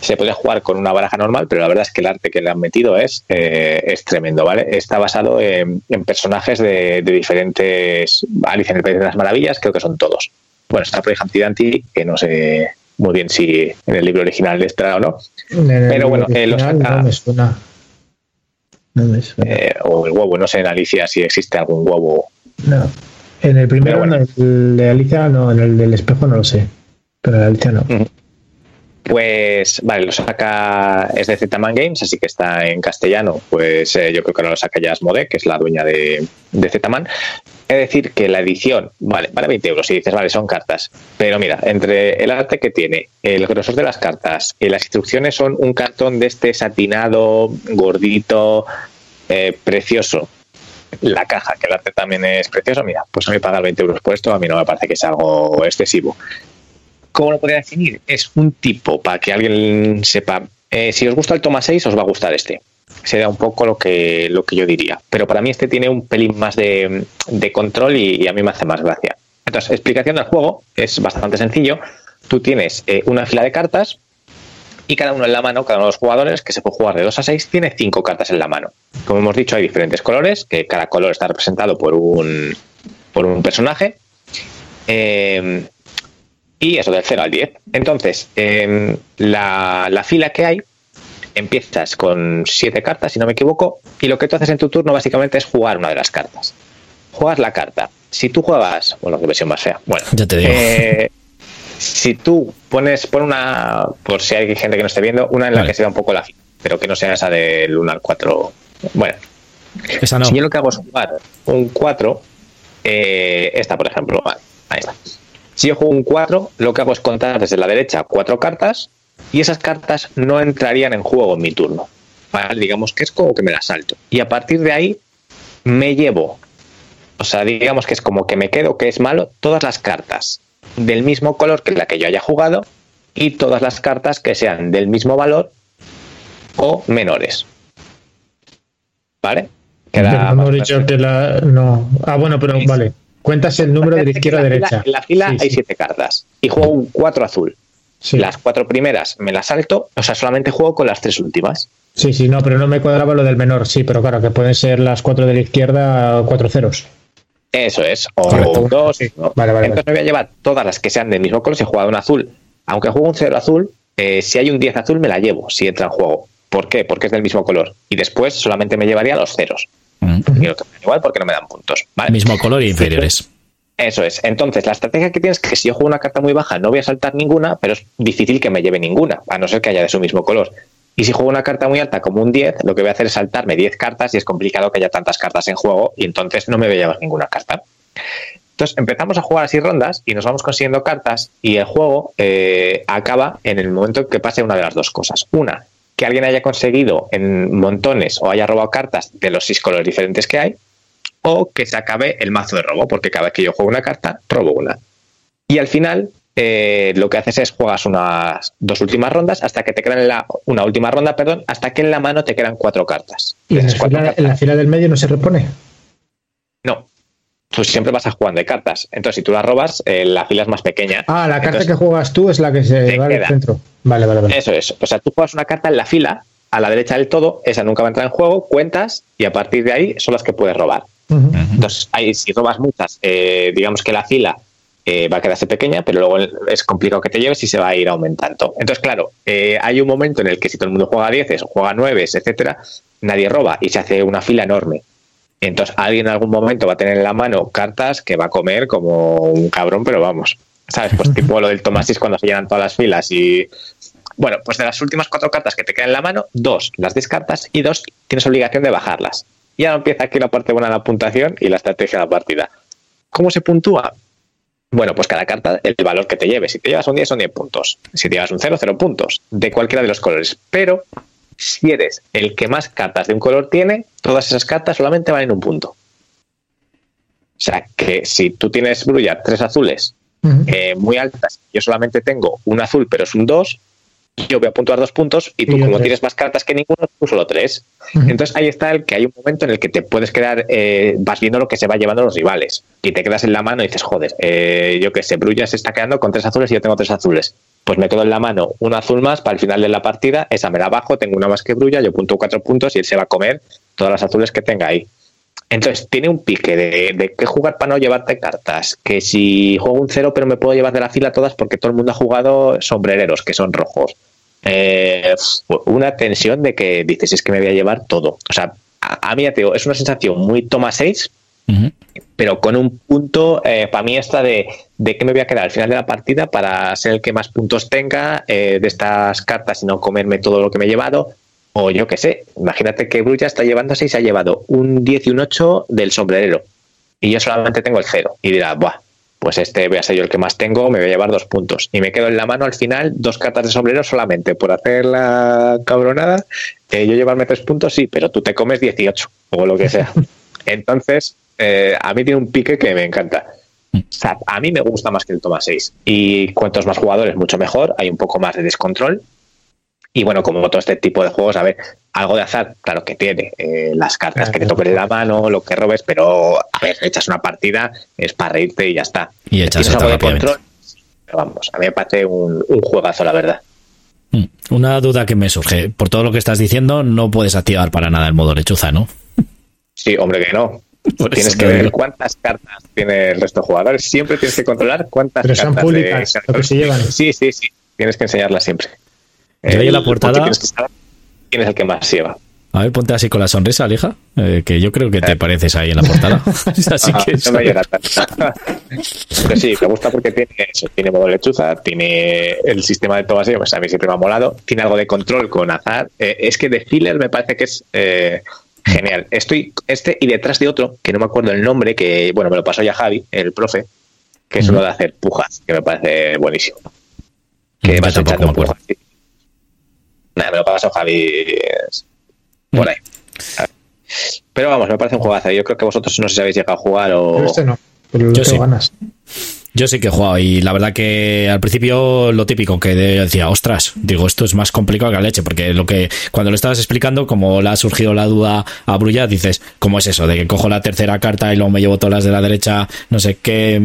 Se puede jugar con una baraja normal, pero la verdad es que el arte que le han metido es, es tremendo, ¿vale? Está basado en, personajes de, diferentes. Alicia en el País de las Maravillas, creo que son todos. Bueno, está Project Anti, que no sé muy bien si en el libro original está o no. Pero bueno, saca. Eh, o el huevo, no sé en Alicia si existe algún huevo. No. En el primero, el de Alicia, no, en el del espejo no lo sé. Pero en Alicia no. Pues vale, lo saca, es de Z-Man Games, así que está en castellano. Pues eh, yo creo que ahora lo saca ya que es la dueña de, de Z-Man. Es decir, que la edición, vale, vale 20 euros. Y dices, vale, son cartas. Pero mira, entre el arte que tiene, el grosor de las cartas y las instrucciones son un cartón de este satinado, gordito, eh, precioso la caja, que el arte también es precioso, mira, pues a mí pagar 20 euros por esto a mí no me parece que es algo excesivo. ¿Cómo lo podría definir? Es un tipo, para que alguien sepa, eh, si os gusta el toma 6, os va a gustar este. Sería un poco lo que, lo que yo diría. Pero para mí este tiene un pelín más de, control y, a mí me hace más gracia. Entonces, explicación del juego es bastante sencillo. Tú tienes eh, una fila de cartas y cada uno en la mano, cada uno de los jugadores, que se puede jugar de 2 a 6, tiene 5 cartas en la mano. Como hemos dicho, hay diferentes colores, que cada color está representado por un, por un personaje. Eh, y eso del 0 al 10. Entonces, em, la, la, fila que hay, empiezas con 7 cartas, si no me equivoco, y lo que tú haces en tu turno básicamente es jugar una de las cartas. Juegas la carta. Si tú juegas, bueno, qué versión más fea. Bueno, ya te digo. Eh, si tú pones, por una, por si hay gente que no esté viendo, una en la que se da un poco la fila, pero que no sea esa del 1 al 4. Bueno, esa no. si yo lo que hago es jugar un 4, eh, esta por ejemplo, ahí está. Si yo juego un 4, lo que hago es contar desde la derecha cuatro cartas y esas cartas no entrarían en juego en mi turno. Digamos que es como que me las salto. Y a partir de ahí me llevo, o sea, digamos que es como que me quedo que es malo todas las cartas del mismo color que la que yo haya jugado y todas las cartas que sean del mismo valor o menores. ¿Vale? Queda hemos dicho que la. No. Ah, bueno, pero vale. Cuentas el número de la izquierda a derecha. en la fila hay siete cartas y juego un cuatro azul. Las cuatro primeras me las salto, o sea, solamente juego con las tres últimas. Sí, sí, no, pero no me cuadraba lo del menor, sí, pero claro, que pueden ser las cuatro de la izquierda cuatro ceros. Eso es, o dos. Entonces me voy a llevar todas las que sean del mismo color si he jugado un azul. Aunque juego un cero azul, eh, si hay un 10 azul me la llevo si entra en juego. ¿Por qué? Porque es del mismo color. Y después solamente me llevaría los ceros. Igual porque no me dan puntos. Mismo color y inferiores. Eso es. Entonces, la estrategia que tienes es que si yo juego una carta muy baja no voy a saltar ninguna, pero es difícil que me lleve ninguna, a no ser que haya de su mismo color. Y si juego una carta muy alta como un 10, lo que voy a hacer es saltarme 10 cartas y es complicado que haya tantas cartas en juego y entonces no me voy a llevar ninguna carta. Entonces empezamos a jugar así rondas y nos vamos consiguiendo cartas y el juego eh, acaba en el momento en que pase una de las dos cosas. Una, que alguien haya conseguido en montones o haya robado cartas de los seis colores diferentes que hay, o que se acabe el mazo de robo, porque cada vez que yo juego una carta, robo una. Y al final, eh, lo que haces es juegas unas dos últimas rondas hasta que te quedan en la, una última ronda, perdón, hasta que en la mano te quedan cuatro cartas. ¿Y en la, fila, del medio no se repone? No, tú siempre vas a jugar de cartas. Entonces, si tú la robas, eh, la fila es más pequeña. Ah, la carta que juegas tú es la que se va al centro. Vale, vale, vale. Eso es. O sea, tú juegas una carta en la fila, a la derecha del todo, esa nunca va a entrar en juego, cuentas y a partir de ahí son las que puedes robar. Entonces, ahí, si robas muchas, eh, digamos que la fila eh, va a quedarse pequeña, pero luego es complicado que te lleves y se va a ir aumentando. Entonces, claro, eh, hay un momento en el que si todo el mundo juega 10 o juega 9, etcétera, nadie roba y se hace una fila enorme. Entonces, alguien en algún momento va a tener en la mano cartas que va a comer como un cabrón, pero vamos. ¿Sabes? Pues tipo lo del Tomasis cuando se llenan todas las filas y. Bueno, pues de las últimas cuatro cartas que te quedan en la mano, dos las descartas y dos tienes obligación de bajarlas. Ya empieza aquí la parte buena de la puntuación y la estrategia de la partida. ¿Cómo se puntúa? Bueno, pues cada carta, el valor que te lleve. Si te llevas un 10 son 10 puntos. Si te llevas un 0, 0 puntos. De cualquiera de los colores. Pero si eres el que más cartas de un color tiene, todas esas cartas solamente valen un punto. O sea que si tú tienes Brulla tres azules eh, muy altas, yo solamente tengo un azul, pero es un 2, yo voy a puntuar dos puntos y tú, como tienes más cartas que ninguno, tú solo tres. Entonces ahí está el que hay un momento en el que te puedes quedar, eh, vas viendo lo que se va llevando los rivales y te quedas en la mano y dices, joder, eh, yo que sé, Brulla se está quedando con tres azules y yo tengo tres azules. Pues me quedo en la mano un azul más para el final de la partida, esa me la bajo, tengo una más que Brulla, yo punto cuatro puntos y él se va a comer todas las azules que tenga ahí. Entonces, tiene un pique de, qué jugar para no llevarte cartas. Que si juego un cero, pero me puedo llevar de la fila todas porque todo el mundo ha jugado sombrereros, que son rojos. Eh, una tensión de que dices, es que me voy a llevar todo. O sea, a, mí, te es una sensación muy toma 6, pero con un punto, eh, para mí, esta de, de que me voy a quedar al final de la partida para ser el que más puntos tenga eh, de estas cartas y no comerme todo lo que me he llevado. O yo qué sé, imagínate que Brulla está llevándose y se ha llevado un 10 y un 8 del sombrerero. Y yo solamente tengo el 0. Y dirá, Buah, pues este voy a ser yo el que más tengo, me voy a llevar dos puntos. Y me quedo en la mano al final dos cartas de sombrero solamente por hacer la cabronada. Eh, yo llevarme tres puntos, sí, pero tú te comes 18 o lo que sea. Entonces, eh, a mí tiene un pique que me encanta. O sea, a mí me gusta más que el toma 6. Y cuantos más jugadores, mucho mejor. Hay un poco más de descontrol. Y bueno, como todo este tipo de juegos, a ver, algo de azar, claro que tiene. Eh, las cartas que te toquen la mano, lo que robes, pero a ver, echas una partida, es para reírte y ya está. Y echas algo de control. Pero vamos, a mí me parece un, juegazo, la verdad. Mm, una duda que me surge. Por todo lo que estás diciendo, no puedes activar para nada el modo lechuza, ¿no? Sí, hombre, que no. Tienes que ver cuántas cartas tiene el resto de jugadores. Siempre tienes que controlar cuántas Pero cartas. Son públicas, lo que se llevan. Sí, sí, sí. Tienes que enseñarlas siempre. Yo la portada. quién es el que más lleva. A ver, ponte así con la sonrisa, Lija, eh, que yo creo que te eh. pareces ahí en la portada. así que no me llega Pero sí, me gusta porque tiene eso, tiene modo lechuza, tiene el sistema de todo así, pues a mí siempre me ha molado, tiene algo de control con azar. Eh, es que de filler me parece que es genial. Estoy este y detrás de otro, que no me acuerdo el nombre, que bueno, me lo pasó ya Javi, el profe, que es uno de hacer pujas, que me parece buenísimo. Que vas echando pujas me lo pasó Javi por ahí. Pero vamos, me parece un juegazo. Yo creo que vosotros no sé si habéis llegado a jugar o. este no, pero yo sí. ganas. Yo sí que he jugado y la verdad que al principio lo típico que decía, ostras, digo, esto es más complicado que la leche, porque lo que cuando lo estabas explicando, como le ha surgido la duda a Brulla, dices, ¿cómo es eso? De que cojo la tercera carta y luego me llevo todas las de la derecha, no sé qué,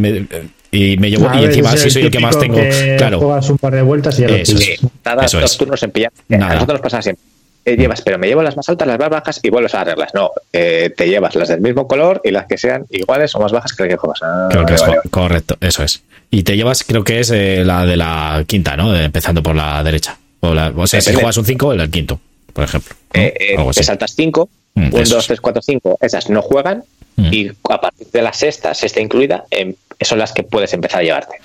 y me llevo, y encima si soy el que más tengo, claro. Juegas un par de vueltas y ya eso, lo sí, Cada dos turnos en pillar. A nosotros nos pasa siempre eh, llevas, pero me llevo las más altas, las más bajas y vuelves a arreglas. No, eh, te llevas las del mismo color y las que sean iguales o más bajas que las que juegas. Ah, Creo que vale, es vale. co- correcto, eso es. Y te llevas, creo que es eh, la de la quinta, ¿no? Empezando por la derecha. O, la- o sea, si juegas un 5, el del quinto, por ejemplo. ¿no? Te saltas 5, Mm, 1, eso 2, es. 3, 4, 5, esas no juegan Mm. y a partir de la sexta, sexta incluida, em, son las que puedes empezar a llevarte.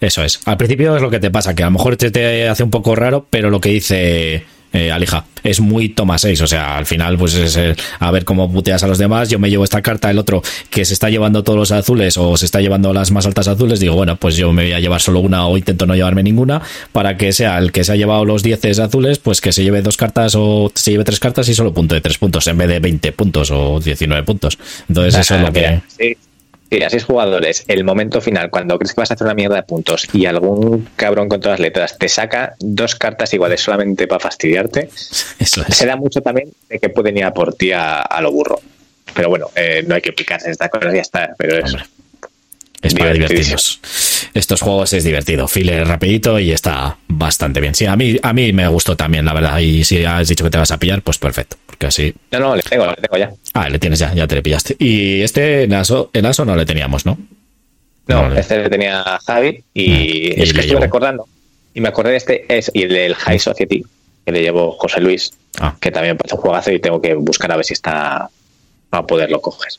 Eso es. Al principio es lo que te pasa, que a lo mejor te, te hace un poco raro, pero lo que dice eh, Alija es muy toma 6. O sea, al final, pues es a ver cómo puteas a los demás. Yo me llevo esta carta, el otro que se está llevando todos los azules o se está llevando las más altas azules. Digo, bueno, pues yo me voy a llevar solo una o intento no llevarme ninguna para que sea el que se ha llevado los 10 azules, pues que se lleve dos cartas o se lleve tres cartas y solo punto de tres puntos en vez de 20 puntos o 19 puntos. Entonces, eso es lo que. Mira, sí, sí, a seis jugadores, el momento final, cuando crees que vas a hacer una mierda de puntos y algún cabrón con todas las letras te saca dos cartas iguales solamente para fastidiarte, Eso es. se da mucho también de que pueden ir a por ti a, a lo burro. Pero bueno, eh, no hay que picarse esta cosa, ya está. Pero es. Es para divertirnos. Estos juegos es divertido. File rapidito y está bastante bien. Sí, a mí, a mí me gustó también, la verdad. Y si has dicho que te vas a pillar, pues perfecto. Porque así. No, no, le tengo, le tengo ya. Ah, le tienes ya, ya te le pillaste. Y este en ASO, en ASO no le teníamos, ¿no? No, este le tenía Javi y, Mm, y es que estuve llevó. recordando. Y me acordé de este es, y el del High Society, que le llevó José Luis, Ah. que también parece un juegazo y tengo que buscar a ver si está para poderlo coger.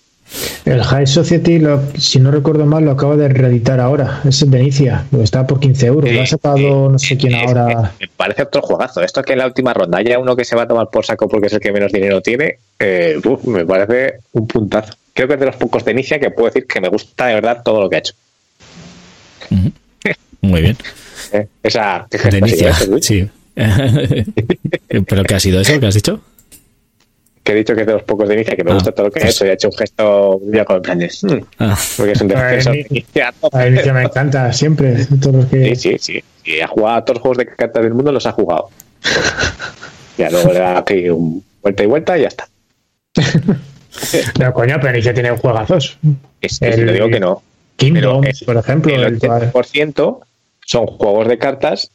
El High Society, lo- si no recuerdo mal, lo acaba de reeditar ahora. Es de Inicia. Está por 15 euros. Lo ha sacado no sé quién Es- ahora. Me parece otro juegazo. Esto que en la última ronda haya uno que se va a tomar por saco porque es el que menos dinero tiene, eh, uf, me parece un puntazo. Creo que es de los pocos de inicia que puedo decir que me gusta de verdad todo lo que ha hecho. Muy bien. Eh, Esa ¿qué De inicia, sí. ¿Pero qué ha sido eso? ¿Qué has dicho? Que he dicho que es de los pocos de inicia que me Ah, gusta todo lo que ha hecho y ha hecho un gesto ya con el plan de, "Hmm", Ah, porque es un Ah, defensor de inicia. A Inicia me encanta siempre. Todos los que... Sí, sí, sí. Y ha jugado a todos los juegos de cartas del mundo, los ha jugado. ya luego le da aquí un vuelta y vuelta y ya está. No, coño, pero Inicia tiene juegazos. Es, es- El- te digo que no. Kingdom, Pero el- por ejemplo. El el- 80% son juegos de cartas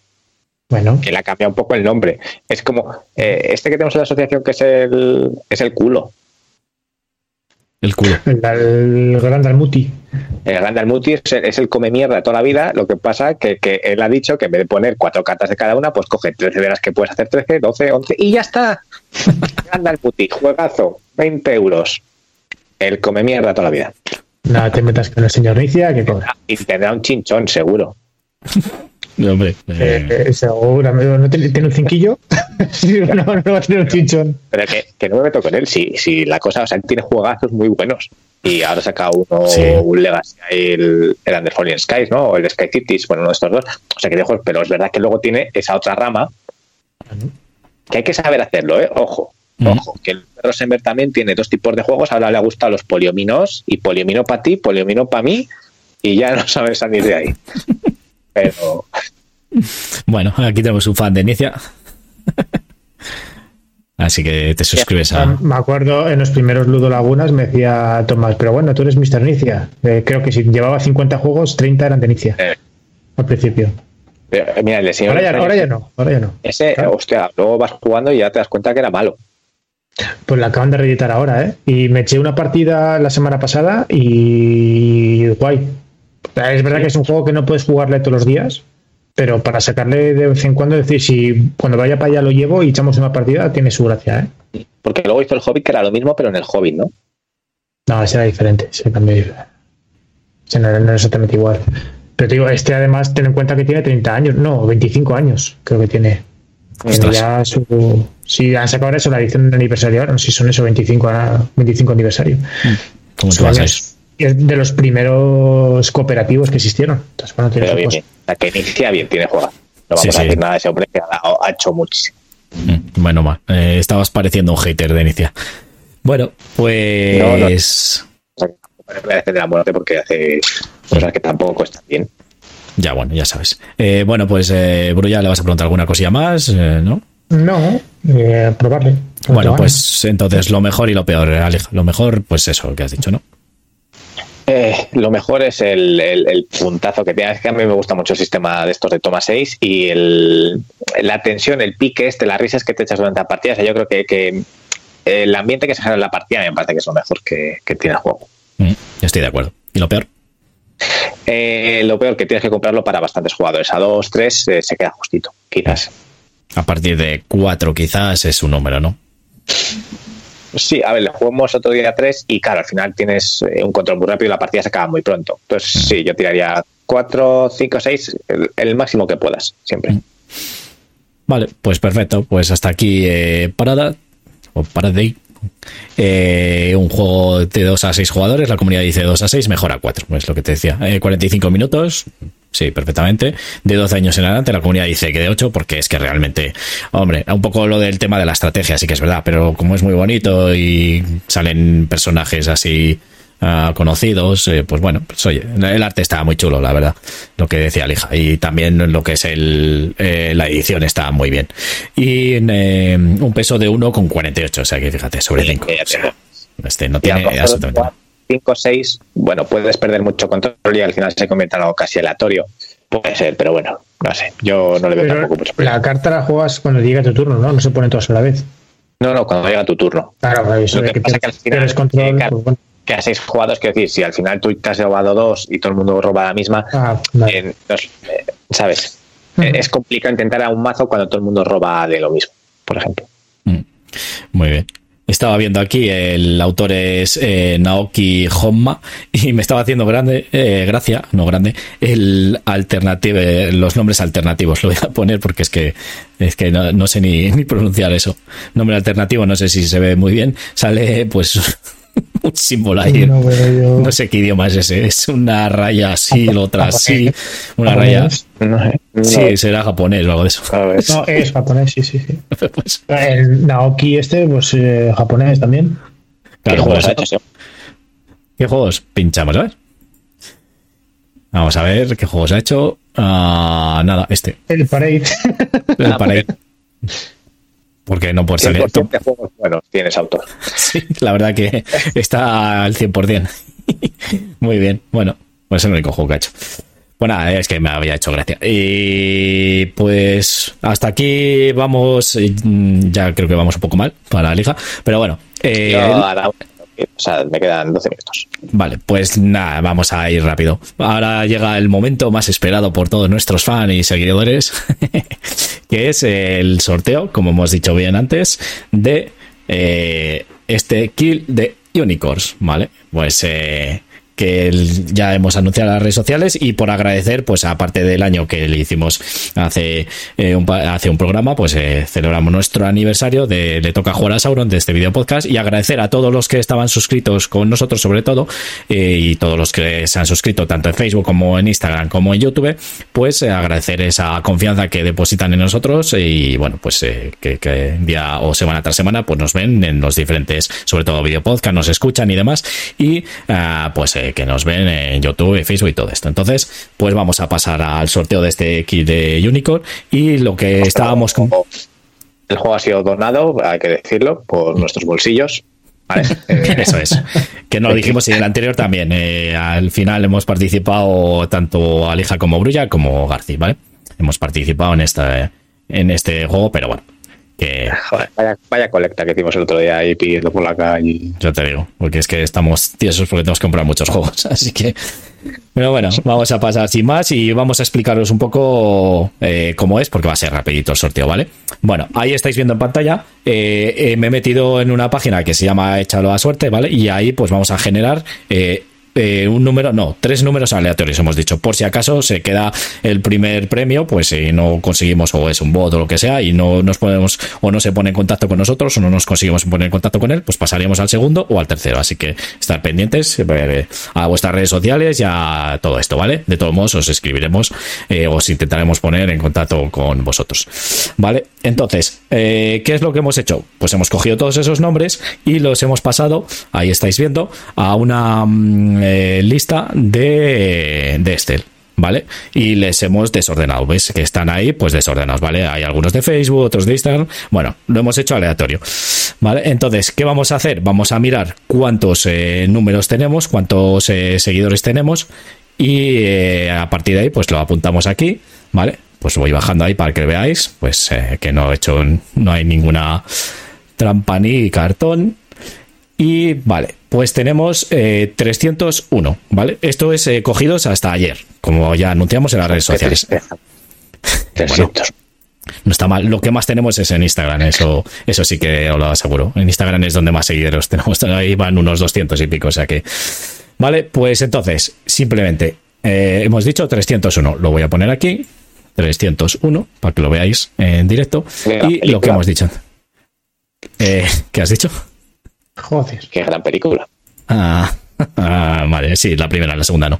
bueno, que le ha cambiado un poco el nombre. Es como eh, este que tenemos en la asociación que es el, es el culo. el culo. el, el Gran Dalmuti. El Gran Dalmuti es el, es el come mierda toda la vida. Lo que pasa que, que él ha dicho que en vez de poner cuatro cartas de cada una, pues coge 13 de las que puedes hacer 13, 12, 11 y ya está. Gran Dalmuti, juegazo, 20 euros. El come mierda toda la vida. Nada, te metas con el señor Inicia, que cobra. Y tendrá un chinchón, seguro. Hombre, eh, Eh, eh, seguramente. ¿No tiene, tiene un cinquillo? Sí, no, no va a tener un chinchón. Pero que, que no me meto con él. Si, si la cosa, o sea, él tiene juegazos muy buenos. Y ahora saca uno, Sí. un Legacy, el, el Under Falling Skies, ¿no? O el Sky Cities, bueno, uno de estos dos. O sea, que dejo, pero es verdad que luego tiene esa otra rama que hay que saber hacerlo, ¿eh? Ojo. Mm. Ojo, que el Rosenberg también tiene dos tipos de juegos. Ahora le ha gustado los poliominos y poliomino para ti, poliomino para mí, y ya no sabes salir de ahí. Pero bueno, aquí tenemos un fan de Inicia. Así que te suscribes a. Me acuerdo en los primeros Ludo Lagunas me decía Tomás, pero bueno, tú eres Mr. Inicia. Eh, creo que si llevaba 50 juegos, 30 eran de Inicia Eh. al principio. pero, eh, mira, el de señor Ahora ya, ahora ya no, ahora ya no. Ese, Claro. hostia, luego vas jugando y ya te das cuenta que era malo. Pues la acaban de reeditar ahora, ¿eh? Y me eché una partida la semana pasada y guay. Es verdad que es un juego que no puedes jugarle todos los días, pero para sacarle de vez en cuando, decir, si cuando vaya para allá lo llevo y echamos una partida, tiene su gracia, ¿eh? Porque luego hizo el Hobbit, que era lo mismo, pero en el Hobbit, ¿no? No, ese era diferente, ese cambió. Ese no era, no era exactamente igual. Pero te digo, este además, ten en cuenta que tiene 30 años, no, 25 años, creo que tiene. Ya su, si han sacado ahora eso, la edición de aniversario ahora, no sé si son eso, 25, a- 25 aniversario. ¿Cómo te vas es de los primeros cooperativos que existieron. Entonces, bueno, tiene Pero bien, sea, que inicia bien, tiene juega. No vamos Sí, a sí. decir nada de ese hombre que ha, dado- ha hecho muchísimo. Mm, Bueno, mal. Eh, estabas pareciendo un hater de Inicia. Bueno, pues. O sea, que tampoco le voy a defender la muerte porque hace cosas que tampoco están bien. Ya, bueno, ya sabes. Eh, bueno, pues, eh, Brulla, ¿le vas a preguntar alguna cosilla más? Eh, ¿No? No, eh, probarle. Bueno, pues entonces lo mejor y lo peor, Alej. Lo mejor, pues eso que has dicho, ¿no? Eh, lo mejor es el, puntazo que tiene. Es que a mí me gusta mucho el sistema de estos de toma 6 y el, la tensión, el pique este, las risas que te echas durante la partida. O sea, yo creo que, el ambiente que se genera en la partida me parece que es lo mejor que, tiene el juego. Mm, estoy de acuerdo. ¿Y lo peor? Eh, lo peor que tienes que comprarlo para bastantes jugadores. A dos, tres eh, se queda justito, quizás. A partir de cuatro, quizás es un número, ¿no? Sí, a ver, le jugamos otro día tres y claro, al final tienes eh, un control muy rápido y la partida se acaba muy pronto. Entonces, mm. sí, yo tiraría cuatro, cinco, seis, el, máximo que puedas, siempre. Mm. Vale, pues perfecto. Pues hasta aquí eh, parada o parade. Eh, un juego de 2 a 6 jugadores, la comunidad dice 2 a 6, mejor a 4, es lo que te decía. 45 eh, minutos, sí, perfectamente. De 12 años en adelante, la comunidad dice que de 8, porque es que realmente, hombre, un poco lo del tema de la estrategia, sí que es verdad, pero como es muy bonito y salen personajes así conocidos, eh, pues bueno, pues oye, el arte está muy chulo, la verdad, lo que decía Lija, y también lo que es el, eh, la edición está muy bien. Y eh, un peso de 1,48, o sea que fíjate, sobre 5. este no tiene absolutamente 5 6, bueno, puedes perder mucho control y al final se convierte en algo casi aleatorio. Puede ser, pero bueno, no sé, yo no le veo tampoco mucho La carta la juegas cuando llega tu turno, ¿no? No se pone todas a la vez. No, no, cuando llega tu turno. Claro, eso que, pasa que al final, control, pues que a seis jugadores, quiero decir, si al final tú te has robado dos y todo el mundo roba la misma, ah, eh, eh, ¿sabes? Eh, es complicado intentar a un mazo cuando todo el mundo roba de lo mismo, por ejemplo. Mm. Muy bien. Estaba viendo aquí, el autor es Naoki Honma y me estaba haciendo grande, gracia, no grande, el alternative, los nombres alternativos. Lo voy a poner porque es que es que no, sé ni pronunciar eso. Nombre alternativo, no sé si se ve muy bien. Sale pues un símbolo ahí. No, sé qué idioma es ese. Es una raya así, la otra así. Una raya. Sí, será japonés o algo de eso. No, es japonés, sí, sí. sí. Pues, el Naoki este, pues eh, japonés también. ¿Qué juegos ha hecho? ¿Qué juegos pinchamos? A ver. Vamos a ver qué juegos ha hecho. Ah, nada, este. El Parade. El Parade. Porque no por salir. bueno, tienes autor. Sí, la verdad que está al 100%. Muy bien. Bueno, pues es el único juego que ha hecho. Bueno, es que me había hecho gracia. Y pues hasta aquí vamos. Ya creo que vamos un poco mal para la liga. Pero bueno. Eh, o sea, me quedan 12 minutos. Vale, pues nada, vamos a ir rápido. Ahora llega el momento más esperado por todos nuestros fans y seguidores, que es el sorteo, como hemos dicho bien antes, de eh, este kill de Unicorns, ¿vale? Pues eh, que ya hemos anunciado en las redes sociales y por agradecer, pues aparte del año que le hicimos hace, eh, un, hace un programa, pues eh, celebramos nuestro aniversario de Le Toca Jugar a Sauron de este video podcast y agradecer a todos los que estaban suscritos con nosotros sobre todo eh, y todos los que se han suscrito tanto en Facebook como en Instagram como en YouTube, pues agradecer esa confianza que depositan en nosotros y bueno, pues que, día o semana tras semana pues nos ven en los diferentes, sobre todo video podcast, nos escuchan y demás y ah, pues que nos ven en YouTube, Facebook y todo esto. Entonces, pues vamos a pasar al sorteo de este kit de Unicorn y lo que estábamos con... El juego ha sido donado, hay que decirlo, por nuestros bolsillos. Eso es. Que no lo dijimos y en el anterior también. Eh, al final hemos participado tanto Alija como Brulla como García, ¿vale? Hemos participado en esta en este juego, pero bueno, vaya, colecta que hicimos el otro día ahí pidiendo por la calle. Yo te digo, porque es que estamos tiesos porque tenemos que comprar muchos juegos, así que... Pero bueno, vamos a pasar sin más y vamos a explicaros un poco eh, cómo es, porque va a ser rapidito el sorteo, ¿vale? Bueno, ahí estáis viendo en pantalla, eh, eh, me he metido en una página que se llama Échalo a suerte, ¿vale? Y ahí pues vamos a generar eh, un número, no, tres números aleatorios hemos dicho. Por si acaso se queda el primer premio, pues si no conseguimos o es un bot o lo que sea y no nos podemos o no se pone en contacto con nosotros o no nos conseguimos poner en contacto con él, pues pasaríamos al segundo o al tercero. Así que estar pendientes eh, a vuestras redes sociales y a todo esto, ¿vale? De todos modos os escribiremos, eh, os intentaremos poner en contacto con vosotros, ¿vale? Entonces, ¿qué es lo que hemos hecho? Pues hemos cogido todos esos nombres y los hemos pasado, ahí estáis viendo, a una mm, eh, lista de, de Estel. ¿vale? Y les hemos desordenado, ¿ves? Que están ahí, pues desordenados, ¿vale? Hay algunos de Facebook, otros de Instagram. Bueno, lo hemos hecho aleatorio, ¿vale? Entonces, ¿qué vamos a hacer? Vamos a mirar cuántos eh, números tenemos, cuántos eh, seguidores tenemos y a partir de ahí, pues lo apuntamos aquí, ¿vale? Pues voy bajando ahí para que veáis, pues que no he hecho, no hay ninguna trampa ni cartón. Y vale, pues tenemos 301, ¿vale? Esto es cogidos hasta ayer, como ya anunciamos en las redes sociales. Bueno, no está mal. Lo que más tenemos es en Instagram, eso, eso sí que os lo aseguro. En Instagram es donde más seguidores tenemos. Ahí van unos 200 y pico, o sea que. Vale, pues entonces, simplemente eh, hemos dicho 301. Lo voy a poner aquí. 301, para que lo veáis en directo. y lo que hemos dicho. Eh, ¿Qué has dicho? Joder. Qué gran película. Ah, ah, vale, sí, la primera, la segunda no.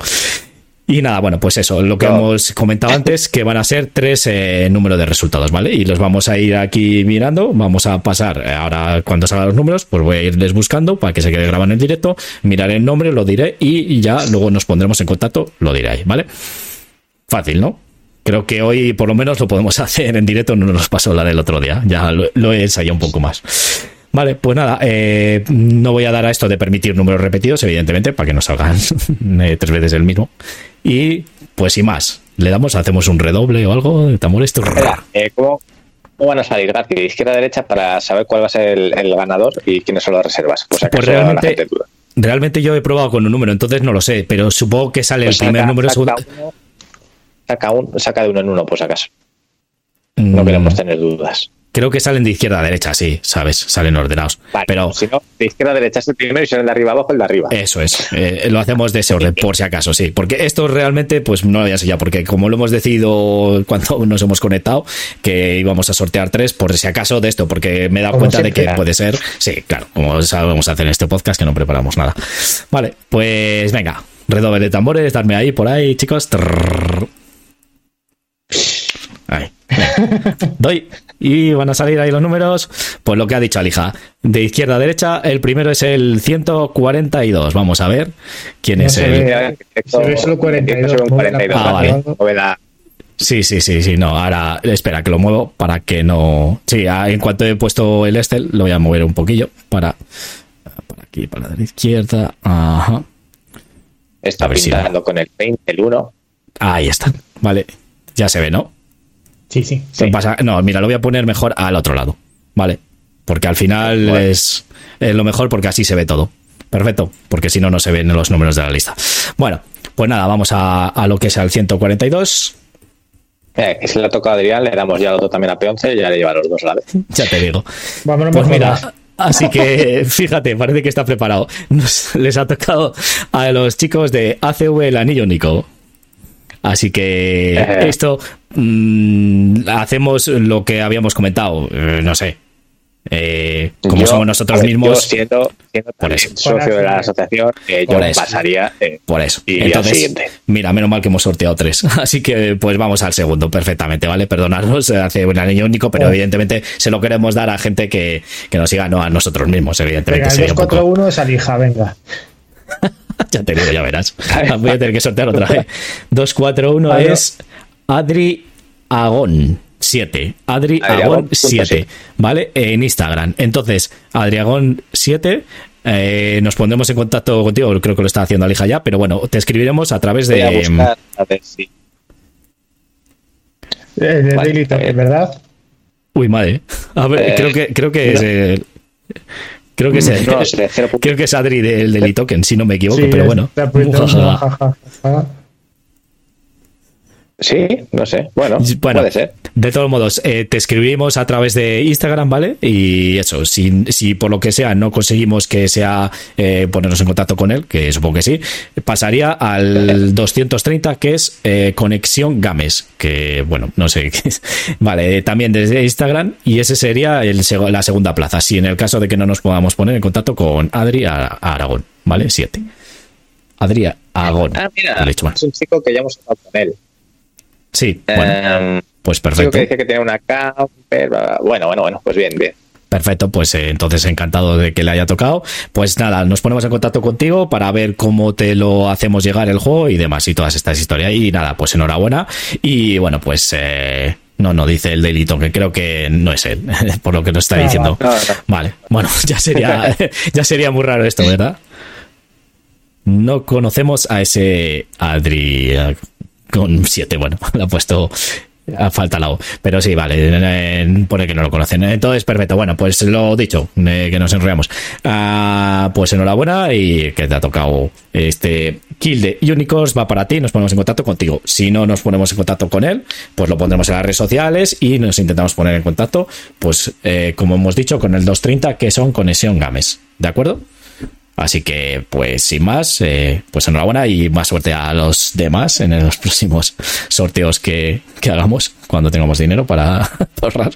Y nada, bueno, pues eso, lo que hemos comentado antes, que van a ser tres eh, números de resultados, ¿vale? Y los vamos a ir aquí mirando, vamos a pasar, eh, ahora cuando salgan los números, pues voy a irles buscando para que se quede grabado en el directo, miraré el nombre, lo diré y ya luego nos pondremos en contacto, lo diré ahí, ¿vale? Fácil, ¿no? Creo que hoy por lo menos lo podemos hacer en directo, no nos pasó la del otro día, ya lo, lo he ensayado un poco más. Vale, pues nada, eh, no voy a dar a esto de permitir números repetidos, evidentemente, para que no salgan eh, tres veces el mismo. Y pues sin más, le damos, hacemos un redoble o algo de tambores. Eh, ¿cómo, van a salir de izquierda a derecha para saber cuál va a ser el, ganador y quiénes son las reservas? Pues, pues realmente, realmente yo he probado con un número, entonces no lo sé, pero supongo que sale el pues primer número. Saca, saca, saca de uno en uno, pues acaso. No mm. queremos tener dudas. Creo que salen de izquierda a derecha, sí, sabes, salen ordenados. pero si no, de izquierda a derecha es el primero y si el de arriba abajo el de arriba. Eso es, eh, lo hacemos de ese orden, por si acaso, sí. Porque esto realmente, pues no lo voy a ya, porque como lo hemos decidido cuando nos hemos conectado, que íbamos a sortear tres, por si acaso de esto, porque me he dado cuenta de que puede ser, sí, claro, como sabemos hacer en este podcast, que no preparamos nada. Vale, pues venga, redoble de tambores, darme ahí, por ahí, chicos. Ahí. Doy y van a salir ahí los números. Pues lo que ha dicho Alija, de izquierda a derecha, el primero es el 142. Vamos a ver quién es el. solo 42. Ah, vale. Sí, sí, sí, sí, no, ahora espera que lo muevo para que no... Sí, ah, en cuanto he puesto el Estel, lo voy a mover un poquillo para... Por aquí, para la izquierda, ajá. Está pintando con el 20, el 1. Ahí está, vale, ya se ve, ¿no? Sí, sí. Pasa? No, mira, lo voy a poner mejor al otro lado. Vale. Porque al final es, lo mejor porque así se ve todo. Perfecto. Porque si no, no se ven los números de la lista. Bueno, pues nada, vamos a, lo que es el 142. Eh, que se le ha tocado a Adrián, le damos ya el otro también a P11 y ya le lleva los dos a la vez. Ya te digo. pues mira, así que fíjate, parece que está preparado. les ha tocado a los chicos de ACV el anillo Nico. Así que eh. esto mm, hacemos lo que habíamos comentado, eh, no sé. Eh, como somos nosotros mismos, siendo, por eso. socio de la asociación, yo pasaría por eso. Entonces, mira, menos mal que hemos sorteado tres, así que pues vamos al segundo perfectamente, ¿vale? Perdonadnos, hace un año único, pero evidentemente se lo queremos dar a gente que, nos siga, no a nosotros mismos, evidentemente. Venga, el 241 es Alija, venga. ya te digo, ya verás. Voy a tener que sortear otra vez. 241 es Adri Agón. 7. Adri Agón 7. ¿Vale? En Instagram. Entonces, Adriagón 7. Eh, nos pondremos en contacto contigo. Creo que lo está haciendo Alija ya. Pero bueno, te escribiremos a través de. a ver si. Eh, de Daily ¿verdad? Uy, madre. A ver, eh, creo que, creo que es. Creo que es, creo que es Adri del, del token si no me equivoco, pero bueno. Sí, no sé. Bueno, puede ser. De todos modos, eh, te escribimos a través de Instagram, ¿vale? Y eso, si, si por lo que sea no conseguimos que sea eh, ponernos en contacto con él, que supongo que sí, pasaría al 230, que es eh, Conexión Games, que bueno, no sé qué es. Vale, también desde Instagram, y ese sería el, la segunda plaza, si en el caso de que no nos podamos poner en contacto con Adri Aragón, ¿vale? Siete. Adri Aragón. Ah, mira, es un chico que ya hemos hablado con él. Sí, bueno, em, pues perfecto. que dice que tiene una K, bueno, bueno, bueno, pues bien, bien. Perfecto, pues eh, entonces encantado de que le haya tocado. Pues nada, nos ponemos en contacto contigo para ver cómo te lo hacemos llegar el juego y demás y todas estas historias. Y nada, pues enhorabuena. Y bueno, pues eh, no, no dice el delito, que creo que no es él, por lo que nos está diciendo. Vale, bueno, ya sería, ya sería muy raro esto, ¿verdad? No conocemos a ese Adri con 7, bueno, le ha puesto falta la O. Pero sí, vale, pone que no lo conocen. Entonces, perfecto. Bueno, pues lo dicho, eh, que nos enrollamos. Ah, pues enhorabuena y que te ha tocado este kill de Unicorns. Va para ti, nos ponemos en contacto contigo. Si no nos ponemos en contacto con él, pues lo pondremos en las redes sociales y nos intentamos poner en contacto, pues eh, como hemos dicho, con el 230 que son Conexión Games. ¿De acuerdo? Así que, pues sin más, eh, pues enhorabuena y más suerte a los demás en los próximos sorteos que, que hagamos cuando tengamos dinero para ahorrar.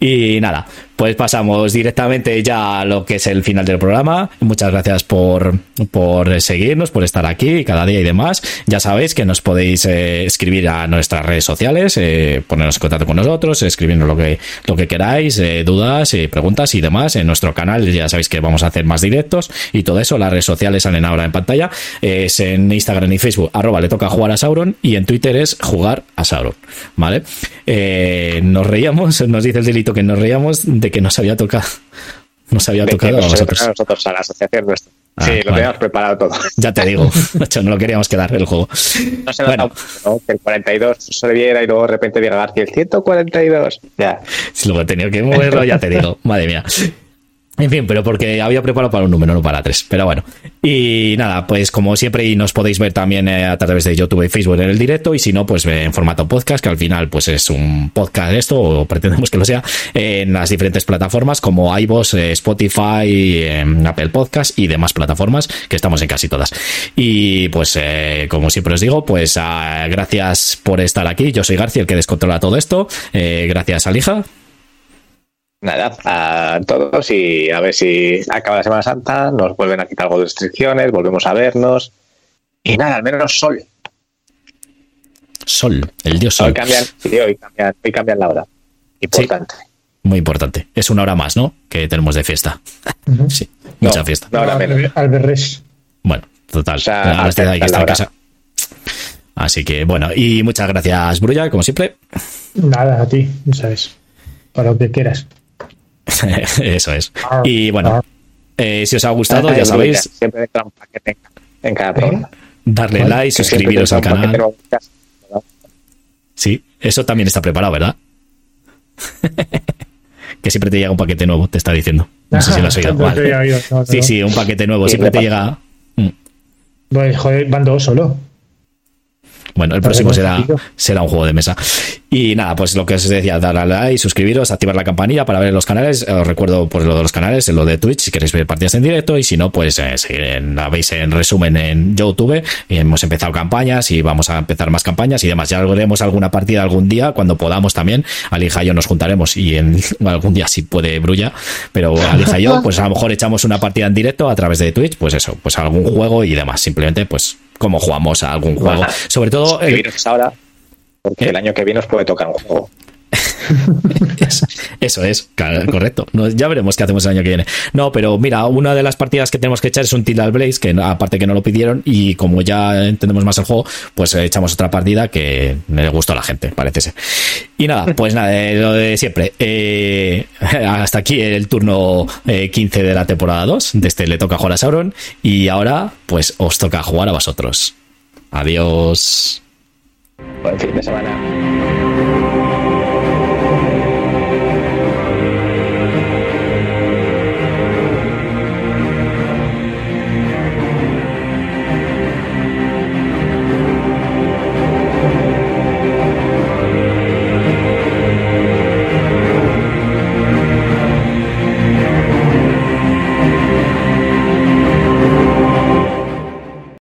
y nada, pues pasamos directamente ya a lo que es el final del programa. Muchas gracias por, por seguirnos, por estar aquí cada día y demás. Ya sabéis que nos podéis eh, escribir a nuestras redes sociales, eh, ponernos en contacto con nosotros, escribirnos lo que, lo que queráis, eh, dudas, preguntas y demás. En nuestro canal ya sabéis que vamos a hacer más directos y todo eso. Las redes sociales salen ahora en pantalla. Es en Instagram y Facebook, arroba le toca jugar a Sauron y en Twitter es jugar a Sauron. ¿Vale? nos reíamos, nos dice el delito que nos reíamos de que nos había tocado. Nos había tocado a nosotros. A nosotros, a la asociación nuestra. Ah, sí, lo teníamos preparado todo. Ya te digo, no lo queríamos quedar el juego. No se bueno. ¿no? Que el 42 se viera y luego de repente diga García el 142. Ya. Si luego he tenido que moverlo, ya te digo. Madre mía. En fin, pero porque había preparado para un número, no para tres. Pero bueno. Y nada, pues como siempre, y nos podéis ver también eh, a través de YouTube y Facebook en el directo, y si no, pues en formato podcast, que al final pues es un podcast esto, o pretendemos que lo sea, en las diferentes plataformas como iVoox, eh, Spotify, Apple Podcast y demás plataformas, que estamos en casi todas. Y pues, eh, como siempre os digo, pues ah, gracias por estar aquí. Yo soy García, el que descontrola todo esto. gracias, Alija nada, a todos y a ver si acaba la Semana Santa, nos vuelven a quitar algo de restricciones, volvemos a vernos. Y nada, al menos sol. Sol, el dios sol. Hoy cambian, hoy cambian, la hora. Importante. muy importante. Es una hora más, ¿no? Que tenemos de fiesta. Sí, mucha fiesta. Una hora menos. Bueno, total. ahora estoy ahí que está en casa. Así que bueno, y muchas gracias, Brulla, como siempre. Nada, a ti, sabes. Para lo que quieras. Eso es. Y bueno, eh, si os ha gustado, ya sabéis. Siempre un paquete en cada programa. Darle like, suscribiros al canal. Sí, eso también está preparado, ¿verdad? que siempre te llega un paquete nuevo, te está diciendo. No sé si lo has oído. Vale. Sí, sí, un paquete nuevo. Siempre te llega. Pues, joder, van dos solo. Bueno, el próximo será, será un juego de mesa. Y nada, pues lo que os decía, darle a like, suscribiros, activar la campanilla para ver los canales. Os recuerdo pues lo de los canales, lo de Twitch, si queréis ver partidas en directo, y si no, pues eh, si la veis en resumen en YouTube. Hemos empezado campañas y vamos a empezar más campañas y demás. Ya haremos alguna partida algún día, cuando podamos también. Alija y yo nos juntaremos y en algún día si puede brulla, pero Alija y yo, pues a lo mejor echamos una partida en directo a través de Twitch, pues eso, pues algún juego y demás. Simplemente, pues cómo jugamos a algún juego. Sobre todo. ahora, porque ¿Eh? el año que viene os puede tocar un juego. Eso es, correcto. ya veremos qué hacemos el año que viene. No, pero mira, una de las partidas que tenemos que echar es un Tildal Blaze, que aparte que no lo pidieron, y como ya entendemos más el juego, pues echamos otra partida que le gustó a la gente, parece ser. Y nada, pues nada, eh, lo de siempre. Eh, hasta aquí el turno 15 de la temporada 2. De este le toca jugar a Sauron. Y ahora, pues os toca jugar a vosotros. Adiós. Buen fin de semana.